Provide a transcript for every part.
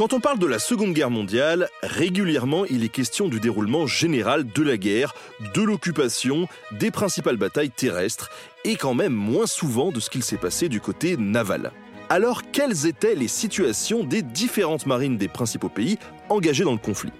Quand on parle de la Seconde Guerre mondiale, régulièrement il est question du déroulement général de la guerre, de l'occupation, des principales batailles terrestres, et quand même moins souvent de ce qu'il s'est passé du côté naval. Alors quelles étaient les situations des différentes marines des principaux pays engagés dans le conflit?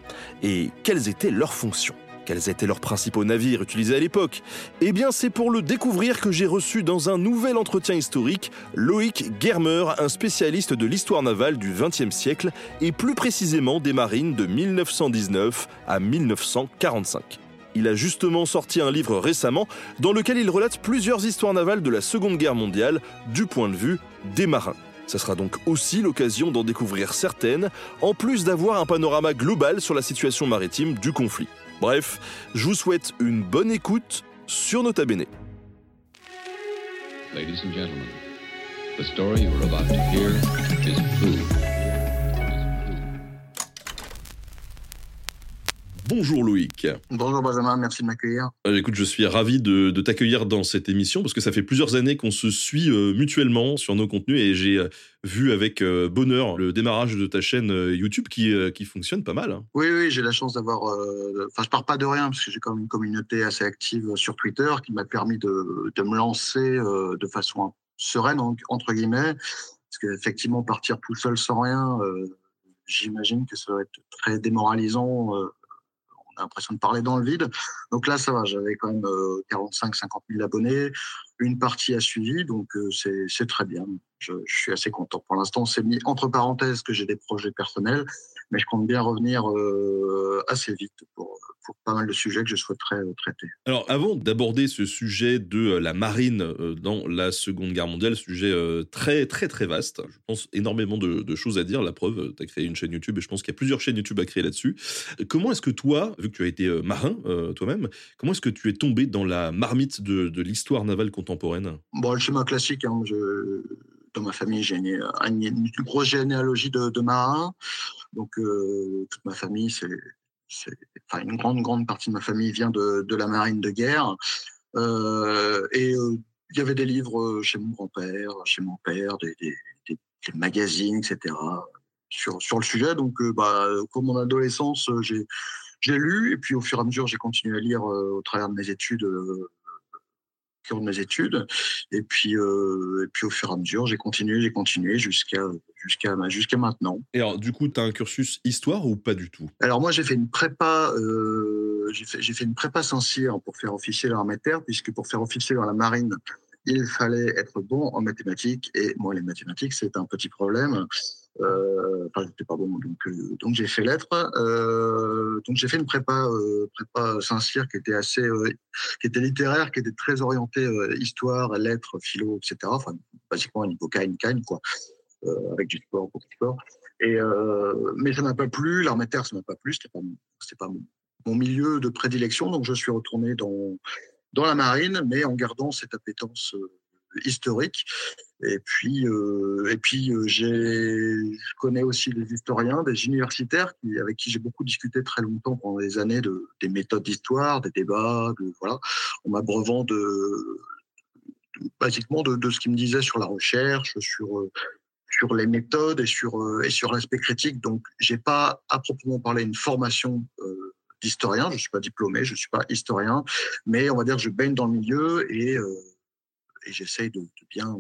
Et quelles étaient leurs fonctions? Quels étaient leurs principaux navires utilisés à l'époque Eh bien, c'est pour le découvrir que j'ai reçu dans un nouvel entretien historique Loïc Germer, un spécialiste de l'histoire navale du XXe siècle et plus précisément des marines de 1919 à 1945. Il a justement sorti un livre récemment dans lequel il relate plusieurs histoires navales de la Seconde Guerre mondiale du point de vue des marins. Ce sera donc aussi l'occasion d'en découvrir certaines, en plus d'avoir un panorama global sur la situation maritime du conflit. Bref, je vous souhaite une bonne écoute sur Nota Bene. Ladies and gentlemen, the story you are about to hear is true. Bonjour Loïc. Bonjour Benjamin, merci de m'accueillir. Euh, écoute, je suis ravi de, t'accueillir dans cette émission parce que ça fait plusieurs années qu'on se suit euh, mutuellement sur nos contenus et j'ai euh, vu avec bonheur le démarrage de ta chaîne YouTube qui, qui fonctionne pas mal. Hein. Oui, oui, j'ai la chance d'avoir. Enfin, je pars pas de rien parce que j'ai quand même une communauté assez active sur Twitter qui m'a permis de, de, me lancer de façon sereine, entre guillemets. Parce qu'effectivement, partir tout seul sans rien, j'imagine que ça va être très démoralisant l'impression de parler dans le vide. Donc là, ça va, j'avais quand même 45-50 euh, 000 abonnés. Une partie a suivi, donc euh, c'est très bien. Je, je, suis assez content. Pour l'instant, c'est mis entre parenthèses que j'ai des projets personnels, mais je compte bien revenir euh, assez vite pour, pour pas mal de sujets que je souhaiterais euh, traiter. Alors, avant d'aborder ce sujet de la marine dans la Seconde Guerre mondiale, sujet très, très, très vaste, je pense énormément de, choses à dire. La preuve, tu as créé une chaîne YouTube et je pense qu'il y a plusieurs chaînes YouTube à créer là-dessus. Comment est-ce que toi, vu que tu as été marin toi-même, comment est-ce que tu es tombé dans la marmite de, de l'histoire navale contemporaine? Bon, le schéma classique, hein, je dans ma famille, j'ai une, grosse généalogie de, marins. Donc, euh, toute ma famille, c'est, une grande, grande partie de ma famille vient de, de la marine de guerre. Euh, et euh, il y avait des livres chez mon grand-père, chez mon père, des, magazines, etc. Sur, sur le sujet. Donc, bah, comme mon adolescence, j'ai, j'ai lu, et puis au fur et à mesure, j'ai continué à lire au travers de mes études de mes études. Et puis, euh, et puis au fur et à mesure, j'ai continué, j'ai continué jusqu'à jusqu'à jusqu'à maintenant. Et alors, du coup, tu as un cursus histoire ou pas du tout? Alors moi, j'ai fait une prépa. Euh, j'ai fait, fait, une prépa Saint-Cyr pour faire officier dans l'armée terre, puisque pour faire officier dans la marine, il fallait être bon en mathématiques. Et moi, les mathématiques, c'est un petit problème. Euh, bon, donc, euh, donc j'ai fait lettres. Euh, donc j'ai fait une prépa, prépa Saint-Cyr qui était assez, qui était littéraire, qui était très orientée histoire, lettres, philo, etc. Enfin, basiquement une une canne, quoi, avec du sport, beaucoup de sport. Et mais ça m'a pas plu, l'armée terre, ça m'a pas plu, c'était pas, pas mon, mon milieu de prédilection, donc je suis retourné dans dans la marine, mais en gardant cette appétence historique. Et puis, euh, et puis euh, je connais aussi des historiens, des universitaires avec qui j'ai beaucoup discuté très longtemps pendant des années de, des méthodes d'histoire, des débats, voilà, en m'abreuvant de, basiquement de, de, ce qu'ils me disaient sur la recherche, sur euh, sur les méthodes et sur euh, et sur l'aspect critique. Donc, j'ai pas à proprement parler une formation d'historien. Je suis pas diplômé, je suis pas historien, mais on va dire que je baigne dans le milieu et et j'essaye de, bien,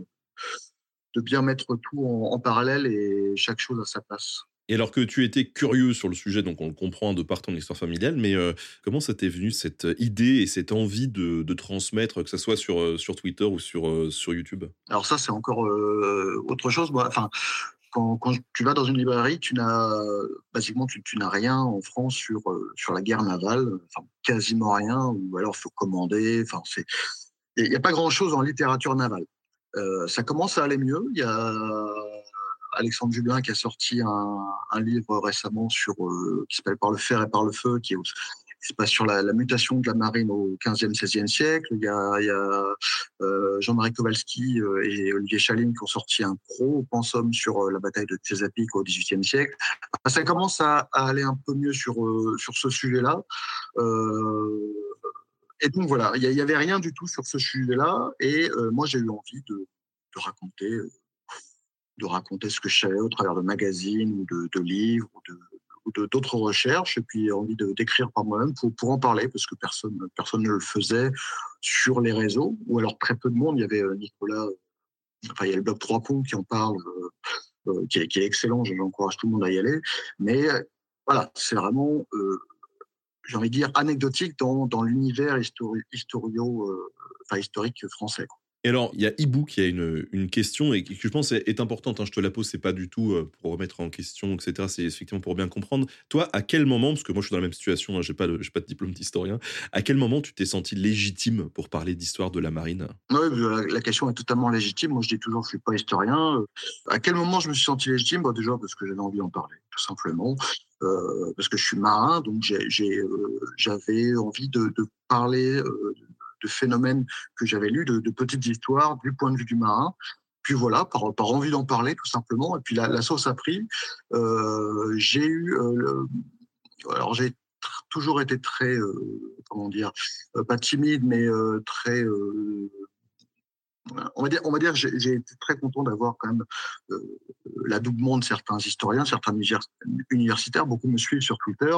de bien mettre tout en, parallèle et chaque chose à sa place. Et alors que tu étais curieux sur le sujet, donc on le comprend de par ton histoire familiale, mais euh, comment ça t'est venu cette idée et cette envie de, transmettre, que ce soit sur, euh, sur Twitter ou sur, euh, sur YouTube? Alors ça, c'est encore autre chose. Enfin, quand, quand, tu vas dans une librairie, tu n'as basiquement tu, tu n'as rien en France sur sur la guerre navale, enfin quasiment rien, ou alors il faut commander. Enfin, c'est il n'y a pas grand-chose en littérature navale. Euh, ça commence à aller mieux. Il y a Alexandre Jublin qui a sorti un, un livre récemment sur euh, qui s'appelle Par le fer et par le feu, qui, qui se passe sur la, la, mutation de la marine au 15e, 16e siècle. Il y a, a euh, Jean-Marie Kowalski euh, et Olivier Chaline qui ont sorti un pro pensum sur euh, la bataille de Chesapeake au 18e siècle. Ça commence à, à, aller un peu mieux sur, sur ce sujet-là. Euh, et donc voilà, il n'y avait rien du tout sur ce sujet-là. Et euh, moi, j'ai eu envie de, de raconter, euh, de raconter ce que je savais au travers de magazines ou de, de livres ou de d'autres recherches. Et puis envie d'écrire par moi-même pour, pour en parler parce que personne personne ne le faisait sur les réseaux. Ou alors très peu de monde. Il y avait Nicolas enfin il y a le blog Trois ponts qui en parle qui, est, qui, est, excellent. Tout le monde à y aller. Mais voilà c'est vraiment j'ai envie de dire, anecdotique dans, dans l'univers historio, euh, français. Et alors, il y a Ibou qui a une, une question et qui, je pense, est, importante. Hein. Je te la pose, c'est pas du tout euh, pour remettre en question, etc. C'est effectivement pour bien comprendre. Toi, à quel moment, parce que moi je suis dans la même situation, hein, j'ai pas, de, pas de diplôme d'historien, à quel moment tu t'es senti légitime pour parler d'histoire de la marine? Oui, la, question est totalement légitime. Moi, je dis toujours, je suis pas historien. À quel moment je me suis senti légitime? Bah, Déjà parce que j'avais envie d'en parler, tout simplement. Euh, parce que je suis marin, donc euh, j'avais envie de, parler euh, de phénomènes que j'avais lus, de, petites histoires du point de vue du marin. Puis voilà, par, envie d'en parler tout simplement. Et puis la, sauce a pris. Euh, j'ai eu, le, alors j'ai toujours été très, comment dire, pas timide, mais très on va dire, on va dire, j'ai été très content d'avoir quand même euh, l'adoubement de certains historiens, certains universitaires. Beaucoup me suivent sur Twitter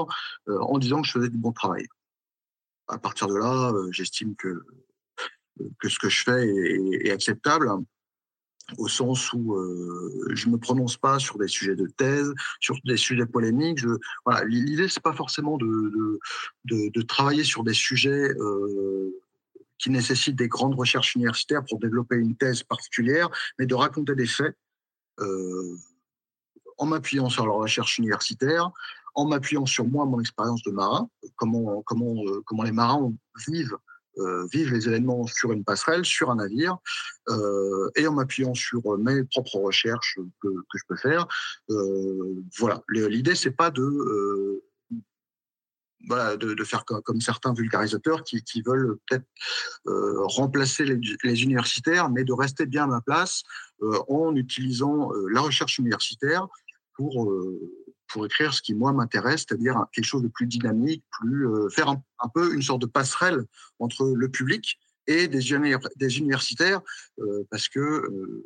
euh, en disant que je faisais du bon travail. À partir de là, euh, j'estime que que ce que je fais est, acceptable au sens où euh, je me prononce pas sur des sujets de thèse, sur des sujets polémiques. Je, voilà, l'idée c'est pas forcément de, de, travailler sur des sujets euh, qui nécessite des grandes recherches universitaires pour développer une thèse particulière, mais de raconter des faits euh, en m'appuyant sur la recherche universitaire, en m'appuyant sur moi, mon expérience de marin, comment, comment, euh, comment les marins vivent, euh, vivent les événements sur une passerelle, sur un navire, euh, et en m'appuyant sur mes propres recherches que, que je peux faire. Euh, voilà, l'idée, c'est pas de euh, de, faire comme, certains vulgarisateurs qui, qui veulent peut-être euh, remplacer les, universitaires, mais de rester bien à ma place euh, en utilisant euh, la recherche universitaire pour, euh, pour écrire ce qui, moi, m'intéresse, c'est-à-dire quelque chose de plus dynamique, plus euh, faire un, peu une sorte de passerelle entre le public et des, universitaires, parce que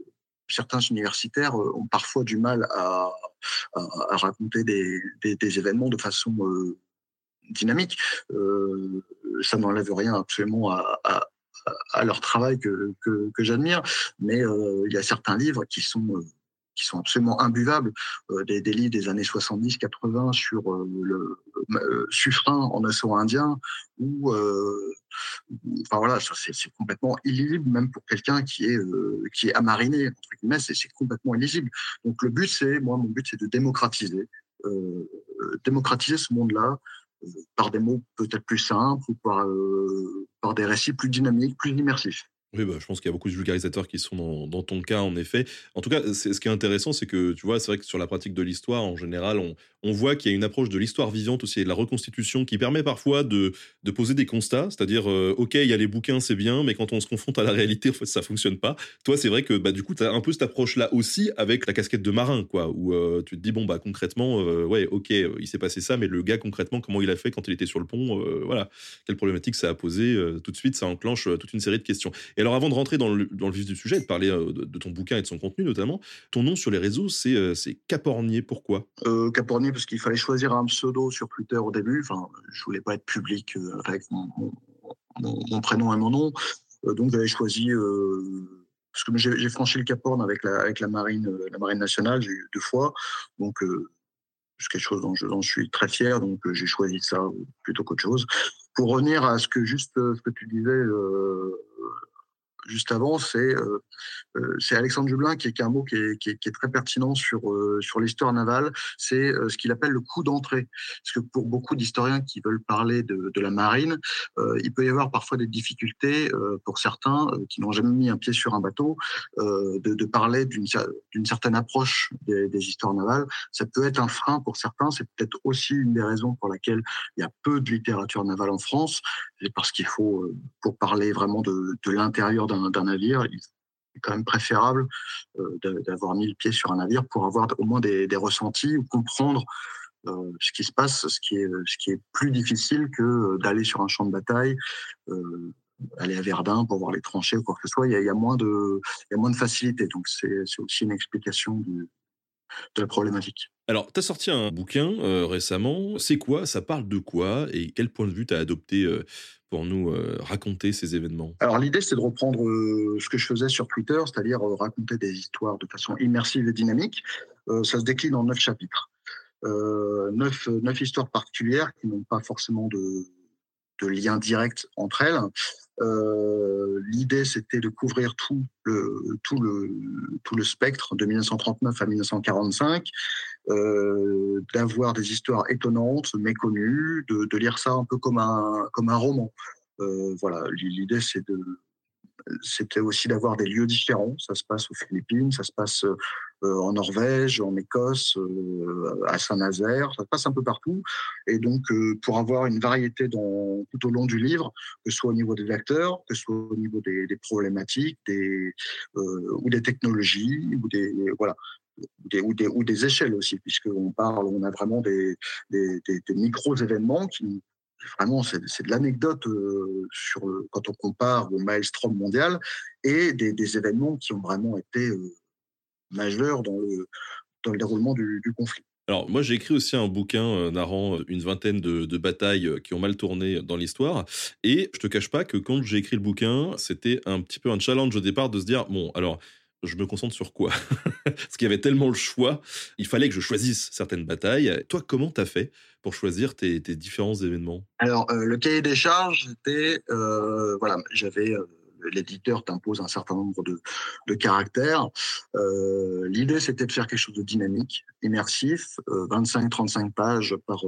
certains universitaires ont parfois du mal à, raconter des, événements de façon dynamique. Euh, ça n'enlève rien absolument à, leur travail que, j'admire, mais euh, il y a certains livres qui sont euh, qui sont absolument imbuvables, euh, des, des, livres des années 70-80 sur euh, le euh, suffrain en océan Indien, ou enfin voilà, c'est complètement illisible même pour quelqu'un qui est qui est amariné entre guillemets, c'est complètement illisible. Donc le but c'est, moi mon but c'est de démocratiser, démocratiser ce monde-là, par des mots peut-être plus simples ou par, euh, par des récits plus dynamiques, plus immersifs. Oui, bah, je pense qu'il y a beaucoup de vulgarisateurs qui sont dans, ton cas, en effet. En tout cas, ce qui est intéressant, c'est que, tu vois, c'est vrai que sur la pratique de l'histoire, en général, on, voit qu'il y a une approche de l'histoire vivante aussi et de la reconstitution qui permet parfois de, poser des constats, c'est-à-dire, euh, OK, il y a les bouquins, c'est bien, mais quand on se confronte à la réalité, en fait, ça fonctionne pas. Toi, c'est vrai que, bah, du coup, tu as un peu cette approche-là aussi avec la casquette de marin, quoi, où euh, tu te dis, bon, bah, concrètement, euh, ouais, OK, il s'est passé ça, mais le gars, concrètement, comment il a fait quand il était sur le pont, voilà, quelle problématique ça a posé, tout de suite, ça enclenche toute une série de questions. Et alors, avant de rentrer dans le, vif du sujet, de parler de, de, ton bouquin et de son contenu, notamment, ton nom sur les réseaux, c'est Capornier. Pourquoi? Capornier, parce qu'il fallait choisir un pseudo sur Twitter au début. Enfin, je voulais pas être public euh, avec mon, prénom et mon nom. Euh, donc, j'avais choisi, euh, parce que j'ai franchi le Cap Horn avec la, marine, nationale, j'ai eu deux fois. Donc, c'est quelque chose dont je, dont je, suis très fier. Donc, j'ai choisi ça plutôt qu'autre chose. Pour revenir à ce que juste ce que tu disais, juste avant, c'est euh, euh, c'est Alexandre Jublin qui, a un mot qui est, qui est, très pertinent sur, euh, sur l'histoire navale, c'est ce qu'il appelle le coup d'entrée. Parce que pour beaucoup d'historiens qui veulent parler de, de la marine, il peut y avoir parfois des difficultés pour certains qui n'ont jamais mis un pied sur un bateau, de, de parler d'une certaine approche des, des histoires navales. Ça peut être un frein pour certains, c'est peut-être aussi une des raisons pour laquelle il y a peu de littérature navale en France, c'est parce qu'il faut, pour parler vraiment de, l'intérieur d'un navire, il est quand même préférable euh, d'avoir mis le pied sur un navire pour avoir au moins des, ressentis ou comprendre euh, ce qui se passe, ce qui est, plus difficile que euh, d'aller sur un champ de bataille, euh, aller à Verdun pour voir les tranchées ou quoi que ce soit. Il y a, moins, de, facilité. Donc, c'est aussi une explication de la problématique. Alors, tu as sorti un bouquin euh, récemment. C'est quoi? Ça parle de quoi? Et quel point de vue tu as adopté euh, pour nous euh, raconter ces événements? Alors, l'idée, c'est de reprendre ce que je faisais sur Twitter, c'est-à-dire raconter des histoires de façon immersive et dynamique. ça se décline en neuf chapitres. neuf, neuf histoires particulières qui n'ont pas forcément de, de lien direct entre elles. Euh, l'idée, c'était de couvrir tout le, tout, le, tout le spectre de 1939 à 1945, euh, d'avoir des histoires étonnantes, méconnues, de, de, lire ça un peu comme un, comme un roman. Euh, voilà, l'idée, c'est de, c'était aussi d'avoir des lieux différents. Ça se passe aux Philippines, ça se passe euh, en Norvège, en Écosse, euh, à Saint-Nazaire, ça se passe un peu partout. Et donc, euh, pour avoir une variété tout au long du livre, que ce soit au niveau des acteurs, que ce soit au niveau des, problématiques, des, ou des technologies, ou des voilà, des, ou, des, ou des échelles aussi, puisqu'on parle, on a vraiment des, des, des micros événements qui vraiment, c'est de l'anecdote euh, sur quand on compare au maelstrom mondial et des, événements qui ont vraiment été euh, majeurs dans le, dans le déroulement du, conflit. Alors moi j'ai écrit aussi un bouquin euh, narrant une vingtaine de, batailles qui ont mal tourné dans l'histoire et je te cache pas que quand j'ai écrit le bouquin c'était un petit peu un challenge au départ de se dire bon alors je me concentre sur quoi? Parce qu'il y avait tellement le choix, il fallait que je choisisse certaines batailles. Toi, comment tu as fait pour choisir tes, différents événements? Alors, euh, le cahier des charges, c'était, euh, voilà, j'avais, euh, l'éditeur t'impose un certain nombre de, caractères. L'idée, c'était de faire quelque chose de dynamique, immersif, 25-35 pages par,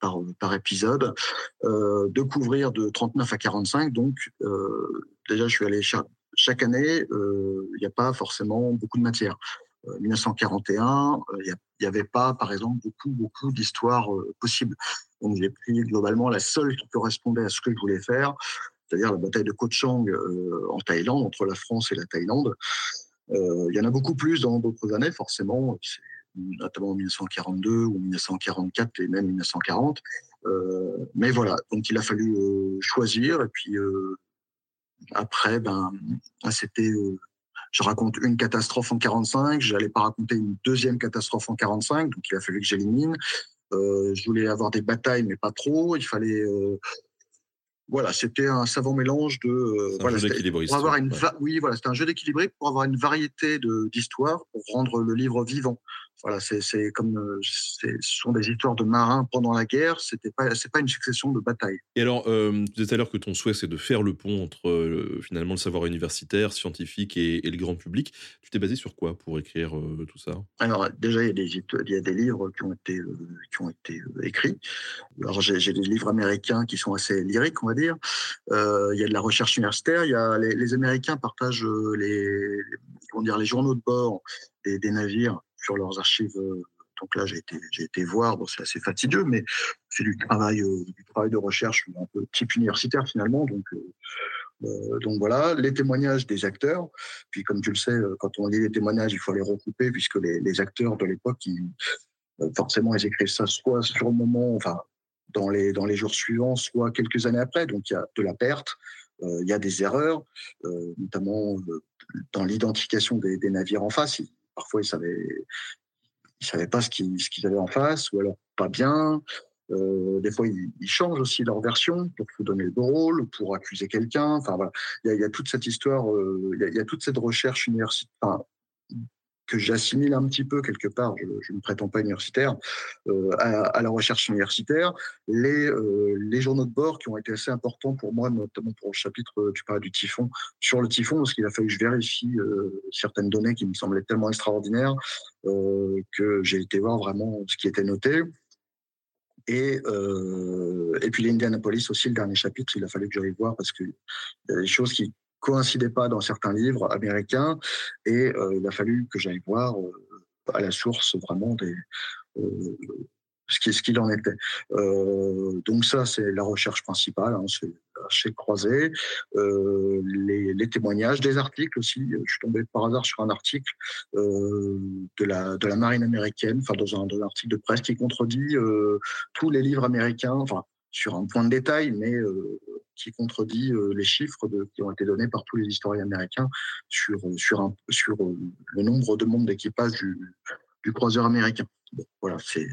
par, par épisode, de couvrir de 39 à 45. Donc, déjà, je suis allé chaque année, il n'y a pas forcément beaucoup de matière. 1941, il n'y avait pas, par exemple, beaucoup, beaucoup d'histoires possibles. Donc j'ai pris globalement la seule qui correspondait à ce que je voulais faire, c'est-à-dire la bataille de Ko Chang en Thaïlande, entre la France et la Thaïlande. il y en a beaucoup plus dans d'autres années, forcément, notamment en 1942 ou 1944 et même 1940. mais voilà, donc il a fallu choisir et puis après, ben, c'était je raconte une catastrophe en 45, j'allais pas raconter une deuxième catastrophe en 45, donc il a fallu que j'élimine. Euh, je voulais avoir des batailles, mais pas trop. Il fallait, euh, voilà, c'était un savant mélange de. Euh, voilà, pour avoir une, oui, voilà, c'était un jeu d'équilibré pour avoir une variété d'histoires pour rendre le livre vivant. Voilà, c'est comme euh, ce sont des histoires de marins pendant la guerre. C'était pas c'est pas une succession de batailles. Et alors, euh, tu disais tout à l'heure que ton souhait c'est de faire le pont entre euh, finalement le savoir universitaire, scientifique et, le grand public. Tu t'es basé sur quoi pour écrire tout ça? Alors déjà, il y a des il y a des livres qui ont été qui ont été écrits. Alors j'ai des livres américains qui sont assez lyriques, on va dire. il y a de la recherche universitaire. Il y a les, les Américains partagent les comment dire les journaux de bord des, des navires sur leurs archives. Euh, donc là, j'ai été, voir. Bon, c'est assez fastidieux, mais c'est du travail, euh, de recherche un peu type universitaire finalement. Donc, euh, donc voilà, les témoignages des acteurs. Puis comme tu le sais, quand on lit les témoignages, il faut les recouper puisque les, acteurs de l'époque, forcément, ils écrivent ça soit sur le moment, enfin dans les jours suivants, soit quelques années après. Donc il y a de la perte, il y a des erreurs, notamment dans l'identification des, navires en face. Parfois, ils savaient, ils savaient pas ce qu'ils, avaient en face, ou alors pas bien. Euh, des fois, ils, changent aussi leur version pour vous donner le rôle, pour accuser quelqu'un. Enfin voilà, il y, a, toute cette histoire, euh, il y, a toute cette recherche universitaire, que j'assimile un petit peu quelque part, je, ne prétends pas universitaire, euh, à, la recherche universitaire. Les, euh, les journaux de bord qui ont été assez importants pour moi, notamment pour le chapitre, tu parles du typhon, sur le typhon, parce qu'il a fallu que je vérifie euh, certaines données qui me semblaient tellement extraordinaires que j'ai été voir vraiment ce qui était noté. Et, et puis l'Indianapolis aussi, le dernier chapitre, il a fallu que j'aille voir parce qu'il y a des choses qui coïncidait pas dans certains livres américains et euh, il a fallu que j'aille voir euh, à la source vraiment des euh, ce qu'il en était. donc ça, c'est la recherche principale, hein, c'est Croisé, les, les, témoignages, des articles aussi. Je suis tombé par hasard sur un article de, la, de la marine américaine, enfin dans un, dans un article de presse qui contredit tous les livres américains, sur un point de détail, mais qui contredit les chiffres qui ont été donnés par tous les historiens américains sur, sur, sur le nombre de membres d'équipage du, du croiseur américain. voilà, c'est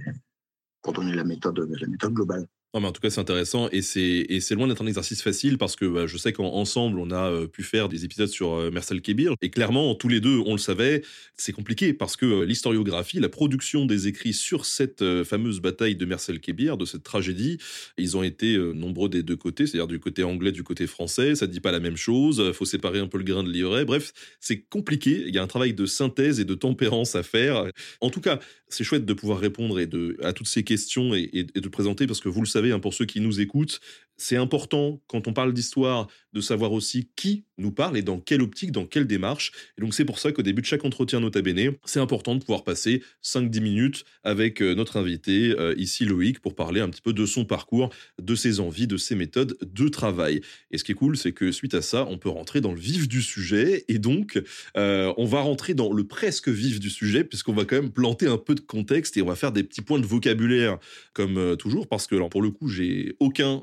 pour donner la méthode, la méthode globale mais en tout cas, c'est intéressant et c'est loin d'être un exercice facile parce que bah, je sais qu'ensemble, on a euh, pu faire des épisodes sur euh, Kébir et clairement, tous les deux, on le savait, c'est compliqué parce que euh, l'historiographie, la production des écrits sur cette fameuse bataille de Marcel Kébir, de cette tragédie, ils ont été nombreux des deux côtés, c'est-à-dire du côté anglais, du côté français. Ça ne dit pas la même chose. Faut séparer un peu le grain de l'ivraie. Bref, c'est compliqué. Il y a un travail de synthèse et de tempérance à faire. En tout cas, c'est chouette de pouvoir répondre à toutes ces questions et, et de présenter parce que vous le savez Hein, pour ceux qui nous écoutent, c'est important quand on parle d'histoire de savoir aussi qui nous parle et dans quelle optique, dans quelle démarche. Et donc c'est pour ça qu'au début de chaque entretien Nota Bene, c'est important de pouvoir passer 5-10 minutes avec euh, notre invité, euh, ici Loïc, pour parler un petit peu de son parcours, de ses envies, de ses méthodes de travail. Et ce qui est cool, c'est que suite à ça, on peut rentrer dans le vif du sujet. Et donc, euh, on va rentrer dans le presque vif du sujet, puisqu'on va quand même planter un peu de contexte et on va faire des petits points de vocabulaire, comme toujours, parce que alors, pour le coup, j'ai aucun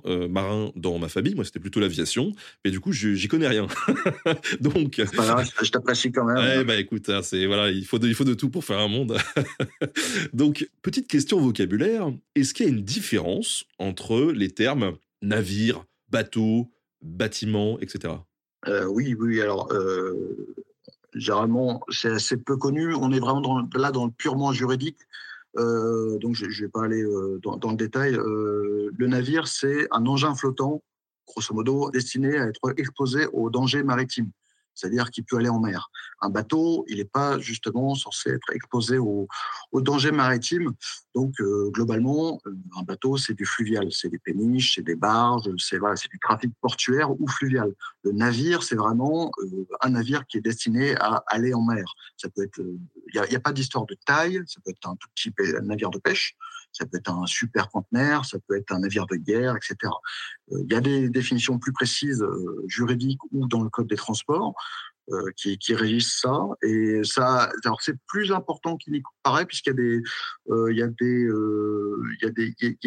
dans ma famille. Moi, c'était plutôt l'aviation. Mais du coup, j'y connais rien. Donc. je t'apprécie quand même. Eh bah, écoute, hein, c'est, voilà, il faut, de, il faut de tout pour faire un monde. Donc, petite question vocabulaire. Est-ce qu'il y a une différence entre les termes navire, bateau, bâtiment, etc. Euh, oui, oui. Alors, euh, généralement, c'est assez peu connu. On est vraiment là dans le purement juridique. Euh, donc, je ne vais pas aller euh, dans, le détail. Euh, le navire, c'est un engin flottant, grosso modo, destiné à être exposé aux dangers maritimes c'est-à-dire qu'il peut aller en mer. Un bateau, il n'est pas justement censé être exposé aux, dangers maritimes. Donc, euh, globalement, euh, un bateau, c'est du fluvial, c'est des péniches, c'est des barges, c'est voilà, du trafic portuaire ou fluvial. Le navire, c'est vraiment euh, un navire qui est destiné à aller en mer. Ça peut être, il n'y a, a, pas d'histoire de taille, ça peut être un tout petit navire de pêche, ça peut être un super conteneur, ça peut être un navire de guerre, etc. Euh, il y a des définitions plus précises euh, juridiques ou dans le code des transports euh, qui, qui, régissent ça. Et ça, alors c'est plus important qu'il n'y paraît puisqu'il y a des, il y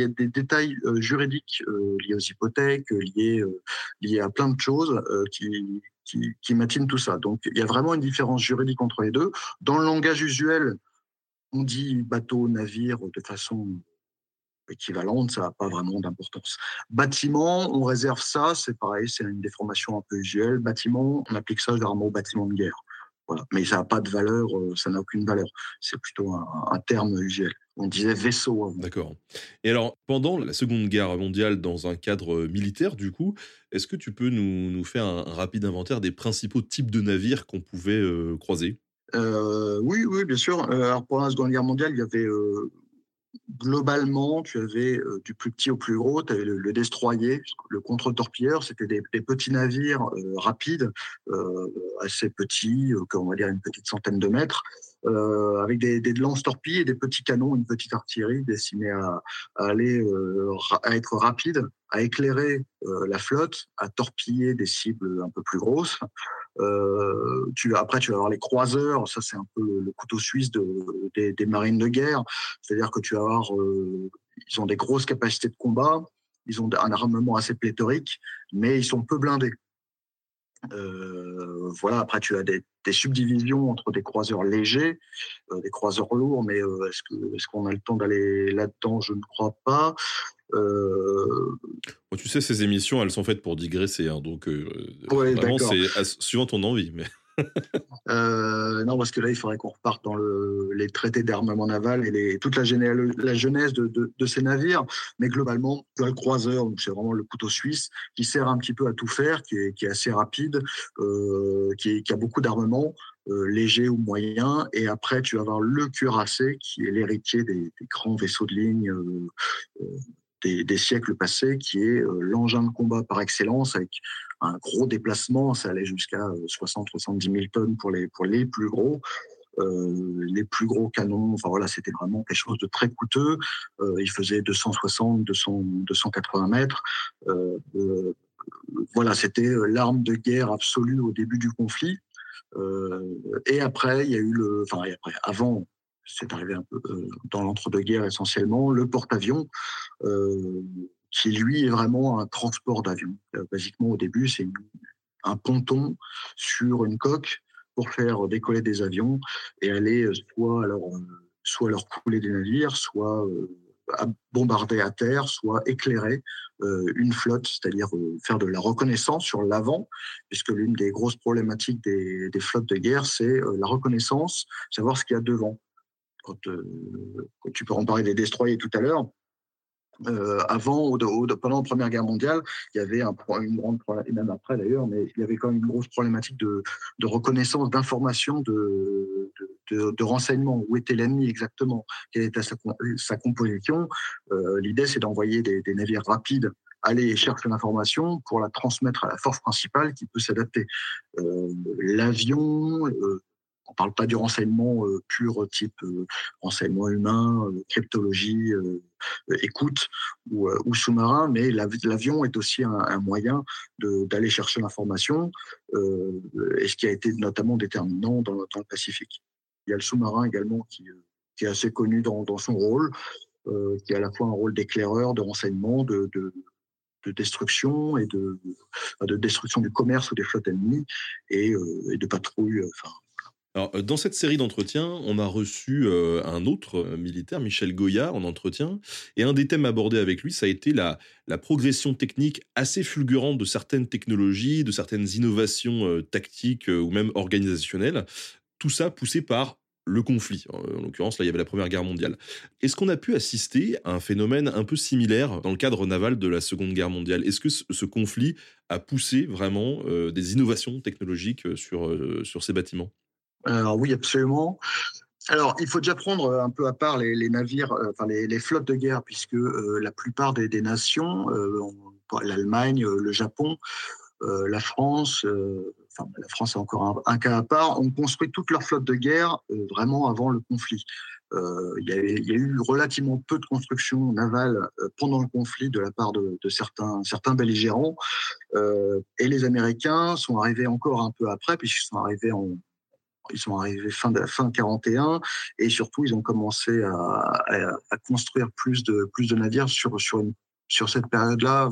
a des, détails juridiques liés aux hypothèques, liés, liés à plein de choses qui, qui, qui matinent tout ça. Donc il y a vraiment une différence juridique entre les deux. Dans le langage usuel, on dit bateau, navire de façon équivalente, ça n'a pas vraiment d'importance. Bâtiment, on réserve ça, c'est pareil, c'est une déformation un peu usuelle. Bâtiment, on applique ça généralement au bâtiment de guerre. Voilà. Mais ça n'a pas de valeur, euh, ça n'a aucune valeur. C'est plutôt un, terme usuel. On disait vaisseau. D'accord. Et alors, pendant la Seconde Guerre mondiale, dans un cadre euh, militaire, du coup, est-ce que tu peux nous, faire un, rapide inventaire des principaux types de navires qu'on pouvait euh, croiser? Euh, oui, oui, bien sûr. Alors pour la Seconde Guerre mondiale, il y avait euh, globalement, tu avais du plus petit au plus gros, tu avais le, destroyer, le contre-torpilleur, c'était des, petits navires rapides, assez petits, on va dire une petite centaine de mètres, avec des, des lance-torpilles et des petits canons, une petite artillerie destinée à, aller à être rapide, à éclairer la flotte, à torpiller des cibles un peu plus grosses. Euh, après, tu vas avoir les croiseurs. Ça, c'est un peu le, couteau suisse de, des, marines de guerre. C'est-à-dire que tu vas avoir, euh, ils ont des grosses capacités de combat. Ils ont un armement assez pléthorique, mais ils sont peu blindés. Euh, voilà. Après, tu as des, subdivisions entre des croiseurs légers, des croiseurs lourds, mais est-ce qu'on a le temps d'aller là-dedans? Je ne crois pas. Euh... tu sais, ces émissions, elles sont faites pour digresser, hein, donc euh, vraiment, c'est suivant ton envie. Mais... euh, non, parce que là, il faudrait qu'on reparte dans le, les traités d'armement naval et les, toute la, la genèse de, de, de, ces navires. Mais globalement, tu as le croiseur, c'est vraiment le couteau suisse, qui sert un petit peu à tout faire, qui est, qui est assez rapide, euh, qui, qui, a beaucoup d'armement. Euh, léger ou moyen, et après tu vas avoir le cuirassé qui est l'héritier des, des, grands vaisseaux de ligne euh, euh des, siècles passés, qui est euh, l'engin de combat par excellence, avec un gros déplacement, ça allait jusqu'à 60-70 000 tonnes pour les, pour les plus gros. Euh, les plus gros canons, enfin voilà, c'était vraiment quelque chose de très coûteux. Euh, il faisait 260, 200, 280 mètres. Euh, euh, voilà, c'était l'arme de guerre absolue au début du conflit. et après, il y a eu le, enfin, après, avant, c'est arrivé un peu dans l'entre-deux-guerres essentiellement, le porte-avions, qui lui est vraiment un transport d'avions. basiquement, au début, c'est un ponton sur une coque pour faire décoller des avions et aller soit alors soit leur couler des navires, soit bombarder à terre, soit éclairer euh, une flotte, c'est-à-dire euh, faire de la reconnaissance sur l'avant, puisque l'une des grosses problématiques des, flottes de guerre, c'est euh, la reconnaissance, savoir ce qu'il y a devant. Quand, quand tu peux en parler des destroyers tout à l'heure, euh, avant, ou pendant la Première Guerre mondiale, il y avait un, une grande et même après d'ailleurs, mais il y avait quand même une grosse problématique de, reconnaissance d'informations, de, de, renseignements. Où était l'ennemi exactement? Quelle était sa, composition? Euh, L'idée, c'est d'envoyer des, navires rapides aller chercher l'information pour la transmettre à la force principale qui peut s'adapter. Euh, L'avion, euh, on ne parle pas du renseignement euh, pur type euh, renseignement humain, euh, cryptologie, écoute ou, sous-marin, mais l'avion est aussi un, moyen d'aller chercher l'information, et ce qui a été notamment déterminant dans, le Pacifique. Il y a le sous-marin également qui, est assez connu dans, son rôle, qui a à la fois un rôle d'éclaireur, de renseignement, de, destruction et de destruction du commerce ou des flottes ennemies et, de patrouille. Euh, dans cette série d'entretiens, on a reçu euh, un autre euh, militaire, Michel Goya, en entretien. Et un des thèmes abordés avec lui, ça a été la, progression technique assez fulgurante de certaines technologies, de certaines innovations tactiques ou même organisationnelles. Tout ça poussé par le conflit. En l'occurrence, là, il y avait la Première Guerre mondiale. Est-ce qu'on a pu assister à un phénomène un peu similaire dans le cadre naval de la Seconde Guerre mondiale? Est-ce que ce conflit a poussé vraiment des innovations technologiques sur ces bâtiments? Alors oui, absolument. Alors, il faut déjà prendre un peu à part les, navires, euh, enfin les, flottes de guerre, puisque euh, la plupart des, nations, euh, l'Allemagne, le Japon, la France, enfin la France est encore un, cas à part, ont construit toute leur flotte de guerre vraiment avant le conflit. Il y, a, eu relativement peu de construction navale pendant le conflit de la part de, de certains, certains belligérants, et les Américains sont arrivés encore un peu après, puisqu'ils sont arrivés en ils sont arrivés fin de fin 41 et surtout ils ont commencé à, construire plus de navires sur cette période-là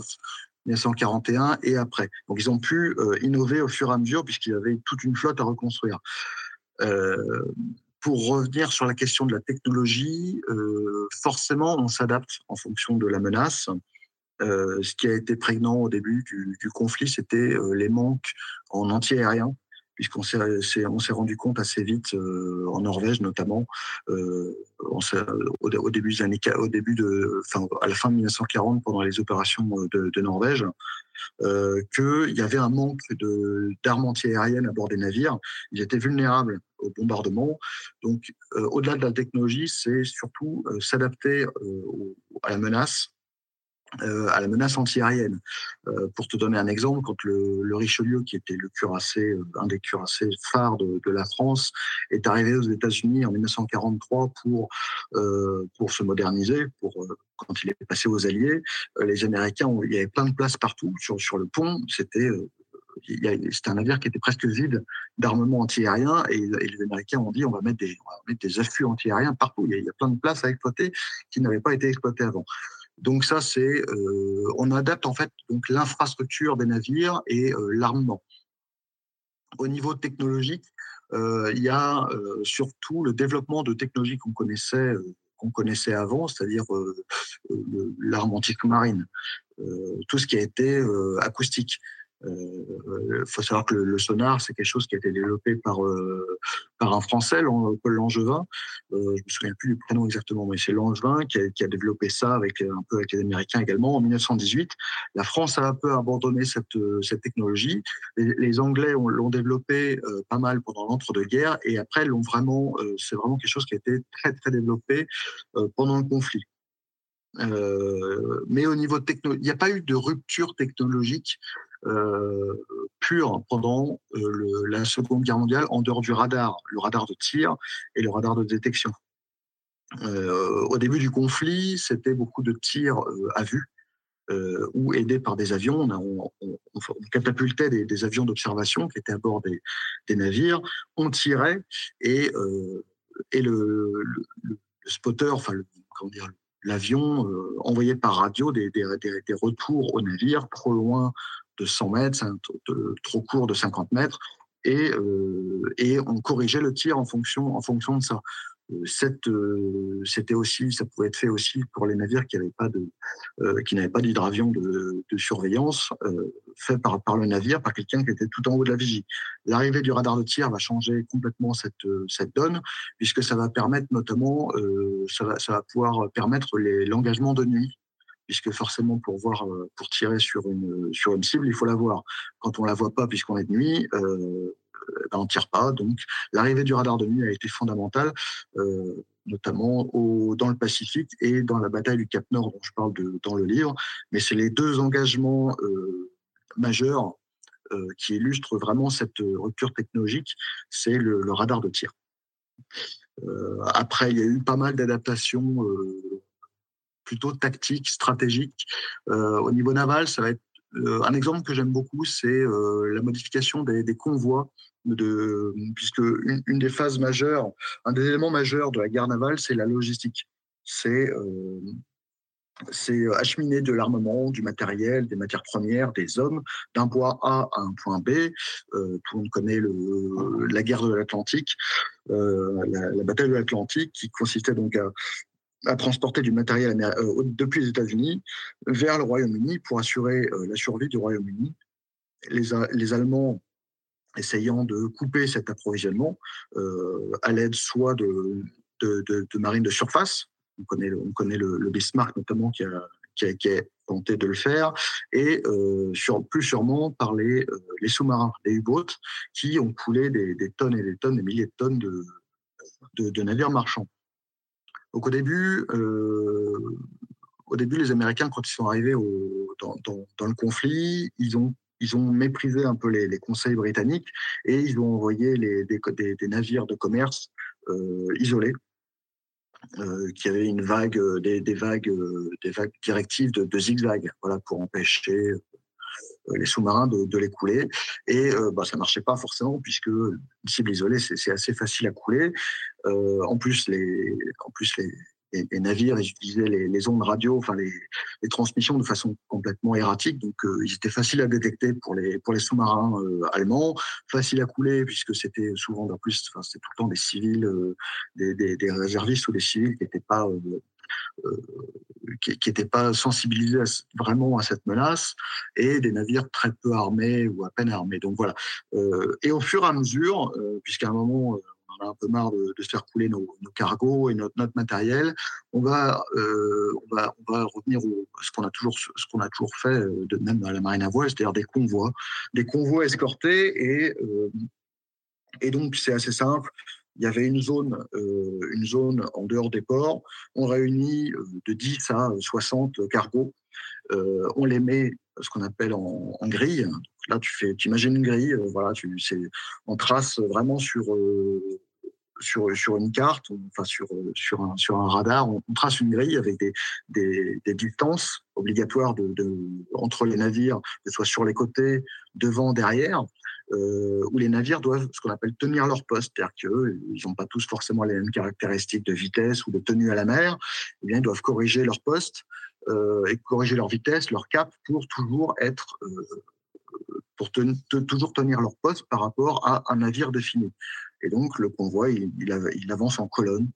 1941 et après. Donc ils ont pu euh, innover au fur et à mesure puisqu'ils avaient toute une flotte à reconstruire. Euh, pour revenir sur la question de la technologie, euh, forcément on s'adapte en fonction de la menace. ce qui a été prégnant au début du conflit, c'était les manques en anti-aérien puisqu'on s'est on s'est rendu compte assez vite euh, en Norvège notamment euh, au, début des années au début de enfin à la fin de 1940 pendant les opérations de, de Norvège euh, qu'il y avait un manque de d'armes antiaériennes à bord des navires. Ils étaient vulnérables au bombardement. Donc euh, au-delà de la technologie c'est surtout euh, s'adapter à la menace euh, à la menace antiaérienne. Euh, pour te donner un exemple, quand le, le, Richelieu, qui était le cuirassé, euh, un des cuirassés phares de, de la France, est arrivé aux États-Unis en 1943 pour euh, pour se moderniser, pour quand il est passé aux Alliés, les Américains, il y avait plein de places partout sur sur le pont. C'était c'était un navire qui était presque vide d'armement antiaérien et, et, les Américains ont dit on va mettre des, on va mettre des affûts antiaériens partout. Il y, a, il y, a, plein de places à exploiter qui n'avaient pas été exploitées avant. Donc ça, c'est euh, on adapte en fait donc l'infrastructure des navires et euh, l'armement. Au niveau technologique, euh, il y a surtout le développement de technologies qu'on connaissait qu'on connaissait avant, c'est-à-dire l'arme anti-marine, tout ce qui a été acoustique. Il euh, faut savoir que le, sonar, c'est quelque chose qui a été développé par euh, par un Français, Paul Langevin. Euh, je me souviens plus du prénom exactement, mais c'est Langevin qui a, développé ça avec un peu avec les Américains également en 1918. La France a un peu abandonné cette cette technologie. Les, Anglais l'ont développé pas mal pendant l'entre-deux-guerres et après l'ont vraiment. c'est vraiment quelque chose qui a été très très développé pendant le conflit. Mais au niveau technologique, il n'y a pas eu de rupture technologique euh, pendant euh, la Seconde Guerre mondiale en dehors du radar, le radar de tir et le radar de détection. Euh, au début du conflit, c'était beaucoup de tirs euh, à vue ou aidés par des avions. On, catapultait des, avions d'observation qui étaient à bord des, navires, on tirait et, et le, le, spotter, enfin l'avion envoyait par radio des, des, des, retours au navire trop loin de 100 mètres, trop court de 50 mètres, et, et on corrigeait le tir en fonction, en fonction de ça. Euh, c'était aussi, ça pouvait être fait aussi pour les navires qui n'avaient pas de, euh, qui n'avaient pas d'hydravion de, surveillance euh, fait par, par le navire, par quelqu'un qui était tout en haut de la vigie. L'arrivée du radar de tir va changer complètement cette, cette donne, puisque ça va permettre notamment, ça va, ça va pouvoir permettre l'engagement de nuit puisque forcément pour voir, pour tirer sur une sur une cible, il faut la voir. Quand on la voit pas, puisqu'on est de nuit, euh, ben, on tire pas. Donc l'arrivée du radar de nuit a été fondamentale, euh, notamment dans le Pacifique et dans la bataille du Cap Nord dont je parle dans le livre. Mais c'est les deux engagements euh, majeurs euh, qui illustrent vraiment cette rupture technologique, c'est le, le, radar de tir. après, il y a eu pas mal d'adaptations plutôt tactiques, stratégiques. au niveau naval, ça va être un exemple que j'aime beaucoup, c'est la modification des, convois puisque une, des phases majeures, un des éléments majeurs de la guerre navale, c'est la logistique. C'est euh, c'est acheminer de l'armement, du matériel, des matières premières, des hommes d'un point A à un point B. Euh, tout le monde connaît la guerre de l'Atlantique, euh, la, bataille de l'Atlantique, qui consistait donc à, à transporter du matériel euh, depuis les États-Unis vers le Royaume-Uni pour assurer euh, la survie du Royaume-Uni. Les, Allemands essayant de couper cet approvisionnement euh, à l'aide soit de, marines de surface, on connaît, on connaît le, Bismarck notamment qui a, tenté de le faire, et plus sûrement par les, sous-marins, les U-boats, qui ont coulé des, tonnes et des tonnes, des milliers de tonnes de navires marchands. Donc au début, euh, au début, les Américains, quand ils sont arrivés dans, le conflit, ils ont ils ont méprisé un peu les, conseils britanniques et ils ont envoyé des, navires de commerce euh, isolés euh, qui avaient une vague, des, vagues, des vagues directives de, de zigzag, voilà, pour empêcher les sous-marins de, de, les couler. Et euh, bah, ça marchait pas forcément puisque une cible isolée, c'est assez facile à couler. Euh, en plus, les, en plus les, les, navires, ils utilisaient les, les ondes radio, enfin les, les, transmissions de façon complètement erratique, donc euh, ils étaient faciles à détecter pour les pour les sous-marins euh, allemands, faciles à couler puisque c'était souvent en plus, c'était tout le temps des civils, euh, des, des, des, réservistes ou des civils qui n'étaient pas euh, euh, qui n'étaient pas sensibilisés vraiment à cette menace et des navires très peu armés ou à peine armés. Donc voilà. Euh, et au fur et à mesure, puisqu'à un moment on a un peu marre de, se faire couler nos, cargos et notre, matériel. On va, euh, revenir au ce qu'on a toujours, fait, euh, de même à la marine à voile, c'est-à-dire des convois, des convois escortés euh, et donc c'est assez simple. Il y avait une zone, euh, une zone en dehors des ports. On réunit euh, de 10 à 60 cargos. Euh, on les met ce qu'on appelle en, grille. Là, tu fais, imagines une grille, voilà, tu, on trace vraiment sur, sur, sur une carte, enfin sur, sur, un, sur un radar, on, trace une grille avec des, des, distances obligatoires entre les navires, que ce soit sur les côtés, devant, derrière. Euh, où les navires doivent ce qu'on appelle tenir leur poste, c'est-à-dire qu'ils n'ont pas tous forcément les mêmes caractéristiques de vitesse ou de tenue à la mer, eh bien, ils doivent corriger leur poste euh, et corriger leur vitesse, leur cap pour toujours être euh, pour toujours tenir leur poste par rapport à un navire défini. Et donc le convoi, il, avance en colonne,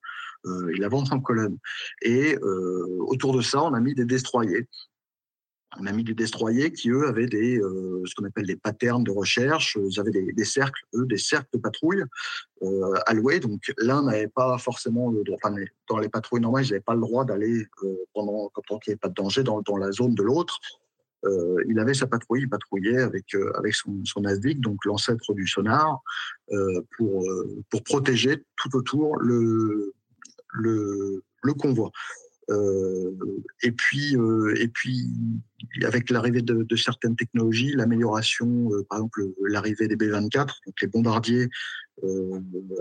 euh, il avance en colonne. Et euh, autour de ça, on a mis des destroyers. On a mis des destroyers qui, eux, avaient des, euh, ce qu'on appelle des patterns de recherche. Ils avaient des, cercles, eux, des cercles de patrouille euh, alloués. Donc, l'un n'avait pas forcément le droit, enfin, dans les patrouilles normales, ils n'avaient pas le droit d'aller euh, pendant, quand il n'y avait pas de danger dans, dans la zone de l'autre. Euh, il avait sa patrouille, il patrouillait avec, euh, avec son, son ASDIC, donc l'ancêtre du sonar, euh, pour, pour protéger tout autour le, le convoi. Euh, et puis, euh, et puis, avec l'arrivée de, certaines technologies, l'amélioration, euh, par exemple l'arrivée des B-24, donc les bombardiers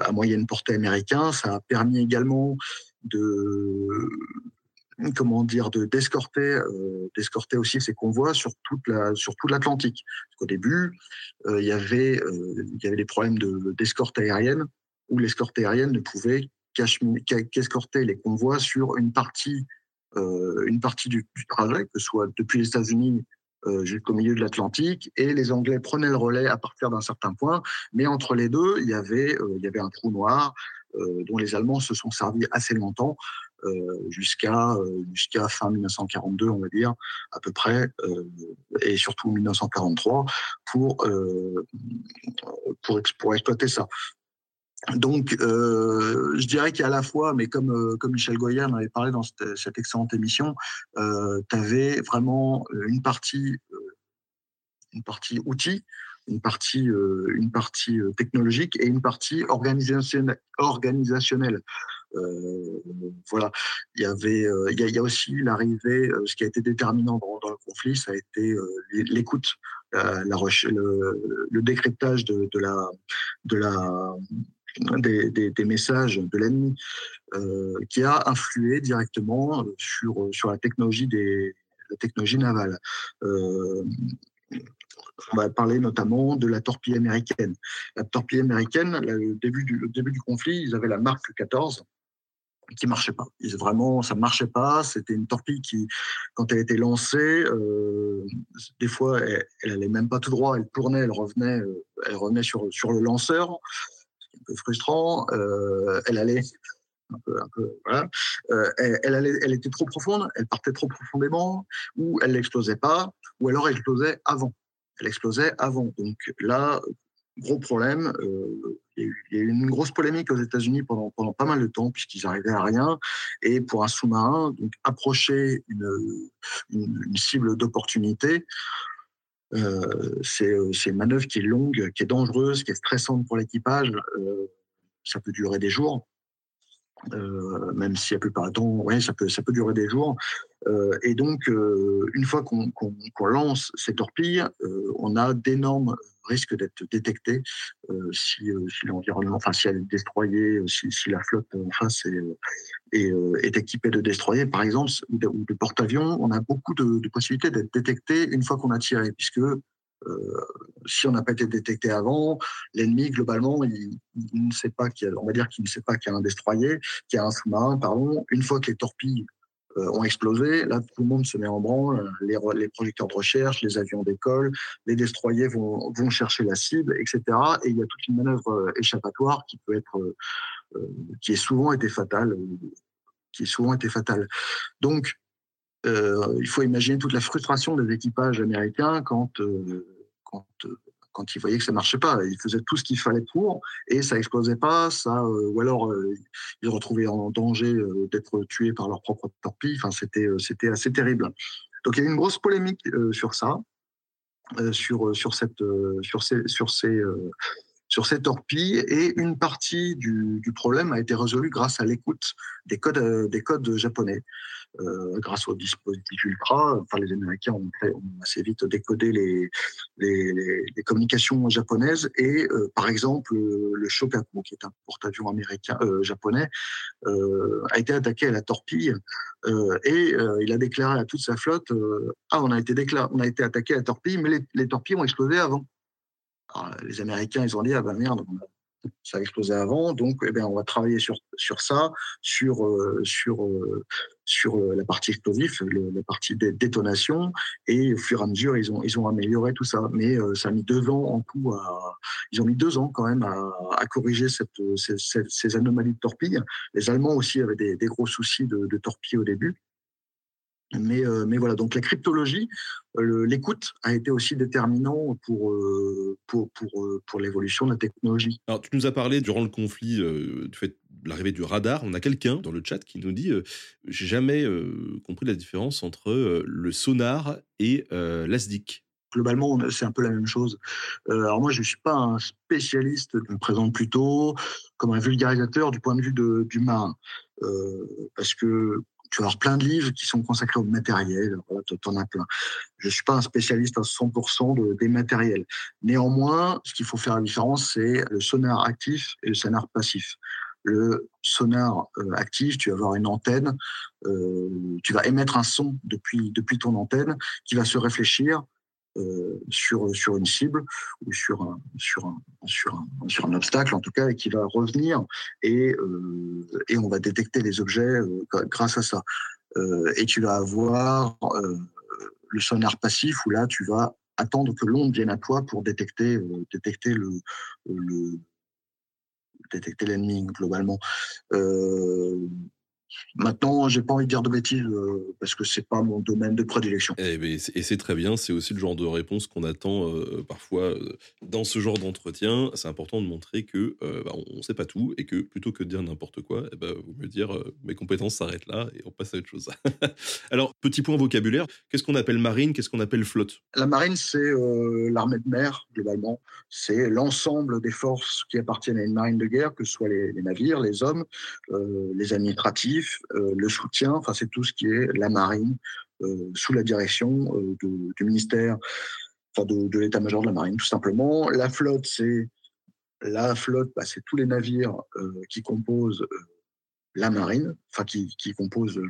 à moyenne portée américains, ça a permis également de comment dire de d'escorter euh, aussi ces convois sur toute tout l'Atlantique. Qu'au début, il y avait des problèmes de d'escorte aérienne où l'escorte aérienne ne pouvait qu'escorter les convois sur une partie une partie du, trajet, que ce soit depuis les États-Unis jusqu'au milieu de l'Atlantique, et les Anglais prenaient le relais à partir d'un certain point, mais entre les deux, il y avait, il y avait un trou noir dont les Allemands se sont servis assez longtemps euh, jusqu'à euh, jusqu'à fin 1942, on va dire, à peu près, euh, et surtout 1943, pour, pour, pour exploiter ça. Donc, je dirais qu'à la fois, mais comme, comme Michel Goyer en avait parlé dans cette, excellente émission, tu avais vraiment une partie, une partie outils, une partie, une partie technologique et une partie organisationnelle. Euh, voilà, il y avait, euh, il y, a, aussi l'arrivée, euh, ce qui a été déterminant dans, le conflit, ça a été l'écoute, la, le, le, décryptage de, de la, de la, des, messages de l'ennemi, qui a influé directement sur, sur la technologie des la technologie navale. on va parler notamment de la torpille américaine. La torpille américaine, le début du, début du conflit, ils avaient la marque 14, qui marchait pas. Vraiment, ça marchait pas. C'était une torpille qui, quand elle était lancée, euh, des fois, elle, elle, allait même pas tout droit. Elle tournait, elle revenait, euh, elle revenait sur sur le lanceur. Frustrant. Euh, elle allait un peu, voilà. Euh, elle, allait, elle était trop profonde. Elle partait trop profondément, ou elle n'explosait pas, ou alors elle explosait avant. Elle explosait avant. Donc là, gros problème. Euh, il y, a eu, une grosse polémique aux États-Unis pendant, pendant pas mal de temps, puisqu'ils arrivaient à rien. Et pour un sous-marin, donc approcher une, une, cible d'opportunité, c'est une manœuvre qui est longue, qui est dangereuse, qui est stressante pour l'équipage. Euh, ça peut durer des jours. Euh, même si la plupart du temps, ouais, ça peut, ça peut durer des jours. Euh, et donc, euh, une fois qu'on lance ces torpilles, on a d'énormes risques d'être détectés si, l'environnement, enfin, si elle est destroyée, si, la flotte en face est, équipée de destroyers, par exemple, ou de, porte-avions, on a beaucoup de, de possibilités d'être détecté une fois qu'on a tiré, puisque si on n'a pas été détecté avant, l'ennemi globalement, il, ne sait pas qu'il on va dire qu'il ne sait pas qu'il y a un destroyer, qu'il y a un sous-marin, pardon. Une fois que les torpilles euh, ont explosé, là tout le monde se met en branle, les, projecteurs de recherche, les avions d'école, les destroyers vont, chercher la cible, etc. Et il y a toute une manœuvre euh, échappatoire qui peut être, qui est souvent été fatale, qui est souvent été fatale. Donc euh, il faut imaginer toute la frustration des équipages américains quand, euh, quand, euh, quand ils voyaient que ça marchait pas. Ils faisaient tout ce qu'il fallait pour et ça explosait pas. Ça, ou alors ils se retrouvaient en danger d'être tués par leur propre torpille. Enfin, c'était c'était assez terrible. Donc il y a eu une grosse polémique sur ça, sur sur cette sur ces sur ces sur ces torpilles et une partie du, problème a été résolue grâce à l'écoute des codes des codes japonais. Euh, grâce au dispositif Ultra. Enfin, les Américains ont, assez vite décodé les, les, communications japonaises et, euh, par exemple, le Shokaku, qui est un porte-avions américain euh, japonais, a été attaqué à la torpille et il a déclaré à toute sa flotte ah on a été attaqué à la torpille, mais les, torpilles ont explosé avant. Les Américains, ils ont dit, ah ben merde, ça a explosé avant, donc eh bien, on va travailler sur, sur ça, sur, euh, sur, euh, sur euh, la partie explosif, la partie des détonations, et au fur et à mesure, ils ont, ils ont amélioré tout ça. Mais ça a mis deux ans en tout, à, ils ont mis deux ans quand même à, corriger ces, anomalies de torpilles. Les Allemands aussi avaient des, gros soucis de torpilles au début. Mais, euh, mais voilà, donc la cryptologie, euh, l'écoute a été aussi déterminant pour, euh, pour, pour, pour l'évolution de la technologie. Alors, tu nous as parlé durant le conflit du fait de l'arrivée du radar. On a quelqu'un dans le chat qui nous dit J'ai jamais compris la différence entre le sonar et l'ASDIC. Globalement, c'est un peu la même chose. alors moi, je ne suis pas un spécialiste, je me présente plutôt comme un vulgarisateur du point de vue de, du marin. parce que tu vas avoir plein de livres qui sont consacrés au matériel. Voilà, tu en as plein. Je suis pas un spécialiste à 100% de, des matériels. Néanmoins, ce qu'il faut faire la différence, c'est le sonar actif et le sonar passif. Le sonar euh, actif, tu vas avoir une antenne, euh, tu vas émettre un son depuis, depuis ton antenne qui va se réfléchir euh, sur, une cible ou sur un, obstacle, en tout cas, et qui va revenir et, euh, on va détecter les objets euh, grâce à ça. et tu vas avoir le sonar passif où là, tu vas attendre que l'onde vienne à toi pour détecter, détecter le détecter l'ennemi globalement. Maintenant, j'ai pas envie de dire de bêtises euh, parce que c'est pas mon domaine de prédilection. Eh ben, et, c'est très bien, c'est aussi le genre de réponse qu'on attend euh, parfois euh, dans ce genre d'entretien. C'est important de montrer que bah, on ne sait pas tout et que plutôt que de dire n'importe quoi, eh ben, vous me dire mes compétences s'arrêtent là et on passe à autre chose. Alors, petit point vocabulaire, qu'est-ce qu'on appelle marine, qu'est-ce qu'on appelle flotte? La marine, c'est l'armée de mer globalement. C'est l'ensemble des forces qui appartiennent à une marine de guerre, que ce soit les, les navires, les hommes, les administratifs euh, le soutien, enfin c'est tout ce qui est la marine euh, sous la direction euh, du ministère, enfin de, l'état-major de la marine tout simplement. La flotte, c'est la flotte, bah, c'est tous les navires qui composent la marine, enfin qui, composent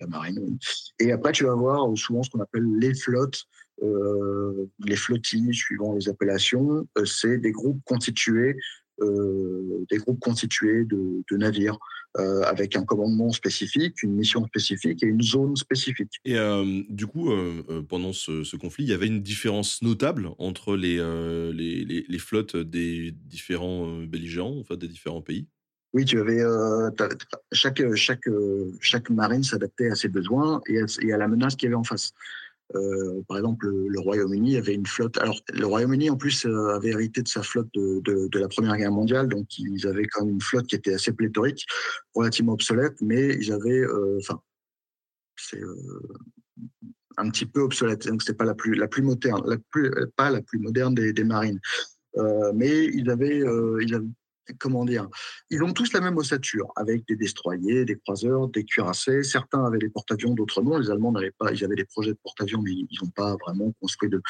la marine. Et après, tu vas voir souvent ce qu'on appelle les flottes, les flottilles, suivant les appellations. c'est des groupes constitués, des groupes constitués de navires. Euh, avec un commandement spécifique, une mission spécifique et une zone spécifique. Et euh, du coup, euh, pendant ce, conflit, il y avait une différence notable entre les, les, les, flottes des différents belligérants, enfin des différents pays? Oui, tu avais chaque chaque chaque marine s'adaptait à ses besoins et et à la menace qu'il y avait en face. Euh, par exemple, le, Royaume-Uni avait une flotte. Alors, le Royaume-Uni, en plus, euh, avait hérité de sa flotte de, la Première Guerre mondiale, donc ils avaient quand même une flotte qui était assez pléthorique, relativement obsolète, mais ils avaient, euh, enfin, c'est un petit peu obsolète. Donc, c'est pas la plus la plus moderne, pas la plus moderne des, marines. mais ils avaient comment dire, ils ont tous la même ossature, avec des destroyers, des croiseurs, des cuirassés. Certains avaient des porte-avions, d'autres non. Les Allemands n'avaient pas, ils avaient des projets de porte-avions, mais ils n'ont pas vraiment construit de,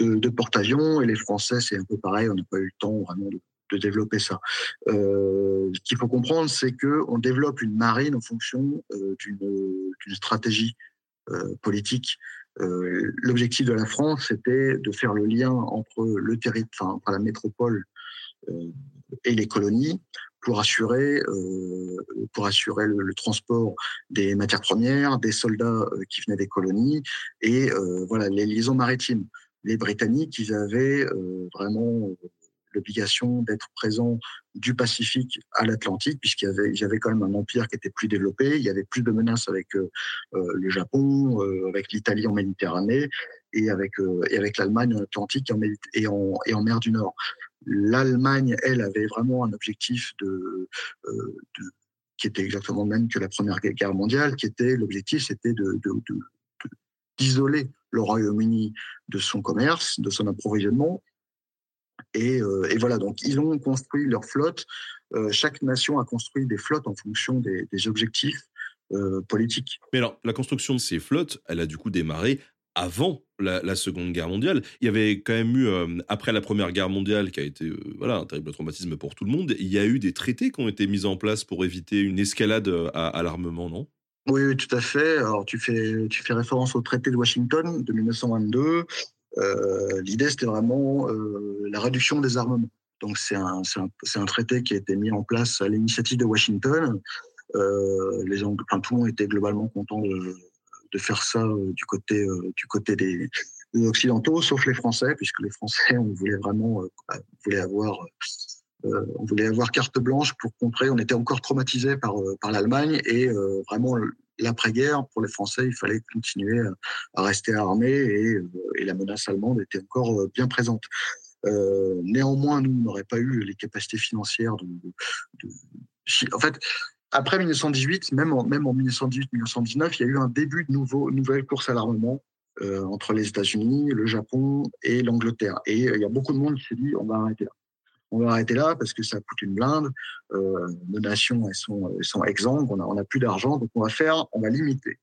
de, porte-avions. Et les Français, c'est un peu pareil, on n'a pas eu le temps vraiment de, développer ça. Euh, ce qu'il faut comprendre, c'est qu'on développe une marine en fonction euh, d'une stratégie euh, politique. L'objectif de la France, c'était de faire le lien entre le territoire, enfin, la métropole et les colonies pour assurer, euh, pour assurer le, transport des matières premières, des soldats euh, qui venaient des colonies et euh, voilà les liaisons maritimes. Les Britanniques, ils avaient vraiment l'obligation d'être présents du Pacifique à l'Atlantique, puisqu'il y avait, il quand même un empire qui était plus développé, il y avait plus de menaces avec le Japon, avec l'Italie en Méditerranée et avec, et avec l'Allemagne en Atlantique et en, mer du Nord. L'Allemagne, elle, avait vraiment un objectif de, euh, qui était exactement le même que la Première Guerre mondiale, qui était l'objectif, c'était d'isoler le Royaume-Uni de son commerce, de son approvisionnement. Et, euh, voilà, donc ils ont construit leur flotte. Euh, chaque nation a construit des flottes en fonction des, objectifs politiques. Mais alors, la construction de ces flottes, elle a du coup démarré avant la, Seconde Guerre mondiale. Il y avait quand même eu, euh, après la Première Guerre mondiale, qui a été euh, voilà, un terrible traumatisme pour tout le monde, il y a eu des traités qui ont été mis en place pour éviter une escalade euh, à, l'armement, non? Oui, tout à fait. Alors, tu fais, tu fais référence au traité de Washington de 1922. L'idée, c'était vraiment la réduction des armements. Donc, c'est un, un, un, traité qui a été mis en place à l'initiative de Washington. les enfin, tout le monde était globalement content de, de faire ça euh, du côté, euh, du côté des, Occidentaux, sauf les Français, puisque les Français, on voulait vraiment euh, bah, voulait avoir on voulait avoir carte blanche pour contrer. On était encore traumatisé par, par l'Allemagne et vraiment l'après-guerre, pour les Français, il fallait continuer à, rester armés et, et, la menace allemande était encore bien présente. néanmoins, nous, n'aurions pas eu les capacités financières de, en fait, après 1918, même en, même en 1918-1919, il y a eu un début de nouveau, nouvelle course à l'armement euh, entre les États-Unis, le Japon et l'Angleterre. Et euh, il y a beaucoup de monde qui s'est dit on va arrêter là. On va arrêter là parce que ça coûte une blinde. Euh, nos nations elles sont, elles on n'a a plus d'argent, donc on va faire, on va limiter.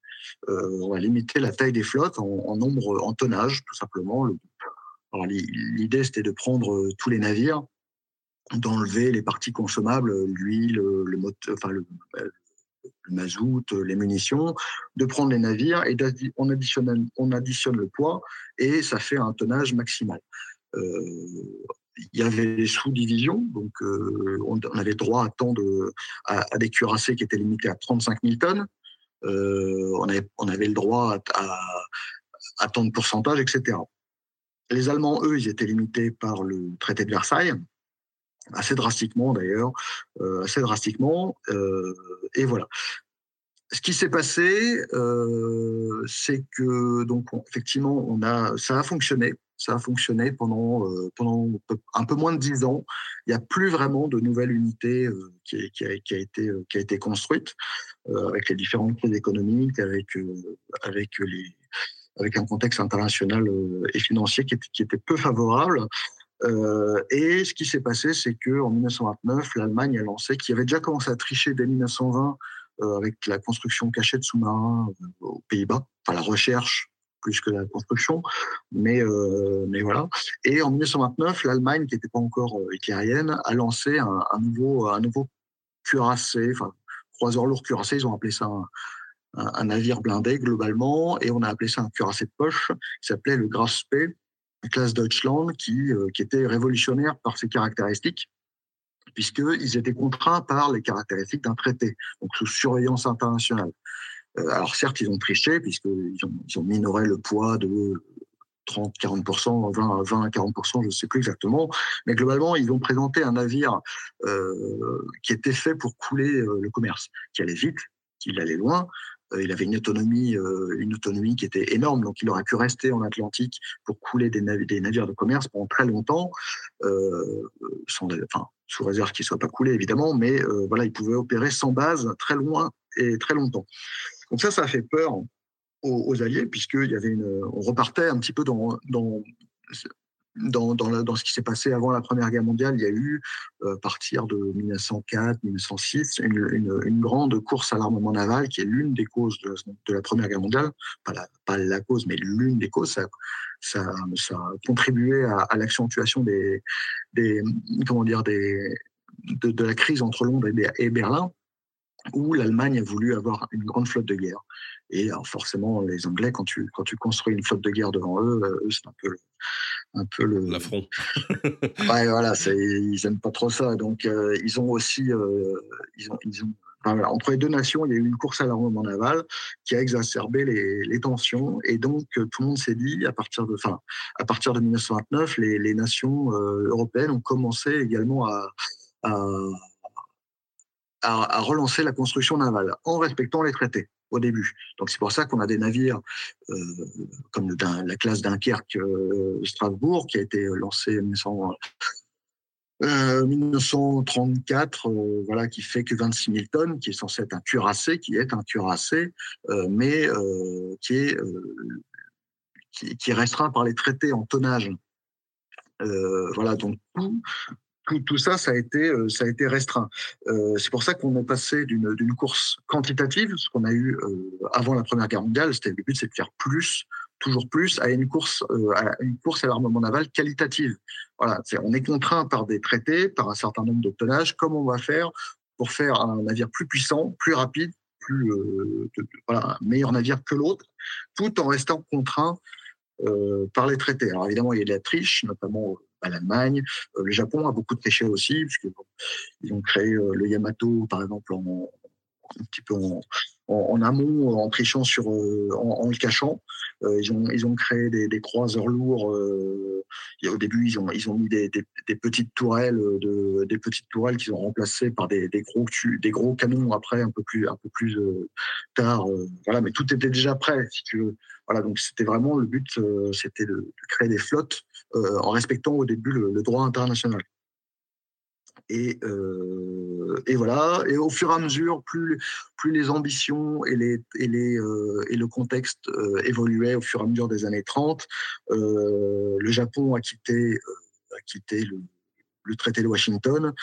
on va limiter la taille des flottes en, nombre, en tonnage, tout simplement. L'idée, c'était de prendre tous les navires d'enlever les parties consommables, l'huile, le, enfin le, mazout, les munitions, de prendre les navires et on additionne, on additionne le poids et ça fait un tonnage maximal. Euh, il y avait des sous-divisions, donc euh, on, avait droit à, tant de, à, des cuirassés qui étaient limités à 35 000 tonnes. on, avait, on avait le droit à, à, tant de pourcentage, etc. Les Allemands, eux, ils étaient limités par le traité de Versailles, assez drastiquement d'ailleurs, assez drastiquement. et voilà ce qui s'est passé, euh, c'est que donc effectivement, on a, ça a fonctionné. Ça a fonctionné pendant euh, pendant un peu moins de dix ans. Il n'y a plus vraiment de euh, qui, qui, a, qui, a, été qui a été construite avec les différentes crises économiques, avec avec les avec un contexte international et financier qui était, qui était peu favorable. Euh, et ce qui s'est passé, c'est que en 1929, l'Allemagne a lancé, qui avait déjà commencé à tricher dès 1920 euh, avec la construction cachée de sous-marins euh, aux Pays-Bas, enfin la recherche plus que la construction, mais mais voilà. Et en 1929, l'Allemagne, qui n'était pas encore hitlérienne, a lancé un, nouveau un nouveau cuirassé, enfin croiseur lourd cuirassé, ils ont appelé ça un, navire blindé globalement, et on a appelé ça un cuirassé de poche, qui s'appelait le Graf Classe Deutschland, qui qui était révolutionnaire par ses caractéristiques puisqu'ils étaient contraints par les caractéristiques d'un traité, donc sous surveillance internationale. Euh, alors certes, ils ont triché, puisqu'ils ont, ils ont minoré le poids de 30, 40%, 20, 20 40%, je ne sais plus exactement. Mais globalement, ils ont présenté un navire euh, qui était fait pour couler euh, le commerce, qui allait vite, qui allait loin, euh, il avait une autonomie, euh, une autonomie qui était énorme, donc il aurait pu rester en Atlantique pour couler des, navires de commerce pendant très longtemps, euh, sous réserve qu'il ne soit pas coulé évidemment, mais voilà, il pouvait opérer sans base très loin et très longtemps. Donc ça, ça a fait peur aux, Alliés, puisqu'il repartait un petit peu dans dans, ce qui s'est passé avant la Première Guerre mondiale, il y a eu, euh, à partir de 1904-1906, une, grande course à l'armement naval qui est l'une des causes de, la Première Guerre mondiale. Pas la, cause, mais l'une des causes. Ça, a contribué à, l'accentuation de, la crise entre Londres et Berlin où l'Allemagne a voulu avoir une grande flotte de guerre. Et alors forcément, les Anglais, quand tu, quand tu construis une flotte de guerre devant eux, euh, c'est un peu, un peu le. L'affront. ouais, voilà, ils n'aiment pas trop ça. Donc, euh, ils ont aussi. Euh, ils ont, ils ont, entre les deux nations, il y a eu une course à l'armement naval qui a exacerbé les, les, tensions. Et donc, tout le monde s'est dit, à partir de, enfin, à partir de 1929, les, les nations européennes ont commencé également à, à à, relancer la construction navale en respectant les traités au début. Donc c'est pour ça qu'on a des navires euh, comme la classe Dunkerque euh, qui a été lancé en 1934, euh, voilà, qui fait que 26 000 tonnes, qui est censé être un cuirassé, qui est un cuirassé, mais qui est qui, qui, est restreint par les traités en tonnage. voilà, donc tout, tout, ça, ça a été, euh, restreint. Euh, c'est pour ça qu'on est passé d'une course quantitative, ce qu'on a eu euh, avant la Première Guerre mondiale, c'était le but, c'est de faire plus, toujours plus, à une course, à une course à l'armement naval qualitative. Voilà, on est contraint par des traités, par un certain nombre de tonnages, comment on va faire pour faire un navire plus puissant, plus rapide, plus voilà, un meilleur navire que l'autre, tout en restant contraint par les traités. Alors évidemment, il y a de la triche, notamment l'Allemagne. Euh, le Japon a beaucoup de triché aussi, puisqu'ils ont créé euh, le Yamato, par exemple, un petit peu en, amont, en trichant sur, euh, en, le cachant. ils, ont, ils ont créé des, croiseurs lourds. au début, ils ont, ils ont mis des, petites tourelles, de, des petites tourelles qu'ils ont remplacées par des, gros, des gros canons après, un peu plus, un peu plus tard. voilà, mais tout était déjà prêt, si tu veux. Voilà, donc c'était vraiment le but, c'était de, créer des flottes euh, en respectant au début le, droit international. Et, euh, et, voilà. Et au fur et à mesure, plus, plus les ambitions et, les, et, les, euh, et le contexte évoluaient au fur et à mesure des années 30, le Japon a quitté, a quitté le, le traité de Washington,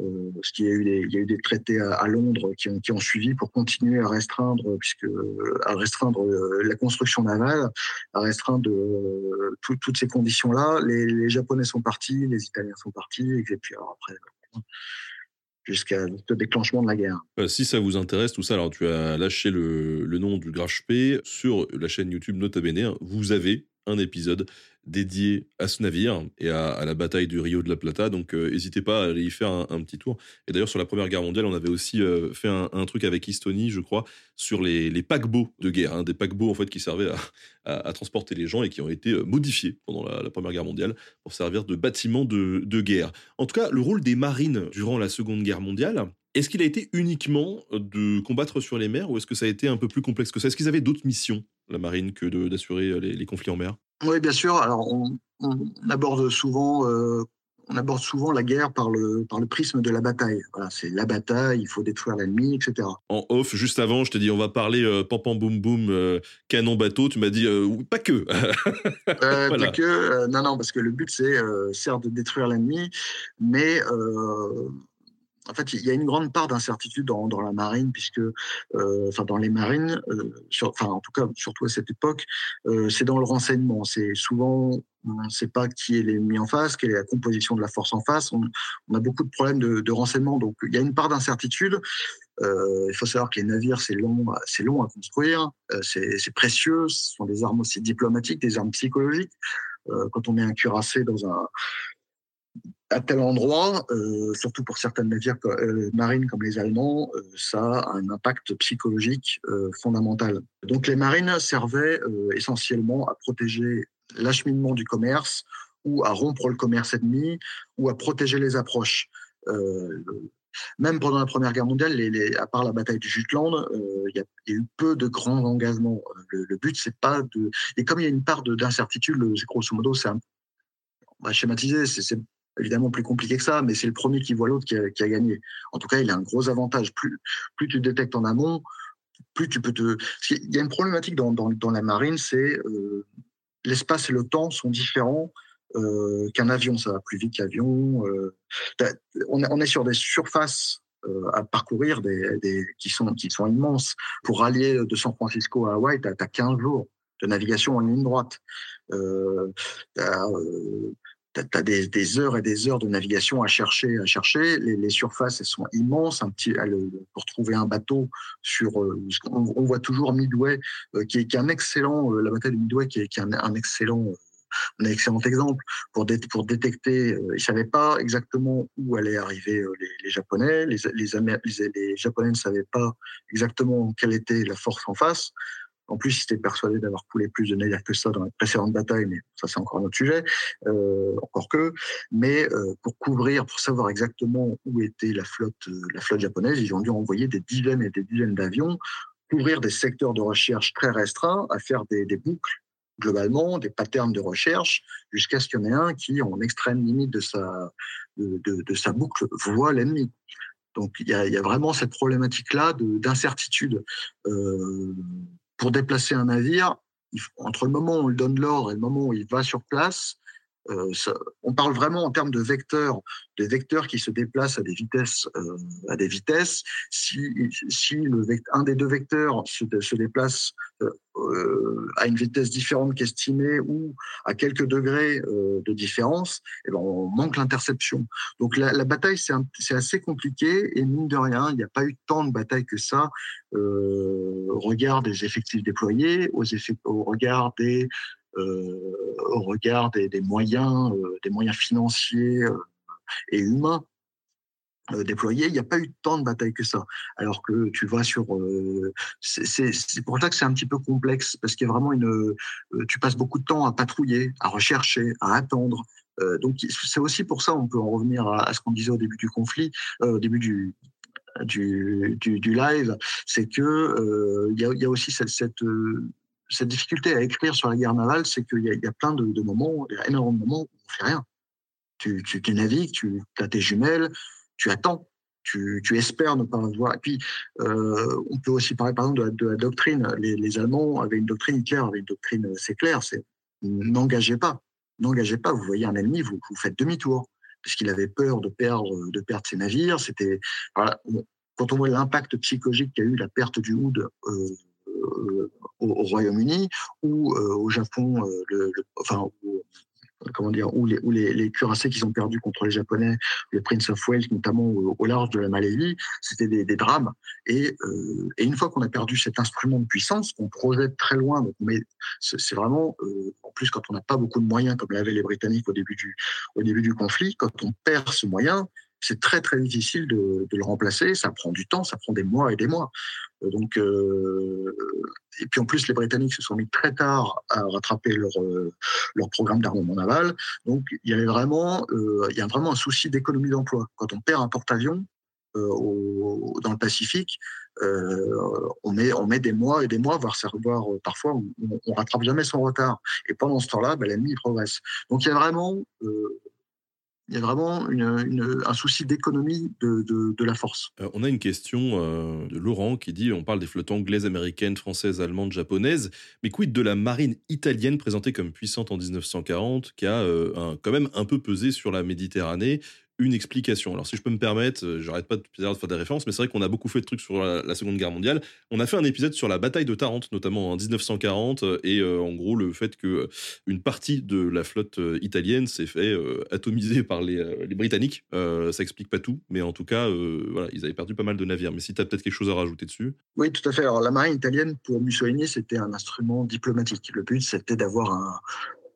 euh, parce qu'il y a eu des, il y a eu des traités à, Londres qui ont, qui ont, suivi pour continuer à restreindre, puisque à restreindre euh, la construction navale, à restreindre euh, toutes ces conditions-là. Les, Japonais sont partis, les Italiens sont partis, et puis alors après jusqu'à le déclenchement de la guerre. si ça vous intéresse, tout ça, alors tu as lâché le, le nom du Grashp sur la chaîne YouTube Nota Bene. Vous avez un épisode dédié à ce navire et à, la bataille du Rio de la Plata. Donc, euh, n'hésitez pas à aller y faire un, petit tour. Et d'ailleurs, sur la Première Guerre mondiale, on avait aussi euh, fait un, truc avec Estonie, je crois, sur les, paquebots de guerre, hein, des paquebots en fait qui servaient à, transporter les gens et qui ont été euh, modifiés pendant la, Première Guerre mondiale pour servir de bâtiments de, guerre. En tout cas, le rôle des marines durant la Seconde Guerre mondiale, est-ce qu'il a été uniquement de combattre sur les mers ou est-ce que ça a été un peu plus complexe que ça? Est-ce qu'ils avaient d'autres missions, la marine, que d'assurer les, les, conflits en mer? Oui, bien sûr. Alors, on, aborde souvent, euh, on aborde souvent la guerre par le, par le prisme de la bataille. Voilà, c'est la bataille, il faut détruire l'ennemi, etc. En off, juste avant, je t'ai dit, on va parler euh, pam pam boum boum, euh, canon bateau. Tu m'as dit, pas que. Pas que. non, non, parce que le but, c'est certes de détruire l'ennemi, mais en fait, il y a une grande part d'incertitude dans, la marine, puisque, euh, enfin, dans les marines, euh, en tout cas, surtout à cette époque, euh, c'est dans le renseignement. C'est souvent, on ne sait pas qui est l'ennemi en face, quelle est la composition de la force en face. On, a beaucoup de problèmes de, de, renseignement, donc il y a une part d'incertitude. Il faut savoir que les navires, c'est long, c'est long à construire, c'est précieux, ce sont des armes aussi diplomatiques, des armes psychologiques. Quand on met un cuirassé dans un à tel endroit, euh, surtout pour certaines navires euh, marines comme les Allemands, euh, ça a un impact psychologique fondamental. Donc les marines servaient essentiellement à protéger l'acheminement du commerce ou à rompre le commerce ennemi ou à protéger les approches. même pendant la Première Guerre mondiale, à part la bataille du Jutland, il y, a eu peu de grands engagements. Le, but, c'est pas de. Et comme il y a une part d'incertitude, grosso modo, c'est un on va schématiser, c'est évidemment plus compliqué que ça, mais c'est le premier qui voit l'autre qui a, gagné. En tout cas, il a un gros avantage. Plus, plus tu détectes en amont, plus tu peux te. Il y a une problématique dans, la marine, c'est euh, l'espace et le temps sont différents euh, qu'un avion. Ça va plus vite qu'avion. Euh, on, est sur des surfaces euh, à parcourir qui, sont, immenses. Pour rallier de San Francisco à Hawaï, tu as, as, 15 jours de navigation en ligne droite. Euh, tu as des, heures et des heures de navigation à chercher, à chercher. Les, surfaces, elles sont immenses. Un petit, pour trouver un bateau sur, euh, on, voit toujours Midway, euh, qui, est, un excellent, euh, la bataille de Midway, qui est, un, excellent, un excellent exemple pour, détecter. ils ne savaient pas exactement où allaient arriver les, Japonais. Les Japonais ne savaient pas exactement quelle était la force en face. En plus, il était persuadé d'avoir coulé plus de navires que ça dans la précédente bataille, mais ça c'est encore un autre sujet, euh, encore que. Mais euh, pour couvrir, pour savoir exactement où était la flotte, euh, la flotte japonaise, ils ont dû envoyer des dizaines et des dizaines d'avions, couvrir des secteurs de recherche très restreints, à faire des, boucles globalement, des patterns de recherche, jusqu'à ce qu'il y en ait un qui, en extrême limite de sa, de, sa boucle, voit l'ennemi. Donc il y, a, vraiment cette problématique-là d'incertitude. Pour déplacer un navire, entre le moment où on lui donne l'ordre et le moment où il va sur place, euh, on parle vraiment en termes de vecteurs, des vecteurs qui se déplacent à des vitesses, euh, à des vitesses. Si, si le un des deux vecteurs se, se déplace euh, à une vitesse différente qu'estimée ou à quelques degrés de différence, eh ben on manque l'interception. Donc la, bataille, c'est assez compliqué et mine de rien, il n'y a pas eu tant de batailles que ça au regard des effectifs déployés, aux effets, au regard des au regard des, moyens, euh, des moyens financiers euh, et humains déployés, il n'y a pas eu tant de batailles que ça. Alors que tu vas sur, c'est pour ça que c'est un petit peu complexe parce qu'il y a vraiment une, tu passes beaucoup de temps à patrouiller, à rechercher, à attendre. donc c'est aussi pour ça, on peut en revenir à, ce qu'on disait au début du conflit, au début du, du, du, live, c'est que il y, a, aussi cette cette difficulté à écrire sur la guerre navale, c'est qu'il y, a plein de, moments, il y a énormément de moments où on fait rien. Tu, tu, navigues, tu as tes jumelles, tu attends, tu, tu espères ne pas avoir. Et puis, euh, on peut aussi parler par exemple de la, doctrine. Les, Allemands avaient une doctrine, Hitler avait une doctrine, c'est clair, c'est n'engagez pas, n'engagez pas. Vous voyez un ennemi, vous, vous faites demi-tour parce qu'il avait peur de perdre, de perdre ses navires. C'était voilà, quand on voit l'impact psychologique qu'a eu la perte du Hood euh, euh, au, Royaume-Uni ou euh, au Japon, euh, enfin, comment dire, ou les, cuirassés qu'ils ont perdus contre les Japonais, le Prince of Wales, notamment au, large de la Malaisie, c'était des, drames. Et, une fois qu'on a perdu cet instrument de puissance, on projette très loin, donc c'est vraiment, euh, plus quand on n'a pas beaucoup de moyens comme l'avaient les Britanniques au début du conflit. Quand on perd ce moyen, c'est très très difficile de, le remplacer. Ça prend du temps, ça prend des mois et des mois. Euh, donc, euh, et puis en plus, les Britanniques se sont mis très tard à rattraper leur leur programme d'armement naval. Donc, il y avait vraiment, il y a vraiment un souci d'économie d'emploi. Quand on perd un porte-avions dans le Pacifique, on met on met des mois et des mois, voire, voire parfois on, on, rattrape jamais son retard. Et pendant ce temps-là, ben, l'ennemi progresse. Donc il y a vraiment il y a vraiment un souci d'économie de, de, la force. Euh, on a une question euh, de Laurent qui dit on parle des flottes anglaises, américaines, françaises, allemandes, japonaises, mais quid de la marine italienne présentée comme puissante en 1940, qui a euh, quand même un peu pesé sur la Méditerranée une explication. Alors, si je peux me permettre, euh, j'arrête pas de faire des références, mais c'est vrai qu'on a beaucoup fait de trucs sur la, Seconde Guerre mondiale. On a fait un épisode sur la bataille de Tarente, notamment en 1940, euh, et euh, en gros, le fait que une partie de la flotte italienne s'est fait atomiser par les, Britanniques. ça explique pas tout, mais en tout cas, voilà, ils avaient perdu pas mal de navires. Mais si tu as peut-être quelque chose à rajouter dessus. Oui, tout à fait. Alors, la marine italienne, pour Mussolini, c'était un instrument diplomatique. Le but, c'était d'avoir un,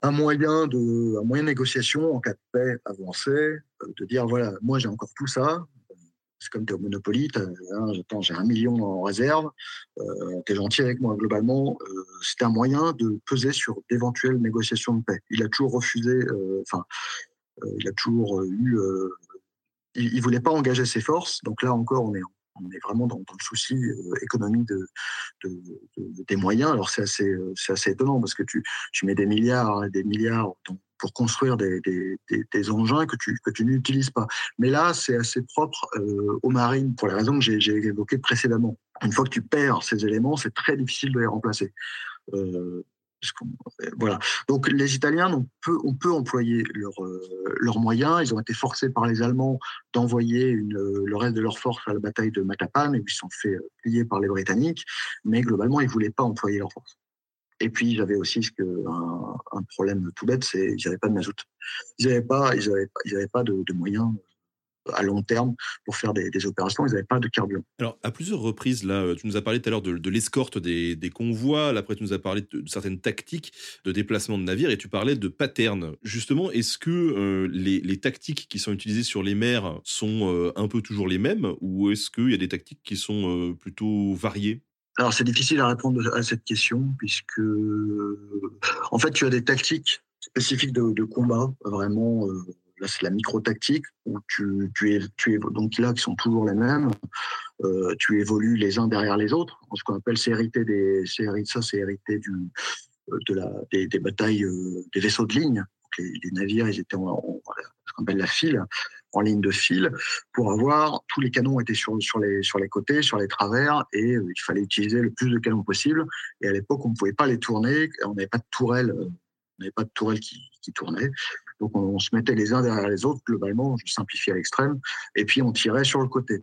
un moyen de, un moyen de négociation en cas de paix avancée, euh, de dire voilà, moi j'ai encore tout ça. C'est comme tu es au Monopoly, hein, j'ai un million en réserve, euh, tu es gentil avec moi globalement. Euh, C'était un moyen de peser sur d'éventuelles négociations de paix. Il a toujours refusé, euh, enfin, il a toujours eu. il ne voulait pas engager ses forces, donc là encore, on est en on est vraiment dans, le souci euh, économique de, des moyens. Alors c'est assez, euh, assez étonnant parce que tu, tu mets des milliards et des milliards pour construire des, des, engins que tu, que tu n'utilises pas. Mais là, c'est assez propre euh, aux marines pour les raisons que j'ai, évoquées précédemment. Une fois que tu perds ces éléments, c'est très difficile de les remplacer. Voilà. Donc les Italiens, on peut, on peut employer euh, leurs moyens. Ils ont été forcés par les Allemands d'envoyer le reste de leurs forces à la bataille de Matapan et ils sont fait euh, plier par les Britanniques. Mais globalement, ils ne voulaient pas employer leurs forces. Et puis, ils avaient aussi un, problème tout bête, c'est qu'ils n'avaient pas de mazout. Ils n'avaient pas, ils avaient, ils avaient pas de moyens à long terme pour faire des, opérations. Ils n'avaient pas de carburant. Alors, à plusieurs reprises, là, euh, tu nous as parlé tout à l'heure de, l'escorte des, convois. Après, tu nous as parlé de, certaines tactiques de déplacement de navires et tu parlais de patterns. Justement, est-ce que euh, les, tactiques qui sont utilisées sur les mers sont euh, un peu toujours les mêmes ou est-ce qu'il y a des tactiques qui sont plutôt variées? Alors c'est difficile à répondre à cette question puisque en fait tu as des tactiques spécifiques de, combat vraiment Là, c'est la micro-tactique où tu, tu, es, tu es, donc là, qui sont toujours les mêmes. Euh, tu évolues les uns derrière les autres. Ce qu'on appelle, c'est hérité des, ça, c'est hérité du, euh, de la, des, des batailles, euh, des vaisseaux de ligne. Les, navires, ils étaient en, ce qu'on appelle la file, en ligne de file, pour avoir tous les canons étaient sur, sur, les, sur les côtés, sur les travers, et il fallait utiliser le plus de canons possible. Et à l'époque, on ne pouvait pas les tourner, on n'avait pas de tourelle, on n'avait pas de tourelle qui, qui tournait. Donc on, se mettait les uns derrière les autres, globalement, je simplifie à l'extrême, et puis on tirait sur le côté.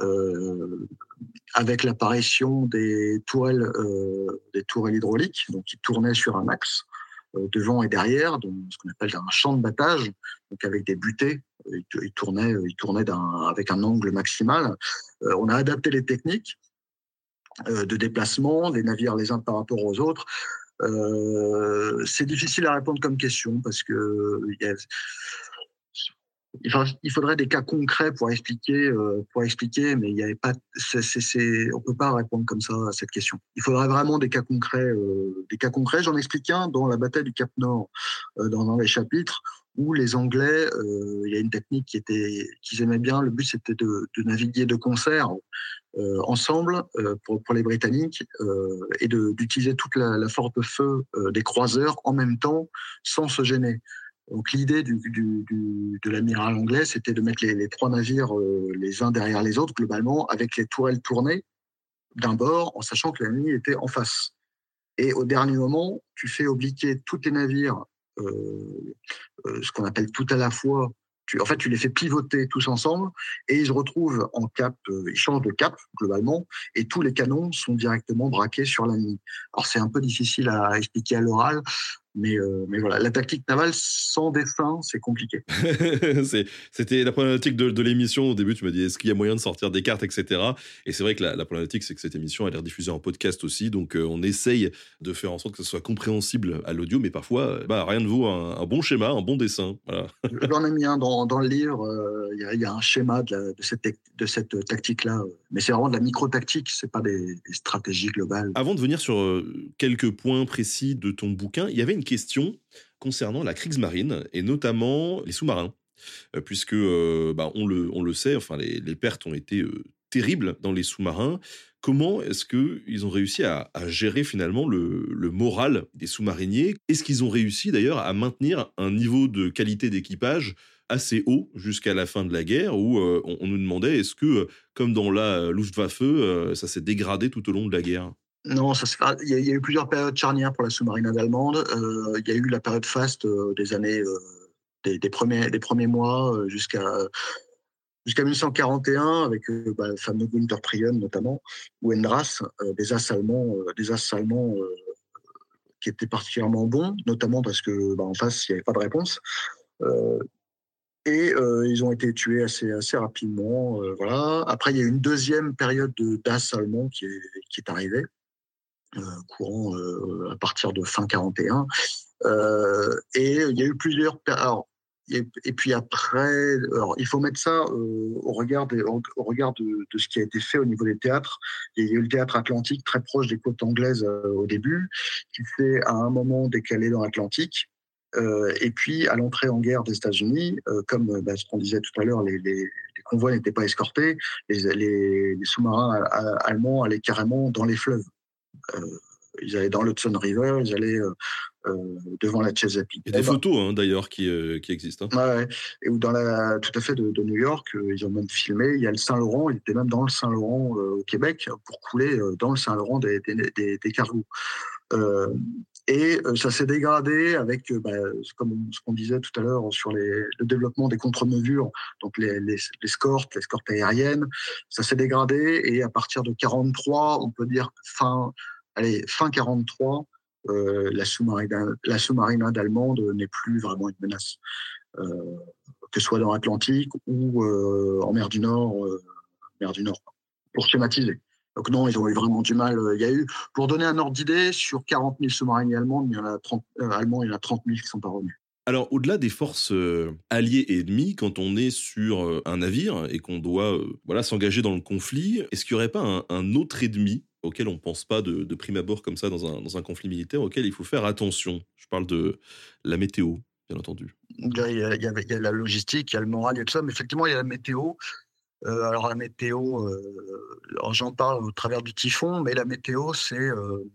Euh, avec l'apparition des tourelles, euh, des tourelles hydrauliques, qui tournaient sur un axe euh, devant et derrière, donc ce qu'on appelle un champ de battage, avec des butées, ils, tournaient, avec un angle maximal. on a adapté les techniques de déplacement des navires les uns par rapport aux autres c'est difficile à répondre comme question parce que il faudrait des cas concrets pour expliquer, euh, pour expliquer, mais il y avait pas, on peut pas répondre comme ça à cette question. Il faudrait vraiment des cas concrets, euh, des cas concrets. J'en explique un dans la bataille du Cap Nord, dans, les chapitres où les Anglais, il y a une technique qui était, qu'ils aimaient bien. Le but c'était de, naviguer de concert. Euh, ensemble euh, pour, les Britanniques euh, et d'utiliser toute la, la, force de feu des croiseurs en même temps sans se gêner. Donc l'idée du, de l'amiral anglais, c'était de mettre les, trois navires les uns derrière les autres globalement avec les tourelles tournées d'un bord en sachant que l'ennemi était en face. Et au dernier moment, tu fais obliquer tous les navires, euh, ce qu'on appelle tout à la fois, en fait, tu les fais pivoter tous ensemble et ils se retrouvent en cap, euh, ils changent de cap globalement et tous les canons sont directement braqués sur ligne. Alors c'est un peu difficile à expliquer à l'oral. Mais, euh, mais voilà, la tactique navale sans dessin, c'est compliqué. C'était la problématique de, l'émission. Au début, tu m'as dit est-ce qu'il y a moyen de sortir des cartes, etc. Et c'est vrai que la, problématique, c'est que cette émission a l'air diffusée en podcast aussi. Donc, euh, on essaye de faire en sorte que ce soit compréhensible à l'audio. Mais parfois, bah, rien ne vaut un, bon schéma, un bon dessin. Voilà. J'en ai mis un dans, dans le livre. Euh, il y, a un schéma de, cette, de cette tactique-là. Mais c'est vraiment de la micro-tactique, c'est pas des, des, stratégies globales. Avant de venir sur quelques points précis de ton bouquin, il y avait une question concernant la Kriegsmarine et notamment les sous-marins, euh, puisque euh, bah, on, le, sait, enfin les, pertes ont été euh, terribles dans les sous-marins. Comment est-ce qu'ils ont réussi à, gérer finalement le, moral des sous-mariniers? Est-ce qu'ils ont réussi d'ailleurs à maintenir un niveau de qualité d'équipage assez haut jusqu'à la fin de la guerre? Où on, nous demandait est-ce que, comme dans la Luftwaffe, ça s'est dégradé tout au long de la guerre? Non, ça il, y a, eu plusieurs périodes charnières pour la sous-marinade allemande. Euh, il y a eu la période faste euh, des années, euh, des, premiers, des premiers mois jusqu'à jusqu'à 1941 avec bah, le fameux Günther notamment ou Endras, des as des as qui étaient particulièrement bons, notamment parce que bah, en face il n'y avait pas de réponse. et ils ont été tués assez, assez rapidement. voilà. Après, il y a eu une deuxième période de qui est, qui est arrivée, courant euh, à partir de fin 41. Euh, et il y a eu plusieurs. Alors, et, puis après, alors, il faut mettre ça au regard, au, regard de, de, ce qui a été fait au niveau des théâtres. Il y a eu le théâtre atlantique très proche des côtes anglaises au début, qui s'est à un moment décalé dans l'Atlantique. Euh, et puis, à l'entrée en guerre des États-Unis, euh, comme bah, ce qu'on disait tout à l'heure, les, les, les convois n'étaient pas escortés, les, les sous-marins allemands allaient carrément dans les fleuves. Euh, ils allaient dans l'Hudson River, ils allaient euh, euh, devant la Chesapeake. Il y a des photos hein, d'ailleurs qui, qui, existent. Hein. Ouais, et ou dans la, tout à fait de, New York, ils ont même filmé. Il y a le Saint-Laurent, il était même dans le Saint-Laurent au Québec pour couler dans le Saint-Laurent des, des, des, cargos. Et ça s'est dégradé avec, bah, comme ce qu'on disait tout à l'heure sur le développement des contre-mesures, donc les, les, les escortes, l'escorte aérienne. Ça s'est dégradé et à partir de 43, on peut dire fin allez, fin 43, euh, la sous-marinade allemande n'est plus vraiment une menace, euh, que ce soit dans l'Atlantique ou euh, en mer du Nord, pour schématiser. Donc non, ils ont eu vraiment du mal. Il y a eu, pour donner un ordre d'idée, sur 40 000 sous-mariniers allemands, il y en a 30, allemands, il y en a 30 000 qui sont pas revenus. Alors, au-delà des forces alliées et ennemies, quand on est sur un navire et qu'on doit voilà s'engager dans le conflit, est-ce qu'il n'y aurait pas un, un autre ennemi auquel on ne pense pas de, prime abord comme ça dans un, dans un, conflit militaire, auquel il faut faire attention? Je parle de la météo, bien entendu. Il y, a, il y, a, la logistique, il y a le moral, il y a tout ça, mais effectivement, il y a la météo. Euh, alors la météo, euh, j'en parle au travers du typhon, mais la météo, c'est euh,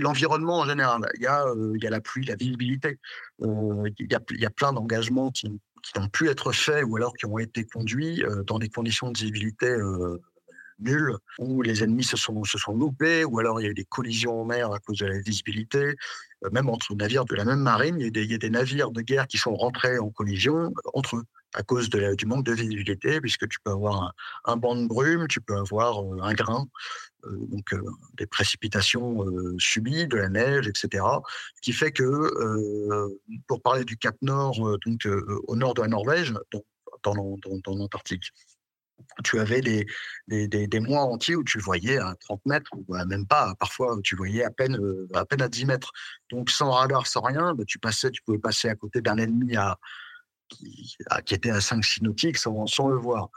l'environnement en général. Il y, a, il y a la pluie, la visibilité. il, y a, il y a plein d'engagements qui, qui ont pu être faits ou alors qui ont été conduits dans des conditions de visibilité nul, où les ennemis se sont, se sont loupés, ou alors il y a eu des collisions en mer à cause de la visibilité, euh, même entre navires de la même marine, il y, a des, il y, a des, navires de guerre qui sont rentrés en collision euh, entre eux à cause du manque de visibilité, puisque tu peux avoir un, banc de brume, tu peux avoir euh, un grain, donc des précipitations subies, de la neige, etc. Qui fait que, pour parler du Cap Nord, donc au nord de la Norvège, donc, dans, dans, l'Antarctique, tu avais des, des, des, mois entiers où tu voyais à 30 mètres, ou même pas, parfois tu voyais à peine, euh, à peine à 10 mètres. Donc sans radar, sans rien, bah, tu, passais, tu pouvais passer à côté d'un ennemi à, qui, qui, était à 5 nautiques sans, sans le voir.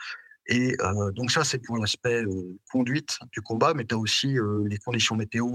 Et euh, donc ça, c'est pour l'aspect euh, conduite du combat, mais tu as aussi les conditions météo,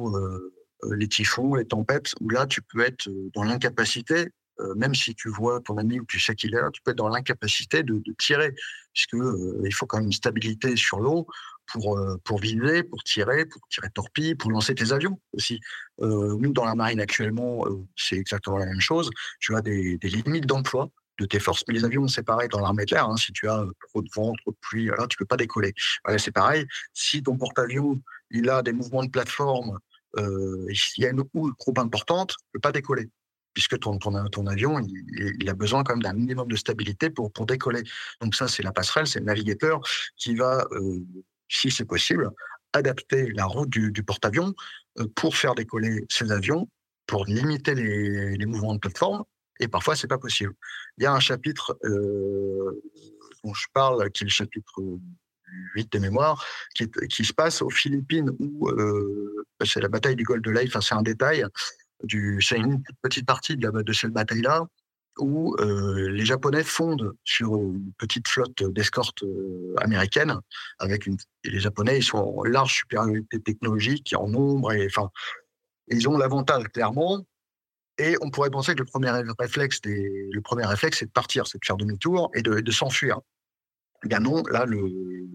les typhons, les tempêtes, où là, tu peux être dans l'incapacité euh, même si tu vois ton ami ou tu sais qu'il est là, tu peux être dans l'incapacité de, tirer, puisque euh, il faut quand même une stabilité sur l'eau pour euh, pour viser, pour tirer, pour tirer torpille, pour lancer tes avions aussi. nous dans la marine actuellement, c'est exactement la même chose. Tu as des, limites d'emploi de tes forces. Mais les avions, c'est pareil dans l'armée de l'air. Hein. si tu as trop de vent, trop de pluie, là, tu peux pas décoller. c'est pareil. Si ton porte-avions, il a des mouvements de plateforme, euh, il y a une houle trop importante, tu peux pas décoller puisque ton, ton, avion, il, a besoin quand même d'un minimum de stabilité pour, pour décoller. Donc ça, c'est la passerelle, c'est le navigateur qui va, euh, si c'est possible, adapter la route du, porte-avions euh, pour faire décoller ses avions pour limiter les mouvements de plateforme, et parfois c'est pas possible. Il y a un chapitre euh, dont je parle, qui est le chapitre 8 de mémoire, qui, se passe aux Philippines où euh, c'est la bataille du Golfe de Leyte, enfin, c'est un détail, c'est une petite partie de, cette bataille-là, où euh, les Japonais fondent sur une petite flotte d'escorte américaine, avec une, les Japonais ils sont en large supériorité technologique, en nombre, et enfin, ils ont l'avantage clairement. Et on pourrait penser que le premier réflexe, le premier réflexe, c'est de partir, c'est de faire demi-tour et de, s'enfuir. Eh bien non, là, le,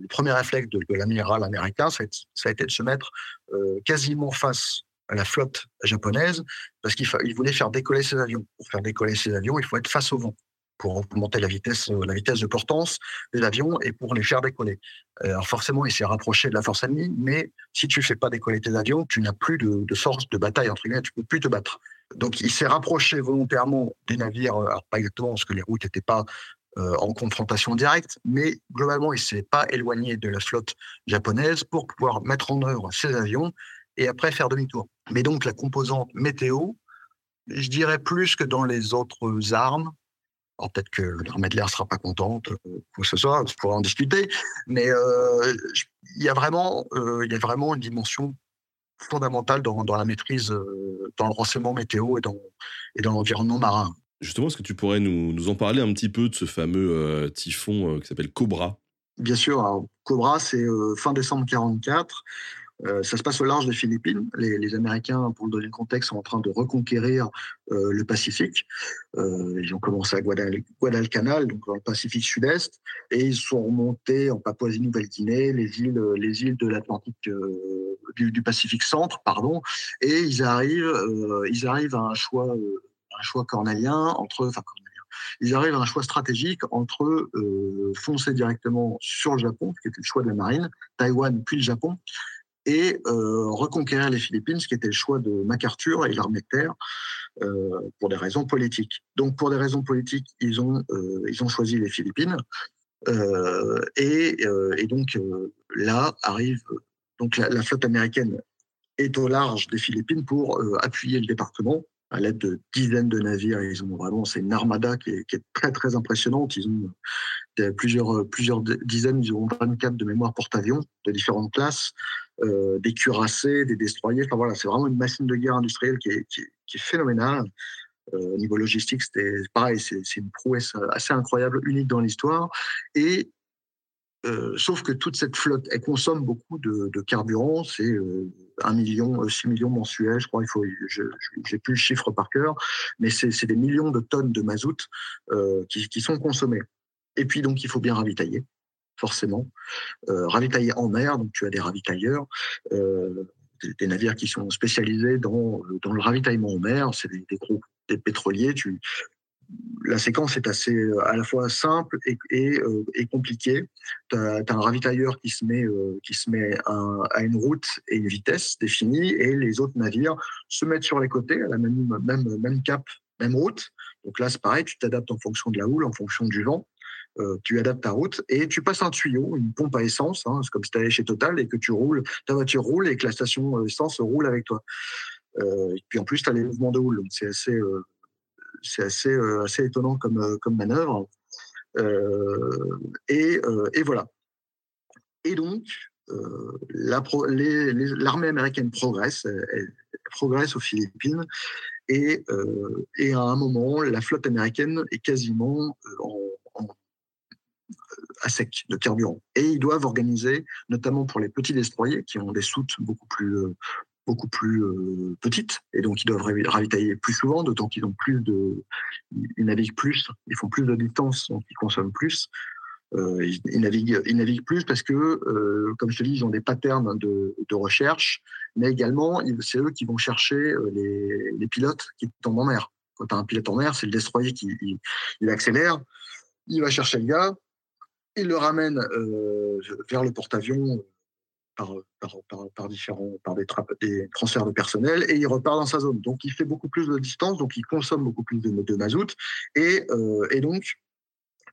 premier réflexe de, l'amiral américain, ça a, été de se mettre euh, quasiment face à la flotte japonaise, parce qu'il il voulait faire décoller ses avions. Pour faire décoller ses avions, il faut être face au vent pour augmenter la vitesse, euh, la vitesse de portance des avions et pour les faire décoller. Euh, alors forcément, il s'est rapproché de la force ennemie, mais si tu fais pas décoller tes avions, tu n'as plus de, de force de bataille entre guillemets, tu peux plus te battre. Donc il s'est rapproché volontairement des navires, alors pas exactement parce que les routes n'étaient pas euh, en confrontation directe, mais globalement, il s'est pas éloigné de la flotte japonaise pour pouvoir mettre en œuvre ses avions et après faire demi-tour. Mais donc la composante météo, je dirais plus que dans les autres armes. Alors peut-être que l'armée de l'air sera pas contente, euh, quoi que ce soit, on pourra en discuter. Mais euh, il y euh, y a vraiment une dimension fondamentale dans, dans la maîtrise, euh, dans le renseignement météo et dans, et dans l'environnement marin. Justement, est-ce que tu pourrais nous, nous, en parler un petit peu de ce fameux euh, typhon euh, qui s'appelle Cobra? Bien sûr, alors, Cobra, c'est fin décembre 44. Euh, ça se passe au large des Philippines. Les, Américains, pour le donner le contexte, sont en train de reconquérir euh, le Pacifique. Euh, ils ont commencé à Guadal Guadalcanal, donc dans le Pacifique Sud-Est, et ils sont remontés en Papouasie-Nouvelle-Guinée, les îles, les îles de l'Atlantique, du, Pacifique Centre, pardon, et ils arrivent, ils arrivent à un choix, un choix cornélien entre, enfin ils arrivent à un choix stratégique entre foncer directement sur le Japon, qui était le choix de la marine, Taïwan puis le Japon, et euh, reconquérir les Philippines, ce qui était le choix de MacArthur et l'armée de terre, euh, pour des raisons politiques. Donc, pour des raisons politiques, ils ont, euh, ils ont choisi les Philippines. Et, et, donc, là arrive donc la, la, flotte américaine est au large des Philippines pour appuyer le département à l'aide de dizaines de navires. Ils ont vraiment, c'est une armada qui est, qui est, très très impressionnante. Ils ont plusieurs plusieurs dizaines, ils ont 24 de mémoire porte-avions de différentes classes euh, des cuirassés, des destroyers. Enfin voilà, c'est vraiment une machine de guerre industrielle qui est, phénoménale. Euh, au niveau logistique, c'était pareil, c'est une prouesse assez incroyable, unique dans l'histoire. Et euh, sauf que toute cette flotte, elle consomme beaucoup de, carburant. C'est euh, 1 million, 6 euh, millions mensuels, je crois. Il faut, je n'ai plus le chiffre par cœur, mais c'est des millions de tonnes de mazout qui, qui, sont consommées. Et puis donc, il faut bien ravitailler forcément. Euh, en mer, donc tu as des ravitailleurs, euh, des, navires qui sont spécialisés dans, dans le ravitaillement en mer, c'est des, des, gros des pétroliers. Tu, la séquence est assez euh, à la fois simple et, et, euh, compliquée. Tu as, un ravitailleur qui se met, qui se met à, à, une route et une vitesse définie, et les autres navires se mettent sur les côtés à la même, même, même cap, même route. Donc là, c'est pareil, tu t'adaptes en fonction de la houle, en fonction du vent. Euh, tu adaptes ta route et tu passes un tuyau, une pompe à essence, hein, c'est comme si tu allais chez Total et que tu roules, ta voiture roule et que la station essence roule avec toi. Euh, et puis en plus, tu as les mouvements de houle, c'est assez, euh, c'est assez, euh, assez étonnant comme, euh, comme manœuvre. Euh, et, voilà. Et donc, l'armée la américaine progresse, progresse aux Philippines, et, et à un moment, la flotte américaine est quasiment en à sec de carburant. Et ils doivent organiser, notamment pour les petits destroyers qui ont des soutes beaucoup plus beaucoup plus euh, petites et donc ils doivent ravitailler plus souvent, d'autant qu'ils ont plus de, ils naviguent plus, ils font plus de distance, donc ils consomment plus. Euh, ils, naviguent, ils naviguent plus parce que, euh, comme je te dis, ils ont des patterns de, de recherche, mais également c'est eux qui vont chercher les, les, pilotes qui tombent en mer. Quand tu as un pilote en mer, c'est le destroyer qui il accélère, il va chercher le gars, il le ramène euh, vers le porte-avions par, par, par, différents, par des, transferts de personnel et il repart dans sa zone. Donc il fait beaucoup plus de distance, donc il consomme beaucoup plus de, de mazout et, euh, et, donc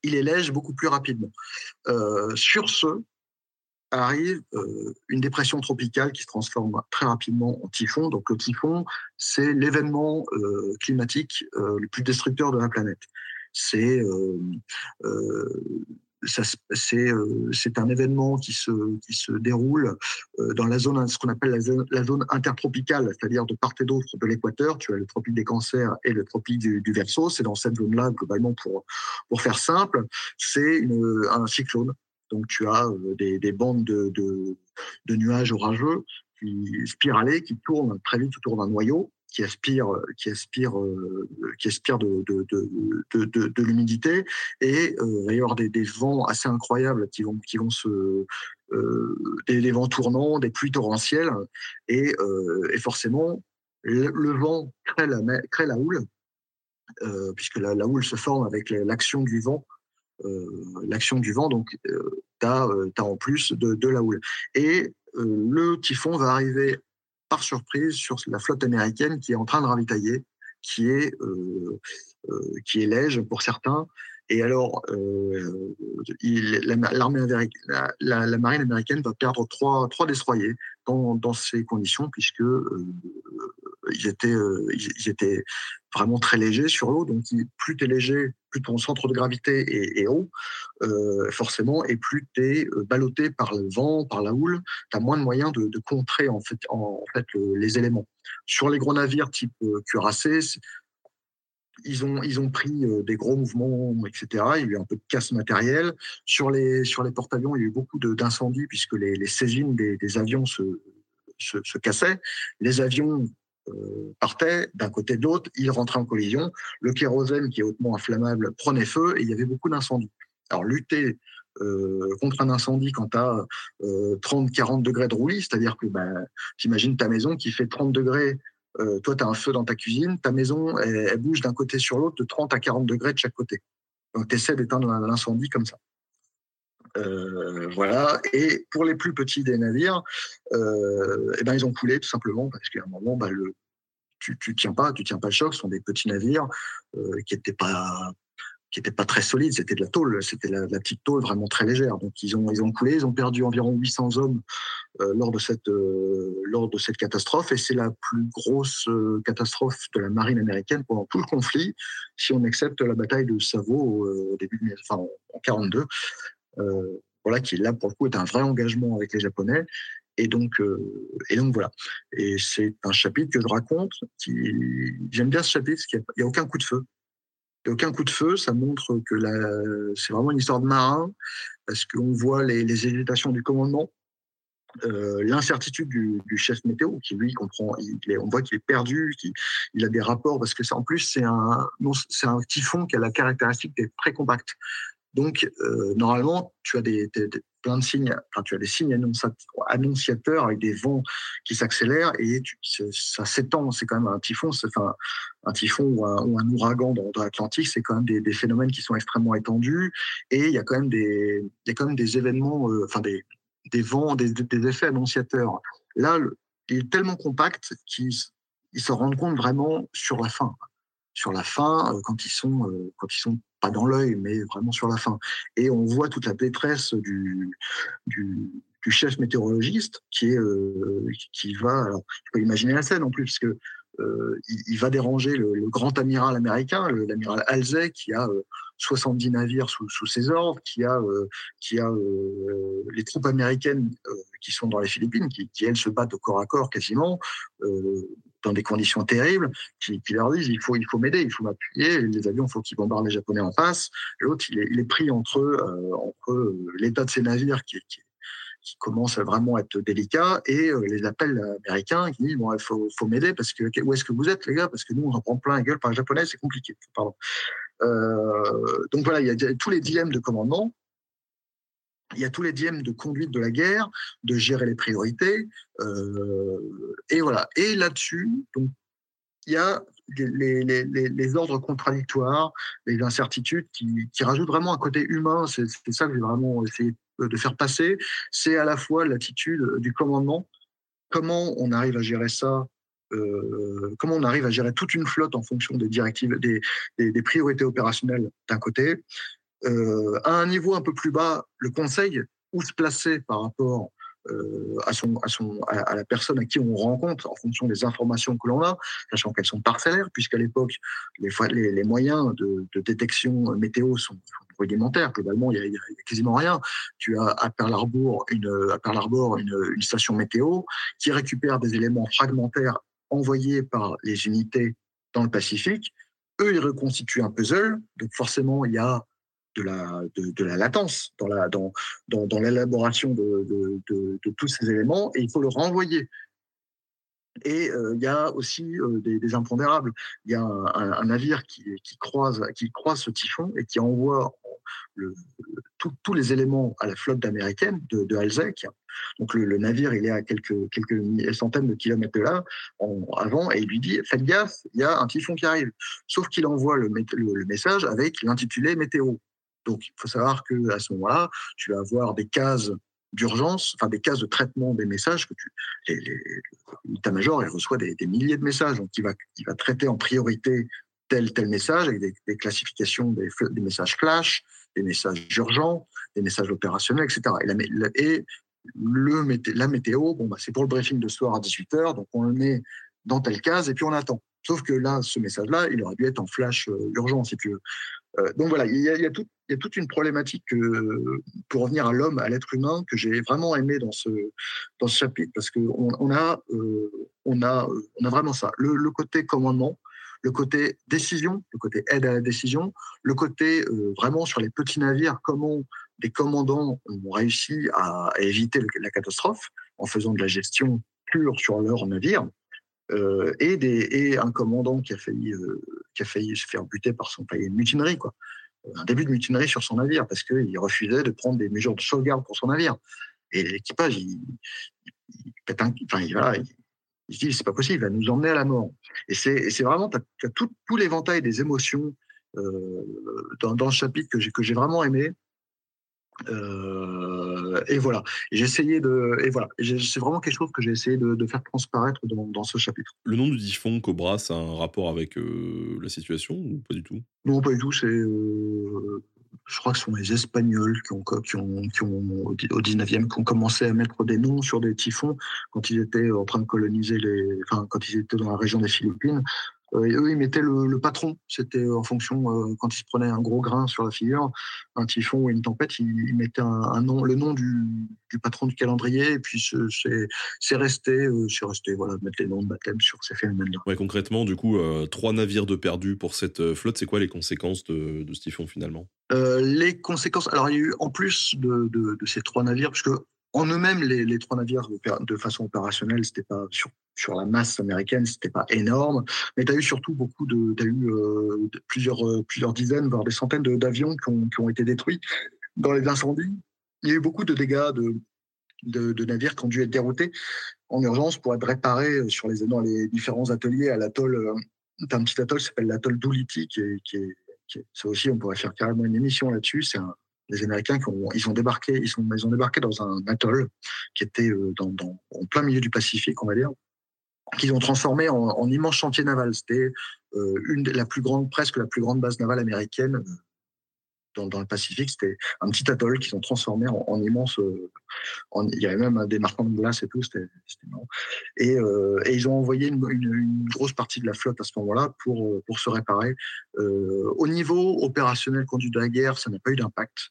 il élège beaucoup plus rapidement. Euh, sur ce, arrive une dépression tropicale qui se transforme très rapidement en typhon. Donc le typhon, c'est l'événement climatique le plus destructeur de la planète. C'est c'est un événement qui se, qui se déroule dans la zone, ce qu'on appelle la zone, la zone intertropicale, c'est-à-dire de part et d'autre de l'équateur. Tu as le tropique des cancers et le tropique du, du Verseau. C'est dans cette zone-là, globalement, pour, pour faire simple, c'est un cyclone donc tu as euh, des, bandes de, de, nuages orageux qui spiralés, qui tournent très vite autour d'un noyau, qui aspire, qui aspire, euh, qui aspire de, de, l'humidité, et euh, il va y avoir des, vents assez incroyables qui vont, qui vont se, des, vents tournants, des pluies torrentielles, et, et forcément le, vent crée la, crée la houle, puisque la, houle se forme avec l'action du vent euh, l'action du vent, donc euh, tu as, euh, en plus de, la houle. Et le typhon va arriver par surprise sur la flotte américaine qui est en train de ravitailler, qui est, qui est pour certains. Et alors, l'armée la, la, marine américaine va perdre trois, trois destroyers dans, dans ces conditions, puisque ils étaient, étaient vraiment très léger sur l'eau. Donc, plus tu es léger, plus ton centre de gravité est, haut, euh, forcément, et plus tu es euh, ballotté par le vent, par la houle, tu as moins de moyens de, contrer en fait, les éléments. Sur les gros navires type euh, cuirassé, ils ont, ils ont pris des gros mouvements, etc. Il y a eu un peu de casse matérielle. Sur les, sur les porte-avions, il y a eu beaucoup d'incendies puisque les, les saisines des, avions se, se, se, cassaient. Les avions euh, partait d'un côté de l'autre, il rentrait en collision. Le kérosène, qui est hautement inflammable, prenait feu et il y avait beaucoup d'incendies. Alors, lutter euh, contre un incendie quand tu as 30-40 degrés de roulis, c'est-à-dire que bah, t'imagines ta maison qui fait 30 degrés, euh, toi tu as un feu dans ta cuisine, ta maison elle, bouge d'un côté sur l'autre de 30 à 40 degrés de chaque côté. Donc tu essaies d'éteindre l'incendie comme ça. Euh, voilà. Et pour les plus petits des navires, euh, eh ben ils ont coulé tout simplement parce qu'à un moment, bah, le, tu, tu tiens pas, tu tiens pas le choc. Ce sont des petits navires euh, qui n'étaient pas qui étaient pas très solides, c'était de la tôle, c'était la, petite tôle vraiment très légère. Donc ils ont ils ont coulé, ils ont perdu environ 800 hommes lors de cette lors de cette catastrophe et c'est la plus grosse catastrophe de la marine américaine pendant tout le conflit, si on accepte la bataille de Savo au début en 42 euh, voilà, qui là pour le coup est un vrai engagement avec les Japonais. Et donc, euh, et donc voilà. Et c'est un chapitre que je raconte. Qui... J'aime bien ce chapitre parce qu'il n'y a, aucun coup de feu. Il n'y a aucun coup de feu. Ça montre que c'est vraiment une histoire de marin parce qu'on voit les, hésitations du commandement. Euh, l'incertitude du, chef météo qui lui comprend, on voit qu'il est perdu, qu'il il a des rapports parce que en plus c'est un c'est un typhon qui a la caractéristique d'être très compact. Donc, euh, normalement, tu as des, plein de signes, enfin, tu as des signes annonciateurs avec des vents qui s'accélèrent et ça s'étend. C'est quand même un typhon, enfin, un typhon ou un, ouragan dans, l'Atlantique, c'est quand même des, phénomènes qui sont extrêmement étendus et il y a quand même des, des événements, euh, enfin, des, des vents, des, des, effets annonciateurs. Là, il est tellement compact qu'ils se rendent compte vraiment sur la fin sur la fin, euh, quand ils sont, quand ils sont pas dans l'œil, mais vraiment sur la fin. Et on voit toute la détresse du, du, chef météorologiste qui euh, qui va, alors, je peux imaginer la scène en plus, parce il, va déranger le, grand amiral américain, l'amiral Halsey, qui a 70 navires sous, ses ordres, qui a, a les troupes américaines qui sont dans les Philippines, qui, elles se battent au corps à corps quasiment, dans des conditions terribles, qui, leur disent il faut, il faut m'aider, il faut m'appuyer, les avions, il faut qu'ils bombardent les Japonais en face. L'autre, il est, est, pris entre, euh, euh, l'état de ses navires qui, qui, qui, commence à vraiment être délicat et euh, les appels américains qui disent bon, il faut, m'aider parce que où est-ce que vous êtes, les gars? Parce que nous, on en prend plein la gueule par les Japonais, c'est compliqué. Pardon. Euh, donc voilà, il y a tous les dilemmes de commandement il y a tous les dilemmes de conduite de la guerre, de gérer les priorités, euh, et voilà. Et là-dessus, donc, il y a les, ordres contradictoires, les incertitudes qui, qui, rajoutent vraiment un côté humain. C'est ça que j'ai vraiment essayé de faire passer. C'est à la fois l'attitude du commandement, comment on arrive à gérer ça euh, comment on arrive à gérer toute une flotte en fonction des directives, des, priorités opérationnelles d'un côté, euh, à un niveau un peu plus bas, le conseil, où se placer par rapport euh, à, la personne à qui on rencontre en fonction des informations que l'on a, sachant qu'elles sont parcellaires, puisqu'à l'époque, les, moyens de, détection météo sont, rudimentaires. Globalement, il n'y a, quasiment rien. Tu as à Pearl Harbor, une, à Pearl Harbor une, station météo qui récupère des éléments fragmentaires envoyés par les unités dans le Pacifique. Eux, ils reconstituent un puzzle. Donc forcément, il y a de la, de, la latence dans, la, dans, dans, l'élaboration de, de, de, tous ces éléments et il faut le renvoyer. Et euh, il y a aussi euh, des, des, impondérables. Il y a un, un, navire qui, qui, croise, qui croise ce typhon et qui envoie tous les éléments à la flotte américaine de, de. Donc le, navire, il est à quelques, centaines de kilomètres de là, en, avant, et il lui dit Faites gaffe, il y a un typhon qui arrive. Sauf qu'il envoie le, message avec l'intitulé météo. Donc, il faut savoir que à ce moment-là, tu vas avoir des cases d'urgence, enfin des cases de traitement des messages que tu, l'état-major, il reçoit des, milliers de messages, donc il va, il va traiter en priorité tel tel message avec des, classifications des, messages flash, des messages urgents, des messages opérationnels, etc. Et, la, météo, bon, bah, c'est pour le briefing de soir à 18h, donc on le met dans telle case et puis on attend. Sauf que là, ce message-là, il aurait dû être en flash euh, urgent, si tu veux. Euh, donc voilà, il y, a, toute une problématique pour revenir à l'homme, à l'être humain, que j'ai vraiment aimé dans ce, chapitre, parce qu'on euh, on a vraiment ça. Le, le, côté commandement, le côté décision, le côté aide à la décision, le côté euh, vraiment sur les petits navires, comment des commandants ont réussi à, éviter la catastrophe en faisant de la gestion pure sur leur navire. Euh, et, un commandant qui a failli, euh, qui a failli se faire buter par son pays, une mutinerie, quoi. Un début de mutinerie sur son navire parce qu'il refusait de prendre des mesures de sauvegarde pour son navire. Et l'équipage, il, il, pète un, enfin, il, il se dit c'est pas possible, il va nous emmener à la mort. Et c'est vraiment, tu as, tout, tout l'éventail des émotions euh, dans, dans, le chapitre que j'ai vraiment aimé. Euh, et voilà. J'ai essayé de. Et voilà. C'est vraiment quelque chose que j'ai essayé de, de, faire transparaître dans, dans, ce chapitre. Le nom du typhon Cobra, c'est un rapport avec euh, la situation ou pas du tout? Non, pas du tout. C'est. Euh, je crois que ce sont les Espagnols qui ont, qui ont, qui ont au 19e, qui ont commencé à mettre des noms sur des typhons quand ils étaient en train de coloniser les, enfin, quand ils étaient dans la région des Philippines. Euh, eux, ils mettaient le, le patron. C'était en fonction, euh, quand ils se prenaient un gros grain sur la figure, un typhon ou une tempête, ils, ils mettaient un, un, nom, le nom du, du, patron du calendrier. Et puis, c'est resté, euh, c'est resté, voilà, mettre les noms de baptême sur ces phénomènes-là. Ouais, concrètement, du coup, euh, trois navires de perdus pour cette flotte. C'est quoi les conséquences de, de ce typhon finalement? Euh, Les conséquences, alors il y a eu, en plus de, de, de ces trois navires, parce que en eux-mêmes, les, trois navires de façon opérationnelle, c'était pas sur, sur la masse américaine, c'était pas énorme, mais tu as eu surtout beaucoup de, tu as eu euh, plusieurs, euh, plusieurs dizaines, voire des centaines d'avions qui ont, qui ont été détruits dans les incendies. Il y a eu beaucoup de dégâts de, de, navires qui ont dû être déroutés en urgence pour être réparés sur les, dans les différents ateliers à l'atoll. Euh, un petit atoll qui s'appelle l'atoll est, qui est, qui est, ça aussi, on pourrait faire carrément une émission là-dessus. C'est un, les Américains ont, ils ont débarqué, ils, ont débarqué dans un atoll qui était euh, en plein milieu du Pacifique, on va dire, qu'ils ont transformé en, en, immense chantier naval. C'était euh, la plus grande, presque la plus grande base navale américaine euh, dans, le Pacifique. C'était un petit atoll qu'ils ont transformé en, en immense. En, il y avait même des marquants de glace et tout. C'était. Et, et, ils ont envoyé une, grosse partie de la flotte à ce moment-là pour, pour se réparer. Au niveau opérationnel conduit de la guerre, ça n'a pas eu d'impact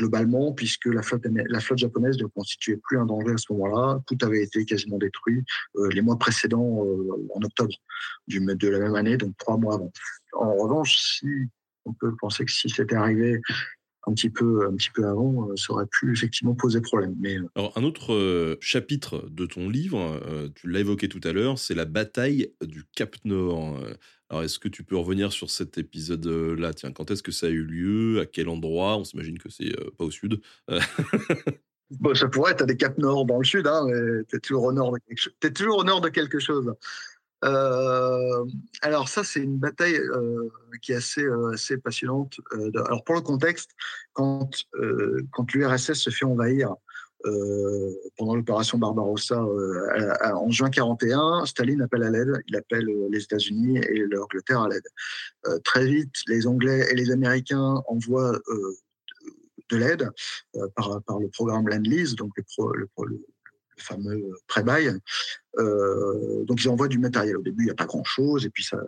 globalement, puisque la flotte, la flotte japonaise ne constituait plus un danger à ce moment-là. Tout avait été quasiment détruit euh, les mois précédents, euh, en octobre du, de la même année, donc trois mois avant. En revanche, si on peut penser que si c'était arrivé un petit peu, un petit peu avant, euh, ça aurait pu effectivement poser problème. Mais... Euh, Alors, un autre euh, chapitre de ton livre, tu l'as évoqué tout à l'heure, c'est la bataille du Cap Nord. Alors, est-ce que tu peux revenir sur cet épisode-là? Tiens, quand est-ce que ça a eu lieu? À quel endroit? On s'imagine que c'est pas au sud. bon, ça pourrait être à des Cap Nord dans le sud, hein, mais tu. Es toujours au nord de quelque chose. Euh, alors ça, c'est une bataille euh, qui est assez, euh, assez passionnante. Alors pour le contexte, quand, quand l'URSS se fait envahir pendant l'opération Barbarossa en juin 41, Staline appelle à l'aide. Il appelle les États-Unis et l'Angleterre à l'aide. très vite, les Anglais et les Américains envoient de l'aide par, par le programme Land-Lease, donc le, le, fameux pré-bail. donc ils envoient du matériel. Au début, il n'y a pas grand-chose, et puis ça,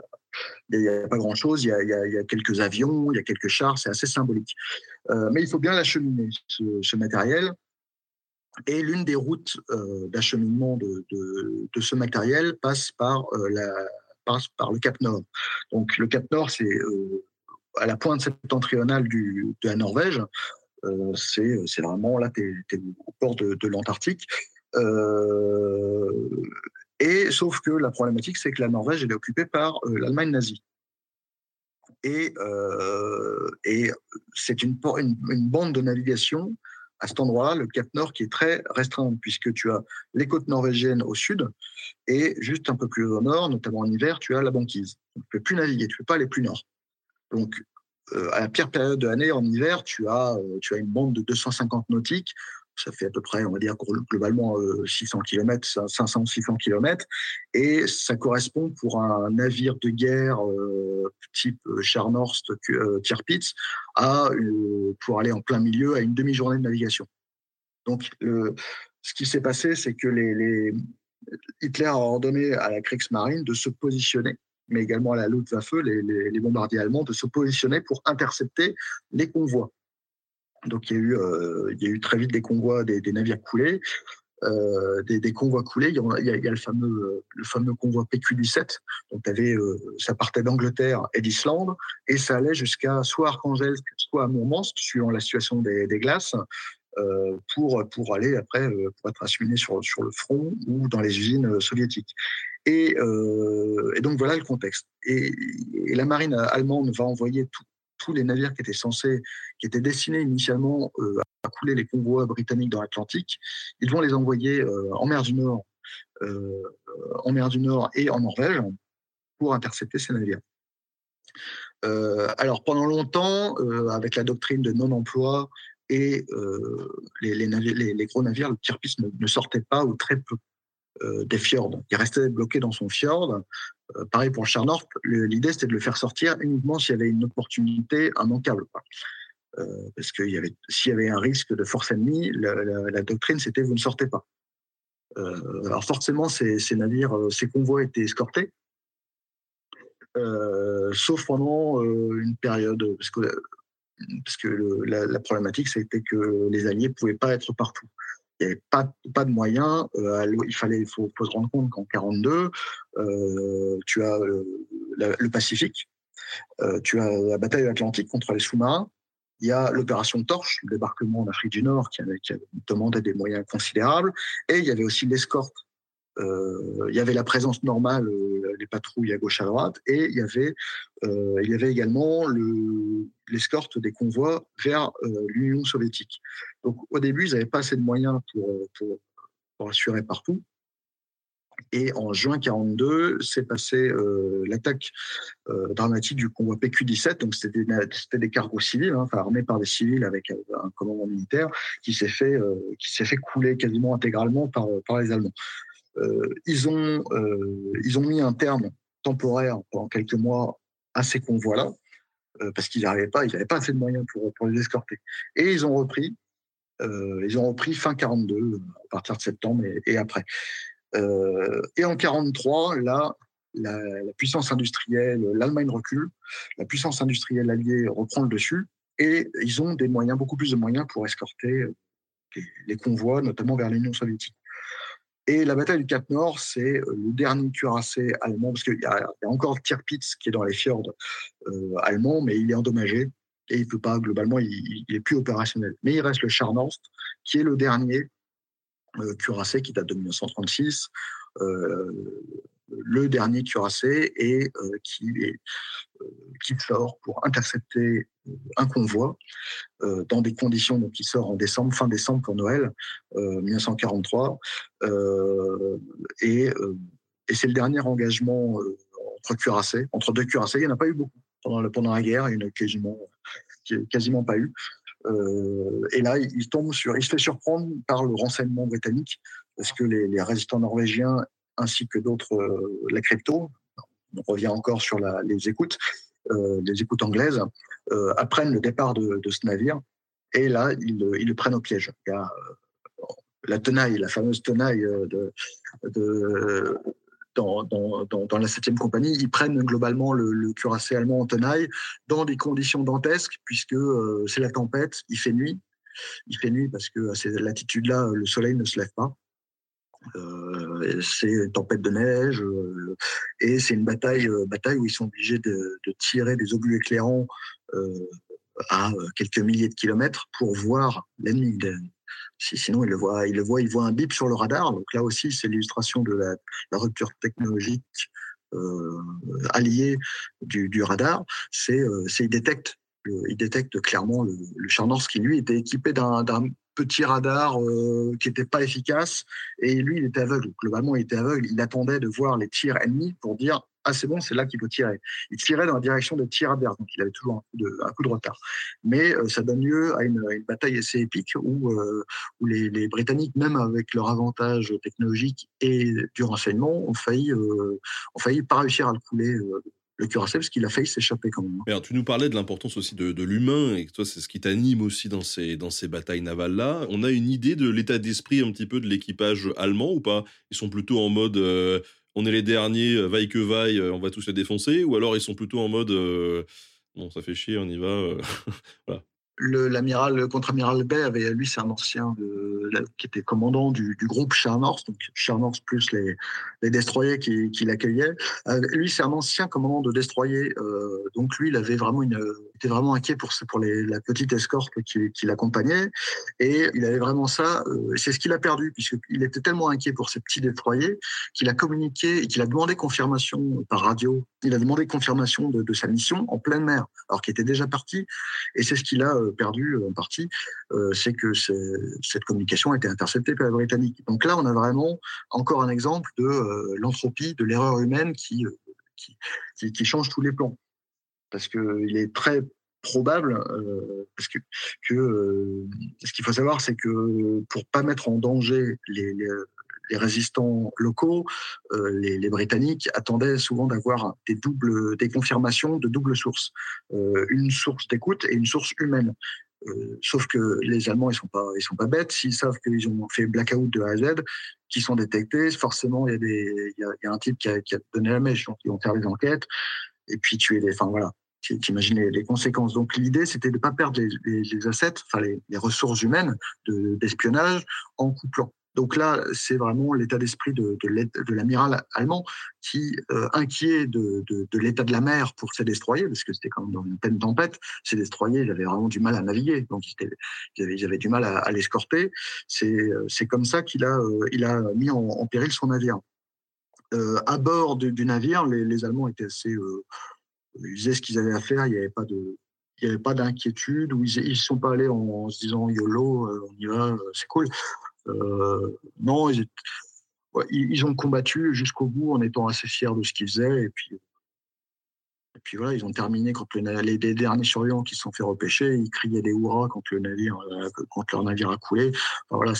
il n'y a pas grand-chose. Il, y a, quelques avions, il y a quelques chars, c'est assez symbolique. mais il faut bien l'acheminer, ce, matériel. Et l'une des routes d'acheminement de, ce matériel passe par, le Cap Nord. Donc le Cap Nord, c'est à la pointe septentrionale de la Norvège. Euh, c'est vraiment là, tu es, au port de, de l'Antarctique. Euh, et sauf que la problématique, c'est que la Norvège est occupée par euh, l'Allemagne nazie. Et, et c'est une, bande de navigation à cet endroit-là, le Cap Nord, qui est très restreint, puisque tu as les côtes norvégiennes au sud, et juste un peu plus au nord, notamment en hiver, tu as la banquise. tu ne peux plus naviguer, tu ne peux pas aller plus nord. Donc, à la pire période de l'année, en hiver, tu as une bande de 250 nautiques ça fait à peu près, on va dire globalement 600 km, 500-600 km, et ça correspond pour un navire de guerre euh, type euh, Scharnhorst, euh, Tirpitz, à pour aller en plein milieu à une demi-journée de navigation. Donc, ce qui s'est passé, c'est que Hitler a ordonné à la Kriegsmarine de se positionner mais également à la Luftwaffe, les bombardiers allemands, de se positionner pour intercepter les convois. Donc il y a eu, euh, il y a eu très vite des convois, des, navires coulés. Euh, des, convois coulés. Il y, a, le, fameux, le fameux convoi PQ-17. Donc, avais, euh, ça partait d'Angleterre et d'Islande et ça allait jusqu'à soit Archangelsk, soit à Mourmansk, suivant la situation des, glaces, pour, pour aller après pour être acheminé sur, le front ou dans les usines soviétiques. Et, donc voilà le contexte. Et, la marine allemande va envoyer tout, tous les navires qui étaient censés, qui étaient destinés initialement euh, à couler les convois britanniques dans l'Atlantique, ils vont les envoyer euh, en mer du Nord, euh, en mer du Nord et en Norvège pour intercepter ces navires. alors pendant longtemps, avec la doctrine de non-emploi et les, les, gros navires, le Tirpitz ne, ne sortait pas ou très peu des fjords. Il restait bloqué dans son fjord euh, pareil pour Charnort, l'idée c'était de le faire sortir uniquement s'il y avait une opportunité immanquable. Euh, parce que s'il y avait un risque de force ennemie, la, doctrine c'était vous ne sortez pas. Euh, alors forcément, ces, navires, ces convois étaient escortés, sauf pendant une période, parce que, parce que la, la, problématique c'était que les Alliés ne pouvaient pas être partout il n'y avait pas, pas de moyens. Euh, il fallait, il faut, se rendre compte qu'en 42, euh, tu as le, Pacifique, euh, tu as la bataille atlantique contre les sous-marins. Il y a l'opération Torche, le débarquement en Afrique du Nord, qui, avait, qui demandé des moyens considérables. Et il y avait aussi l'escorte euh, il y avait la présence normale, euh, les patrouilles à gauche à droite, et il y avait, euh, également l'escorte des convois vers l'Union soviétique. Donc au début, ils n'avaient pas assez de moyens pour, assurer partout. Et en juin 42, s'est passé l'attaque dramatique du convoi PQ-17. Donc c'était des, des, cargos civils, hein, armés par des civils avec un commandement militaire, qui s'est fait, couler quasiment intégralement par les Allemands. Euh, ils, ont, euh, ils ont mis un terme temporaire pendant quelques mois à ces convois-là, euh, parce qu'ils n'arrivaient pas, ils n'avaient pas assez de moyens pour, pour les escorter. Et ils ont repris, ils ont repris fin 42, à partir de septembre et, après. et en 43, là, la, puissance industrielle, l'Allemagne recule, la puissance industrielle alliée reprend le dessus, et ils ont des moyens, beaucoup plus de moyens pour escorter les convois, notamment vers l'Union soviétique. Et la bataille du Cap Nord, c'est euh, le dernier cuirassé allemand, parce qu'il y, a encore Tirpitz qui est dans les fjords euh, allemands, mais il est endommagé et il peut pas, globalement, il, n'est est plus opérationnel. Mais il reste le Scharnhorst, qui est le dernier euh, cuirassé qui date de 1936, le dernier cuirassé et qui sort pour intercepter un convoi euh, dans des conditions donc qui sort en décembre, fin décembre pour Noël 1943, euh, euh, et, c'est le dernier engagement entre cuirassés, entre deux cuirassés. Il n'y en a pas eu beaucoup pendant, la guerre, il n'y en a quasiment, quasiment pas eu. et là, il tombe sur, il se fait surprendre par le renseignement britannique parce que les, résistants norvégiens ainsi que d'autres, la crypto, on revient encore sur les écoutes, les écoutes anglaises, euh, apprennent le départ de, ce navire Et là, ils, le prennent au piège. Il y a la tenaille, la fameuse tenaille dans, la 7e compagnie, ils prennent globalement le, le, cuirassé allemand en tenaille dans des conditions dantesques, puisque c'est la tempête, il fait nuit. Il fait nuit parce que à ces latitudes-là, le soleil ne se lève pas. Euh, c'est une tempête de neige euh, et c'est une bataille, euh, bataille où ils sont obligés de, tirer des obus éclairants à quelques milliers de kilomètres pour voir l'ennemi. Sinon, il le voit, il le voit, il voit un bip sur le radar. Donc là aussi, c'est l'illustration de la, rupture technologique alliée du, du radar. C'est, euh, il détecte, il détecte clairement le, le char Norse qui lui était équipé d'un petit radar euh, qui n'était pas efficace. Et lui, il était aveugle. Globalement, il était aveugle. Il attendait de voir les tirs ennemis pour dire ah c'est bon, c'est là qu'il faut tirer. Il tirait dans la direction de tir adverse, donc il avait toujours un coup de, un coup de retard. Mais euh, ça donne lieu à une, bataille assez épique où, euh, où les, les, Britanniques, même avec leur avantage technologique et du renseignement, ont failli, ont failli pas réussir à le couler le cuirassé parce qu'il a failli s'échapper quand même. Alors, tu nous parlais de l'importance aussi de, de l'humain et que toi, c'est ce qui t'anime aussi dans ces, dans ces batailles navales-là. On a une idée de l'état d'esprit un petit peu de l'équipage allemand ou pas? Ils sont plutôt en mode euh, on est les derniers, euh, vaille que vaille, euh, on va tous les défoncer ou alors ils sont plutôt en mode bon, ça fait chier, on y va. voilà l'amiral, le contre-amiral Bay avait, lui, c'est un ancien qui était commandant du, groupe North, donc North plus les, destroyers qui, l'accueillaient. Euh, lui, c'est un ancien commandant de destroyer, euh, donc lui, il avait vraiment une, était vraiment inquiet pour, la petite escorte qui, l'accompagnait, et il avait vraiment ça. Euh, c'est ce qu'il a perdu, puisqu'il était tellement inquiet pour ces petits destroyers qu'il a communiqué et qu'il a demandé confirmation par radio. Il a demandé confirmation de, sa mission en pleine mer, alors qu'il était déjà parti, et c'est ce qu'il a euh, perdu euh, en partie, c'est que cette communication a été interceptée par les Britanniques. Donc là, on a vraiment encore un exemple de l'entropie, de l'erreur humaine qui, change tous les plans. Parce qu'il est très probable, parce que, que ce qu'il faut savoir, c'est que pour pas mettre en danger les, les résistants locaux, euh, les, Britanniques attendaient souvent d'avoir des doubles, des confirmations de double source, euh, une source d'écoute et une source humaine. Euh, sauf que les Allemands, ils sont sont pas bêtes. S'ils savent qu'ils ont fait blackout de A à Z, qui sont détectés, forcément, il y a des, il y a, un type qui a, a, donné la mèche, donc ils vont faire des enquêtes et puis tuer les, enfin voilà, t'imagines les, les conséquences. Donc l'idée, c'était de ne pas perdre les, assets, enfin les, ressources humaines d'espionnage en couplant. Donc là, c'est vraiment l'état d'esprit de, l'amiral allemand qui, euh, inquiet de, l'état de la mer pour ses destroyers, parce que c'était quand même dans une pleine tempête, ces destroyers, ils avaient vraiment du mal à naviguer, donc ils, ils, avaient, du mal à, à l'escorter. C'est comme ça qu'il a, euh, mis en, péril son navire. Euh, à bord du, navire, les, les, Allemands étaient assez... Euh, ils faisaient ce qu'ils avaient à faire, il n'y avait pas de il n'y avait pas d'inquiétude, ou ils ne sont pas allés en, se disant YOLO, euh, on y va, c'est cool. Euh, non, ils, ils, ont combattu jusqu'au bout en étant assez fiers de ce qu'ils faisaient. Et puis, puis voilà, ils ont terminé quand le, les, derniers survivants qui se sont fait repêcher, ils criaient des hurrahs quand le navire, euh, quand leur navire a coulé. Enfin, voilà.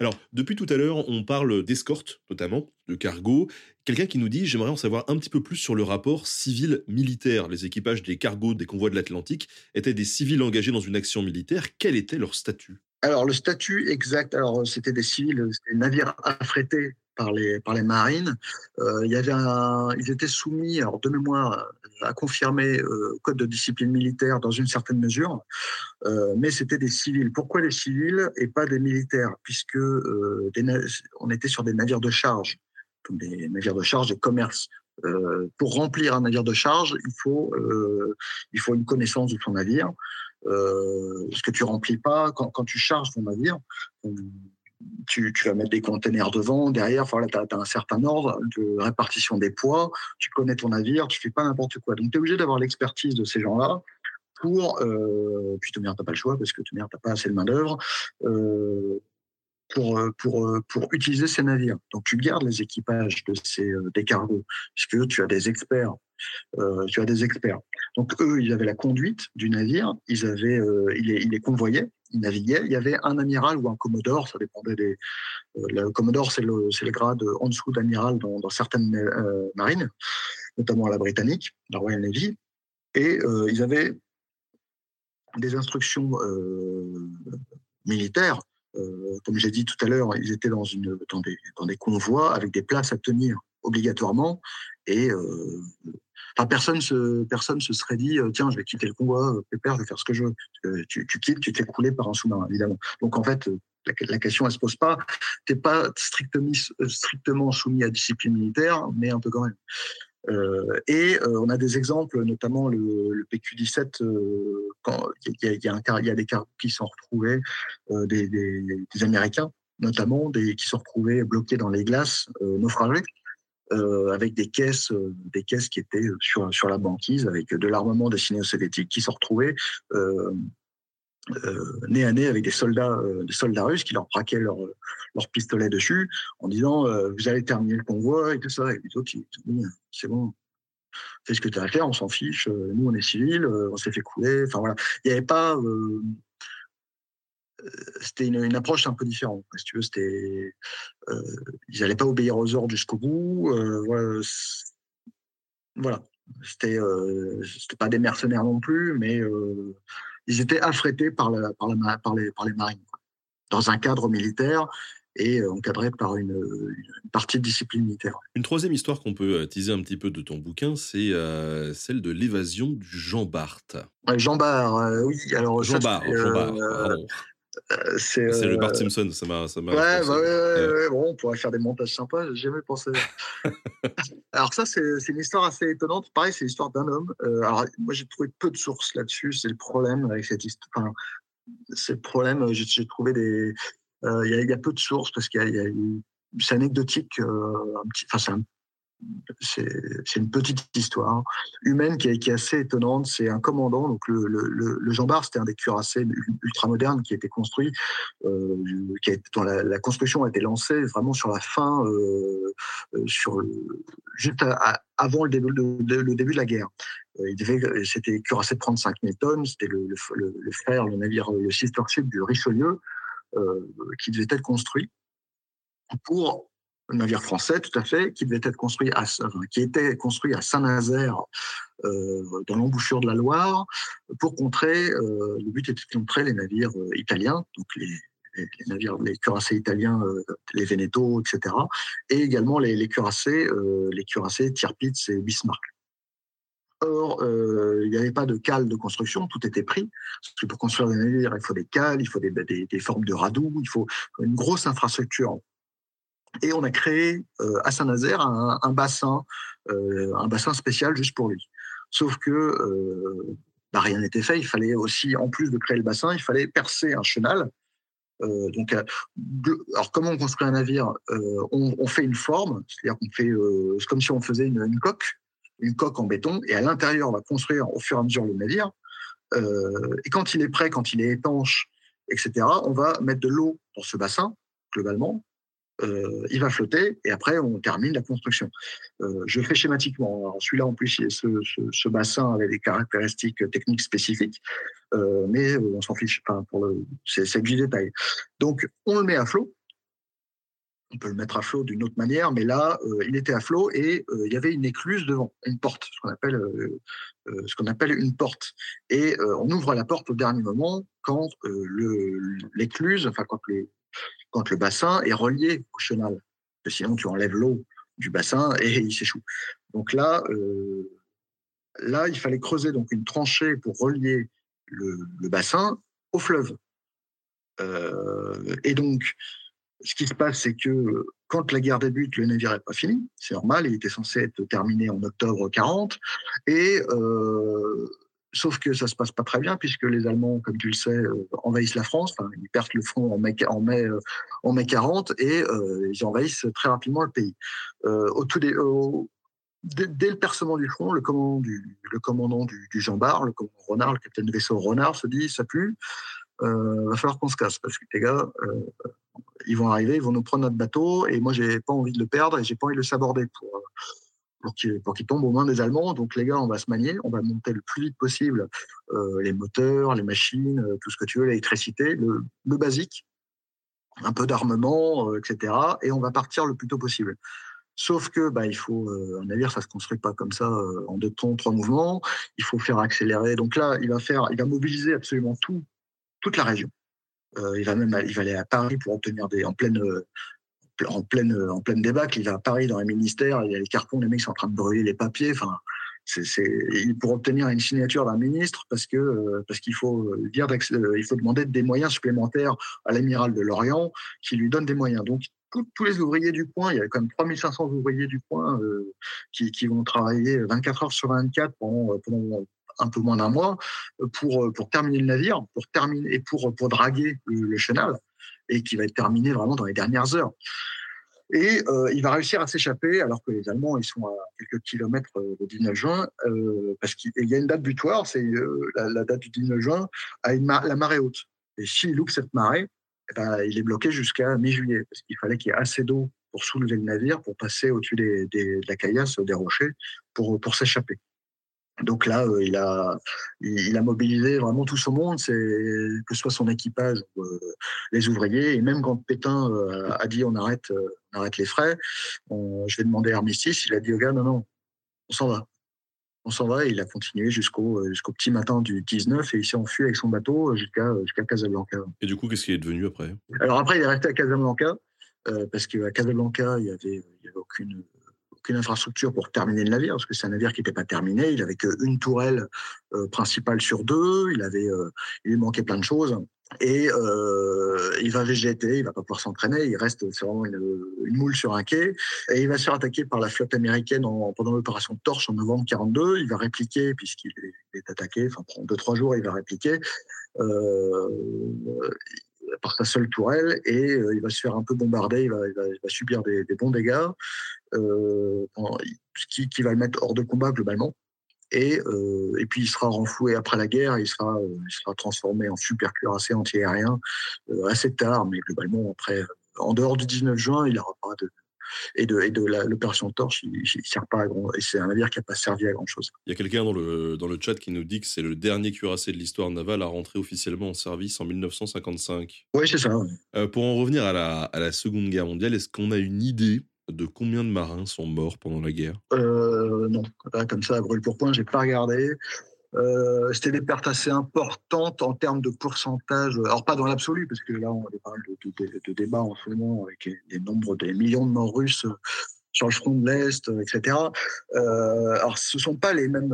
Alors, depuis tout à l'heure, on parle d'escorte, notamment, de cargo. Quelqu'un qui nous dit J'aimerais en savoir un petit peu plus sur le rapport civil-militaire. Les équipages des cargos des convois de l'Atlantique étaient des civils engagés dans une action militaire. Quel était leur statut? Alors, le statut exact, alors c'était des civils, c'était des navires affrétés par les, par les marines. Euh, il y avait ils étaient soumis, alors de mémoire, à confirmer euh, code de discipline militaire dans une certaine mesure, euh, mais c'était des civils. Pourquoi des civils et pas des militaires? Puisque euh, on était sur des navires de charge, des navires de charge et commerce. Pour remplir un navire de charge, il faut, il faut une connaissance de son navire. Ce que tu remplis pas quand, quand tu charges ton navire. Tu, vas mettre des containers devant, derrière, tu as, un certain ordre de répartition des poids, tu connais ton navire, tu fais pas n'importe quoi. Donc, tu es obligé d'avoir l'expertise de ces gens-là pour, euh, puis tu n'as pas le choix parce que tu n'as pas assez de main-d'œuvre, euh, pour, pour, pour utiliser ces navires. Donc, tu gardes les équipages de ces, des cargos, puisque tu as des experts euh, tu as des experts. Donc eux, ils avaient la conduite du navire, ils avaient, euh, les naviguaient. Il y avait un amiral ou un commodore, ça dépendait des. Euh, le commodore, c'est le, grade en dessous d'amiral dans, certaines euh, marines, notamment la britannique, la Royal Navy. Et euh, ils avaient des instructions militaires. comme j'ai dit tout à l'heure, ils étaient dans, dans, des, dans des convois avec des places à tenir obligatoirement. Et Personne se, se serait dit, tiens, je vais quitter le convoi, pépère, je vais faire ce que je veux. tu, tu, quittes, tu t'es coulé par un sous-marin, évidemment. Donc, en fait, la, question, elle se pose pas. T'es pas strictement, soumis à discipline militaire, mais un peu quand même. Euh, et euh, on a des exemples, notamment le, PQ-17, euh, quand il y, a des cas qui sont retrouvés, des, Américains notamment, des, qui sont retrouvés bloqués dans les glaces, naufragés. Avec des caisses, des caisses qui étaient sur, sur la banquise, avec de l'armement destiné aux soviétiques, qui sont retrouvés euh, nez à nez avec des soldats, euh, des soldats russes qui leur braquaient leur, leur pistolet dessus en disant euh, vous allez terminer le convoi et tout ça. Et les autres, ils c'est bon, fais ce que tu as à faire, on s'en fiche. Nous, on est civils, on s'est fait couler. Enfin voilà, il n'y avait pas. C'était une, une, approche un peu différente. Si tu veux, c'était, ils n'allaient pas obéir aux ordres jusqu'au bout. voilà, voilà. c'était, c'était pas des mercenaires non plus, mais ils étaient affrétés par, par, les, par les marines, dans un cadre militaire et euh, encadré par une, partie de discipline militaire. Une troisième histoire qu'on peut euh, teaser un petit peu de ton bouquin, c'est euh, celle de l'évasion du Jean Barthes. Jean Bart, oui. Alors, Jean Bart, Jean Bart, euh, c'est le Bart euh, Simpson, ça m'a. Ouais, bah ouais, ouais, bon, on pourrait faire des montages sympas, j'ai jamais pensé. alors, ça, c'est une histoire assez étonnante. Pareil, c'est l'histoire d'un homme. Euh, alors, moi, j'ai trouvé peu de sources là-dessus, c'est le problème avec cette histoire. Enfin, c'est le problème, j'ai trouvé des. Il y, a peu de sources parce qu'il y a, c'est anecdotique. un petit, enfin, c'est un c'est une petite histoire humaine qui est, assez étonnante. C'est un commandant, donc le, Jean Bar, c'était un des cuirassés ultramoderne qui a été construit, euh, dont la, construction a été lancée vraiment sur la fin, euh, euh sur juste avant le début, de la guerre. Euh, c'était cuirassé de 35 000 tonnes. C'était le, frère, le navire, le sister ship du Richelieu, euh, qui devait être construit pour navire français, tout à fait, qui devait être construit à, qui était construit à Saint-Nazaire, euh, dans l'embouchure de la Loire, pour contrer. Euh, le but était de contrer les navires euh, italiens, donc les, navires, les cuirassés italiens, les Veneto, etc., et également les, cuirassés, les cuirassés Tirpitz et Bismarck. Or, il n'y avait pas de cale de construction, tout était pris. Parce que pour construire des navires, il faut des cales, il faut des, des, des formes de radoux, il faut une grosse infrastructure et on a créé euh, à Saint-Nazaire un, bassin, euh, un bassin spécial juste pour lui. Sauf que euh, bah, rien n'était fait. Il fallait aussi, en plus de créer le bassin, il fallait percer un chenal. donc, alors comment on construit un navire on, fait une forme, c'est-à-dire qu'on fait, c'est comme si on faisait une, coque, une coque en béton, et à l'intérieur on va construire au fur et à mesure le navire. et quand il est prêt, quand il est étanche, etc., on va mettre de l'eau dans ce bassin globalement euh, il va flotter et après on termine la construction. Euh, je fais schématiquement. celui-là en plus, ce, bassin avait des caractéristiques techniques spécifiques, euh, mais on s'en fiche. pas pour le, c'est du détail. Donc on le met à flot. On peut le mettre à flot d'une autre manière, mais là, il était à flot et il y avait une écluse devant, une porte, ce qu'on appelle, ce qu'on appelle une porte. Et on ouvre la porte au dernier moment quand l'écluse, enfin quand le, quand le bassin est relié au chenal. sinon, tu enlèves l'eau du bassin et il s'échoue. Donc là, euh, là, il fallait creuser donc une tranchée pour relier le, bassin au fleuve. Euh, et donc, ce qui se passe, c'est que quand la guerre débute, le navire n'est pas fini. C'est normal, il était censé être terminé en octobre 40. Et euh, Sauf que ça se passe pas très bien puisque les Allemands, comme tu le sais, euh, envahissent la France. Ils perdent le front en mai, en mai, euh, en mai 40 et euh, ils envahissent très rapidement le pays. dès, le percement du front, le commandant du, Jean Bar, le commandant Renard, le capitaine de vaisseau Renard, se dit ça pue, euh, va falloir qu'on se casse parce que les gars, ils vont arriver, ils vont nous prendre notre bateau et moi j'ai pas envie de le perdre et j'ai pas envie de le saborder pour qu'il tombe aux mains des Allemands. Donc les gars, on va se manier, on va monter le plus vite possible euh, les moteurs, les machines, euh, tout ce que tu veux, l'électricité, le, basique, un peu d'armement, euh, etc. Et on va partir le plus tôt possible. Sauf que bah, il faut un navire, ça se construit pas comme ça en deux temps, trois mouvements. Il faut faire accélérer. Donc là, il va faire, il va mobiliser absolument tout, toute la région. il va même, il va aller à Paris pour obtenir des en pleine en pleine en pleine débâcle. Il va à Paris dans les ministères, il y a les cartons, les mecs sont en train de brûler les papiers. Enfin, c'est pour obtenir une signature d'un ministre parce que euh, parce qu'il faut euh, dire euh, il faut demander des moyens supplémentaires à l'amiral de Lorient qui lui donne des moyens. Donc tous les ouvriers du coin, il y a quand même 3500 ouvriers du coin qui, qui, vont travailler 24 heures sur 24 pendant, pendant un peu moins d'un mois pour, pour terminer le navire, pour terminer et pour, pour draguer le chenal et qui va être terminé vraiment dans les dernières heures. Et euh, il va réussir à s'échapper alors que les Allemands ils sont à quelques kilomètres euh, le 19 juin euh, parce qu'il y a une date butoir, c'est la, date du 19 juin à une la marée haute. Et s'il loupe cette marée, eh ben, il est bloqué jusqu'à mi-juillet parce qu'il fallait qu'il y ait assez d'eau pour soulever le navire, pour passer au-dessus des, des, de la caillasse, des rochers, pour, pour s'échapper. Donc là, euh, il, a, il a mobilisé vraiment tout son monde, c'est que ce soit son équipage ou euh, les ouvriers. Et même quand Pétain euh, a dit on arrête, on arrête les frais, je vais demander armistice, il a dit au gars non, non, on s'en va. On s'en va et il a continué jusqu'au jusqu'au petit matin du 19 et il s'est enfui avec son bateau jusqu'à jusqu'à Casablanca. Et du coup, qu'est-ce qui est devenu après? Alors après, il est resté à Casablanca parce qu'à Casablanca, il n'y avait, il y avait aucune aucune infrastructure pour terminer le navire, parce que c'est un navire qui n'était pas terminé. Il avait qu'une tourelle euh, principale sur deux. Il avait, euh, il lui manquait plein de choses. Et euh, il va végéter, il va pas pouvoir s'entraîner. Il reste, c'est vraiment une, moule sur un quai. Et il va se faire attaquer par la flotte américaine en, pendant l'opération Torche en novembre 42. Il va répliquer puisqu'il est, attaqué. Enfin, pendant deux trois jours, il va répliquer. Par sa seule tourelle et il va se faire un peu bombarder, il va, subir des, bons dégâts euh, qui, qui, va le mettre hors de combat globalement. Et, euh, et puis il sera renfloué après la guerre, il sera, euh, il sera transformé en super cuirassé antiaérien assez tard, mais globalement après, en dehors du 19 juin, il n'aura pas de, et de, et de l'opération Torche, il, il, sert pas à grand, et c'est un navire qui n'a pas servi à grand chose. Il y a quelqu'un dans le, dans le chat qui nous dit que c'est le dernier cuirassé de l'histoire navale à rentrer officiellement en service en 1955. Oui, c'est ça. pour en revenir à la, à la Seconde Guerre mondiale, est-ce qu'on a une idée de combien de marins sont morts pendant la guerre? Euh, Non, comme ça, à brûle pour point, j'ai pas regardé. Euh, c'était des pertes assez importantes en termes de pourcentage. Alors pas dans l'absolu, parce que là on pas de, de, de, débats en ce moment avec des nombres, des millions de morts russes sur le front de l'Est, etc. Euh, alors ce sont pas les mêmes,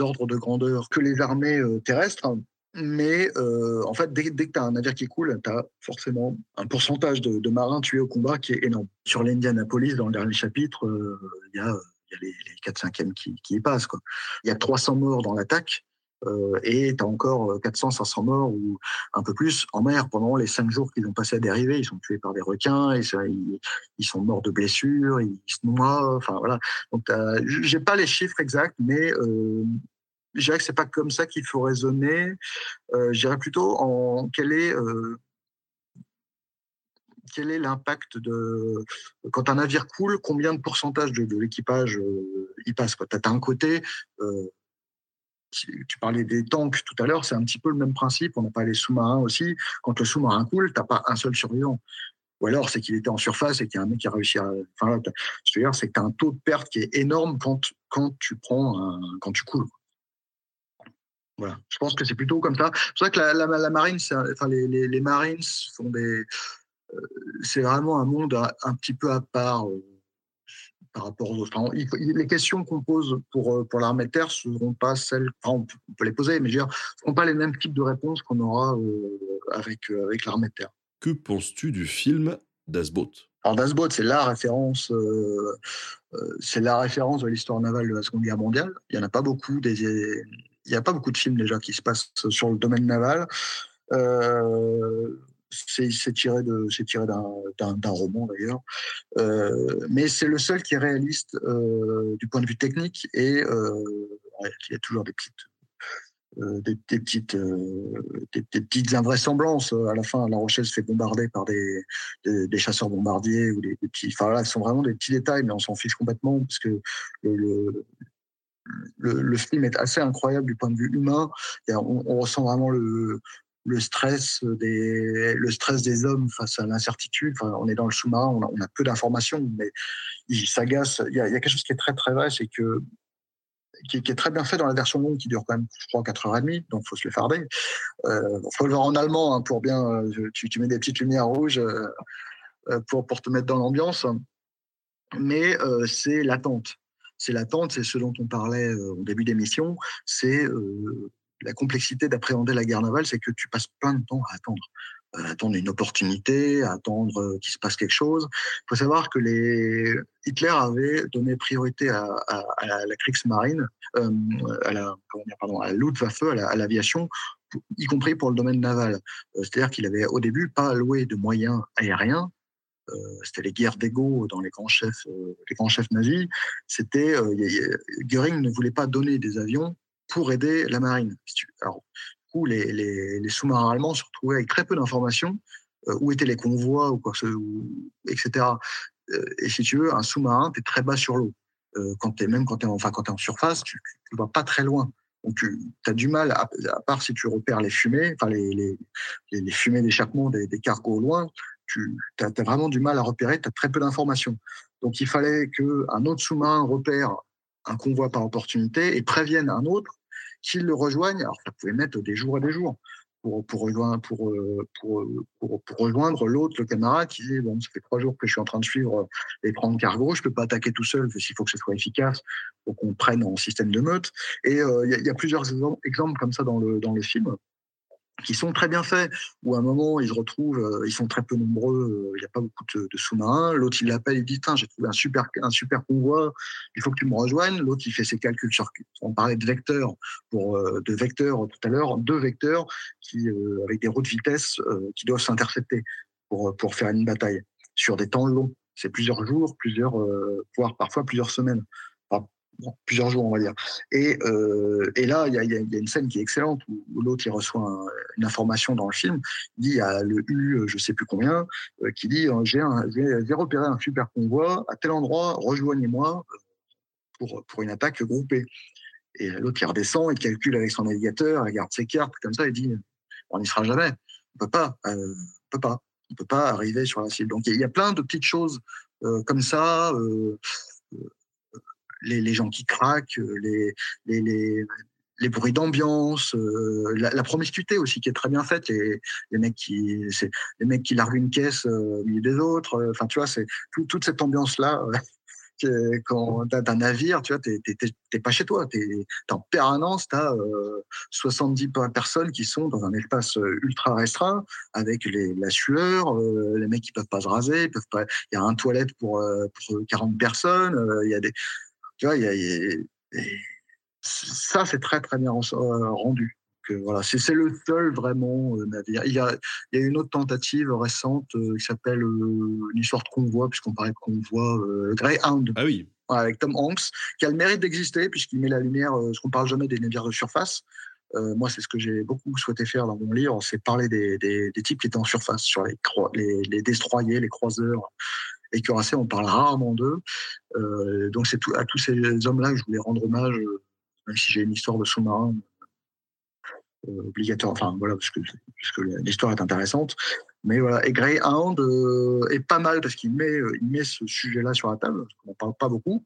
ordres de grandeur que les armées terrestres. Mais euh, en fait, dès, que tu as un navire qui coule, tu as forcément un pourcentage de, marins tués au combat qui est énorme. Sur l'Indianapolis, dans le dernier chapitre, euh, il y, a, y a les, les 4-5e qui, qui, y passent. Il y a 300 morts dans l'attaque euh, et tu as encore 400-500 morts ou un peu plus en mer pendant les 5 jours qu'ils ont passé à dériver. Ils sont tués par des requins, et ça, ils, ils, sont morts de blessures, ils se noient. Enfin voilà. Donc j'ai pas les chiffres exacts, mais euh, je dirais que c'est pas comme ça qu'il faut raisonner. Euh, je dirais plutôt en quel est euh, quel est l'impact de quand un navire coule, combien de pourcentage de, l'équipage euh, y passe. Tu as un côté, euh, tu parlais des tanks tout à l'heure, c'est un petit peu le même principe. On n'a pas les sous-marins aussi. Quand le sous-marin coule, t'as pas un seul survivant. Ou alors, c'est qu'il était en surface et qu'il y a un mec qui a réussi à. Enfin, je veux dire, c'est que tu as un taux de perte qui est énorme quand, quand tu prends un, quand tu coules. Voilà. Je pense que c'est plutôt comme ça. C'est pour ça que la, marine, enfin, les, Marines sont des. C'est vraiment un monde un, petit peu à part euh, par rapport aux autres. Enfin, les questions qu'on pose pour, euh, pour l'armée de terre ne seront pas celles. Enfin, on, peut, on, peut, les poser, mais je veux dire, ne seront pas les mêmes types de réponses qu'on aura euh, avec, euh, avec l'armée de terre. Que penses-tu du film Das Boot alors Das Boot, c'est la référence, euh, c'est la référence de l'histoire navale de la Seconde Guerre mondiale. Il y en a pas beaucoup des, il n'y a pas beaucoup de films déjà qui se passent sur le domaine naval. Euh, c'est tiré de c'est tiré d'un roman d'ailleurs euh, mais c'est le seul qui est réaliste euh, du point de vue technique et euh, il y a toujours des petites euh, des, petites des, petites invraisemblances à la fin la Rochelle se fait bombarder par des, des, chasseurs bombardiers ou des, petits enfin là ce sont vraiment des petits détails mais on s'en fiche complètement parce que le, le film est assez incroyable du point de vue humain. On ressent vraiment le, le stress des, le stress des hommes face à l'incertitude. On est dans le sous-marin, on, a, peu d'informations, mais ils s'agacent. Il, y a quelque chose qui est très très vrai, c'est que qui, est très bien fait dans la version longue qui dure quand même, je crois, 4h30, donc il faut se le farder. Il euh, faut le voir en allemand hein, pour bien. Euh, tu, mets des petites lumières rouges euh, pour, pour te mettre dans l'ambiance. Mais c'est l'attente. C'est l'attente, c'est ce dont on parlait au début d'émission. C'est la complexité d'appréhender la guerre navale, c'est que tu passes plein de temps à attendre. À attendre une opportunité, à attendre qu'il se passe quelque chose. Il faut savoir que. Hitler avait donné priorité à, la Kriegsmarine, euh, à la, à Luftwaffe, à l'aviation, y compris pour le domaine naval. Euh, c'est-à-dire qu'il avait au début pas alloué de moyens aériens, euh, c'était les guerres d'ego dans les grands chefs, les grands chefs nazis. C'était Göring ne voulait pas donner des avions pour aider la marine. Alors, du coup, les, sous-marins allemands se retrouvaient avec très peu d'informations, euh, où étaient les convois, etc. Euh, et si tu veux, un sous-marin, tu es très bas sur l'eau. Euh, quand es, même quand tu es, enfin, es en surface, tu ne vas pas très loin. Donc, tu as du mal, à, part si tu repères les fumées, enfin, les, fumées d'échappement des, cargos au loin, tu as, as, vraiment du mal à repérer, tu as très peu d'informations. Donc, il fallait qu'un autre sous-marin repère un convoi par opportunité et prévienne un autre qu'ils le rejoignent. Alors, ça pouvait mettre des jours et des jours pour, pour, rejoindre, pour, euh, pour, pour, pour l'autre, le camarade, qui dit Bon, ça fait trois jours que je suis en train de suivre les prendre cargo, je ne peux pas attaquer tout seul, il faut que ce soit efficace, faut qu'on prenne en système de meute. Et euh, il y, y, a plusieurs exemples comme ça dans le, dans le film qui sont très bien faits, où à un moment, ils se retrouvent, euh, ils sont très peu nombreux, euh, il n'y a pas beaucoup de, sous-marins. L'autre, il l'appelle, il dit J'ai trouvé un super, un super convoi, il faut que tu me rejoignes. L'autre, il fait ses calculs sur. On parlait de vecteurs, pour, euh, de vecteurs tout à l'heure, deux vecteurs qui, avec des roues de vitesse qui doivent s'intercepter pour, pour faire une bataille sur des temps longs. C'est plusieurs jours, plusieurs, voire parfois plusieurs semaines plusieurs jours, on va dire. Et, euh, et là, il y, a une scène qui est excellente où, l'autre il reçoit une information dans le film. Il dit a le U, je sais plus combien, euh, qui dit euh, j'ai repéré un super convoi à tel endroit, rejoignez-moi pour, pour une attaque groupée. Et l'autre il redescend, il calcule avec son navigateur, il regarde ses cartes comme ça, il dit on n'y sera jamais, on peut pas, on peut pas, on peut pas arriver sur la cible. Donc il y, a plein de petites choses comme ça les, gens qui craquent, euh, les, les, les bruits d'ambiance, euh, la, promiscuité aussi qui est très bien faite, les, les mecs qui, les mecs qui larguent une caisse euh, au milieu des autres. Enfin, tu vois, c'est toute cette ambiance là. quand tu as un navire, tu vois, t'es pas chez toi, tu es, en permanence, tu as 70 personnes qui sont dans un espace ultra restreint, avec les, la sueur, les mecs qui peuvent pas se raser, il y a un toilette pour, pour 40 personnes, il y a des, tu vois, y a, ça, c'est très, très bien euh, rendu. voilà, c'est le seul vraiment euh, navire. Il y, a, il y a une autre tentative récente euh, qui s'appelle une histoire de convoi, puisqu'on parlait de convoi Greyhound. Ah oui. avec Tom Hanks, qui a le mérite d'exister, puisqu'il met la lumière, ce qu'on parle jamais des navires de surface. moi, c'est ce que j'ai beaucoup souhaité faire dans mon livre, c'est parler des, des, des, types qui étaient en surface, sur les, les, les destroyers, les croiseurs, et cuirassés, on parle rarement d'eux. Euh, donc c'est à tous ces hommes-là que je voulais rendre hommage, euh, même si j'ai une histoire de sous-marin euh, obligatoire. Enfin voilà, parce que, l'histoire est intéressante. Mais voilà, et Greyhound est pas mal parce qu'il met, il met ce sujet-là sur la table. On n'en parle pas beaucoup,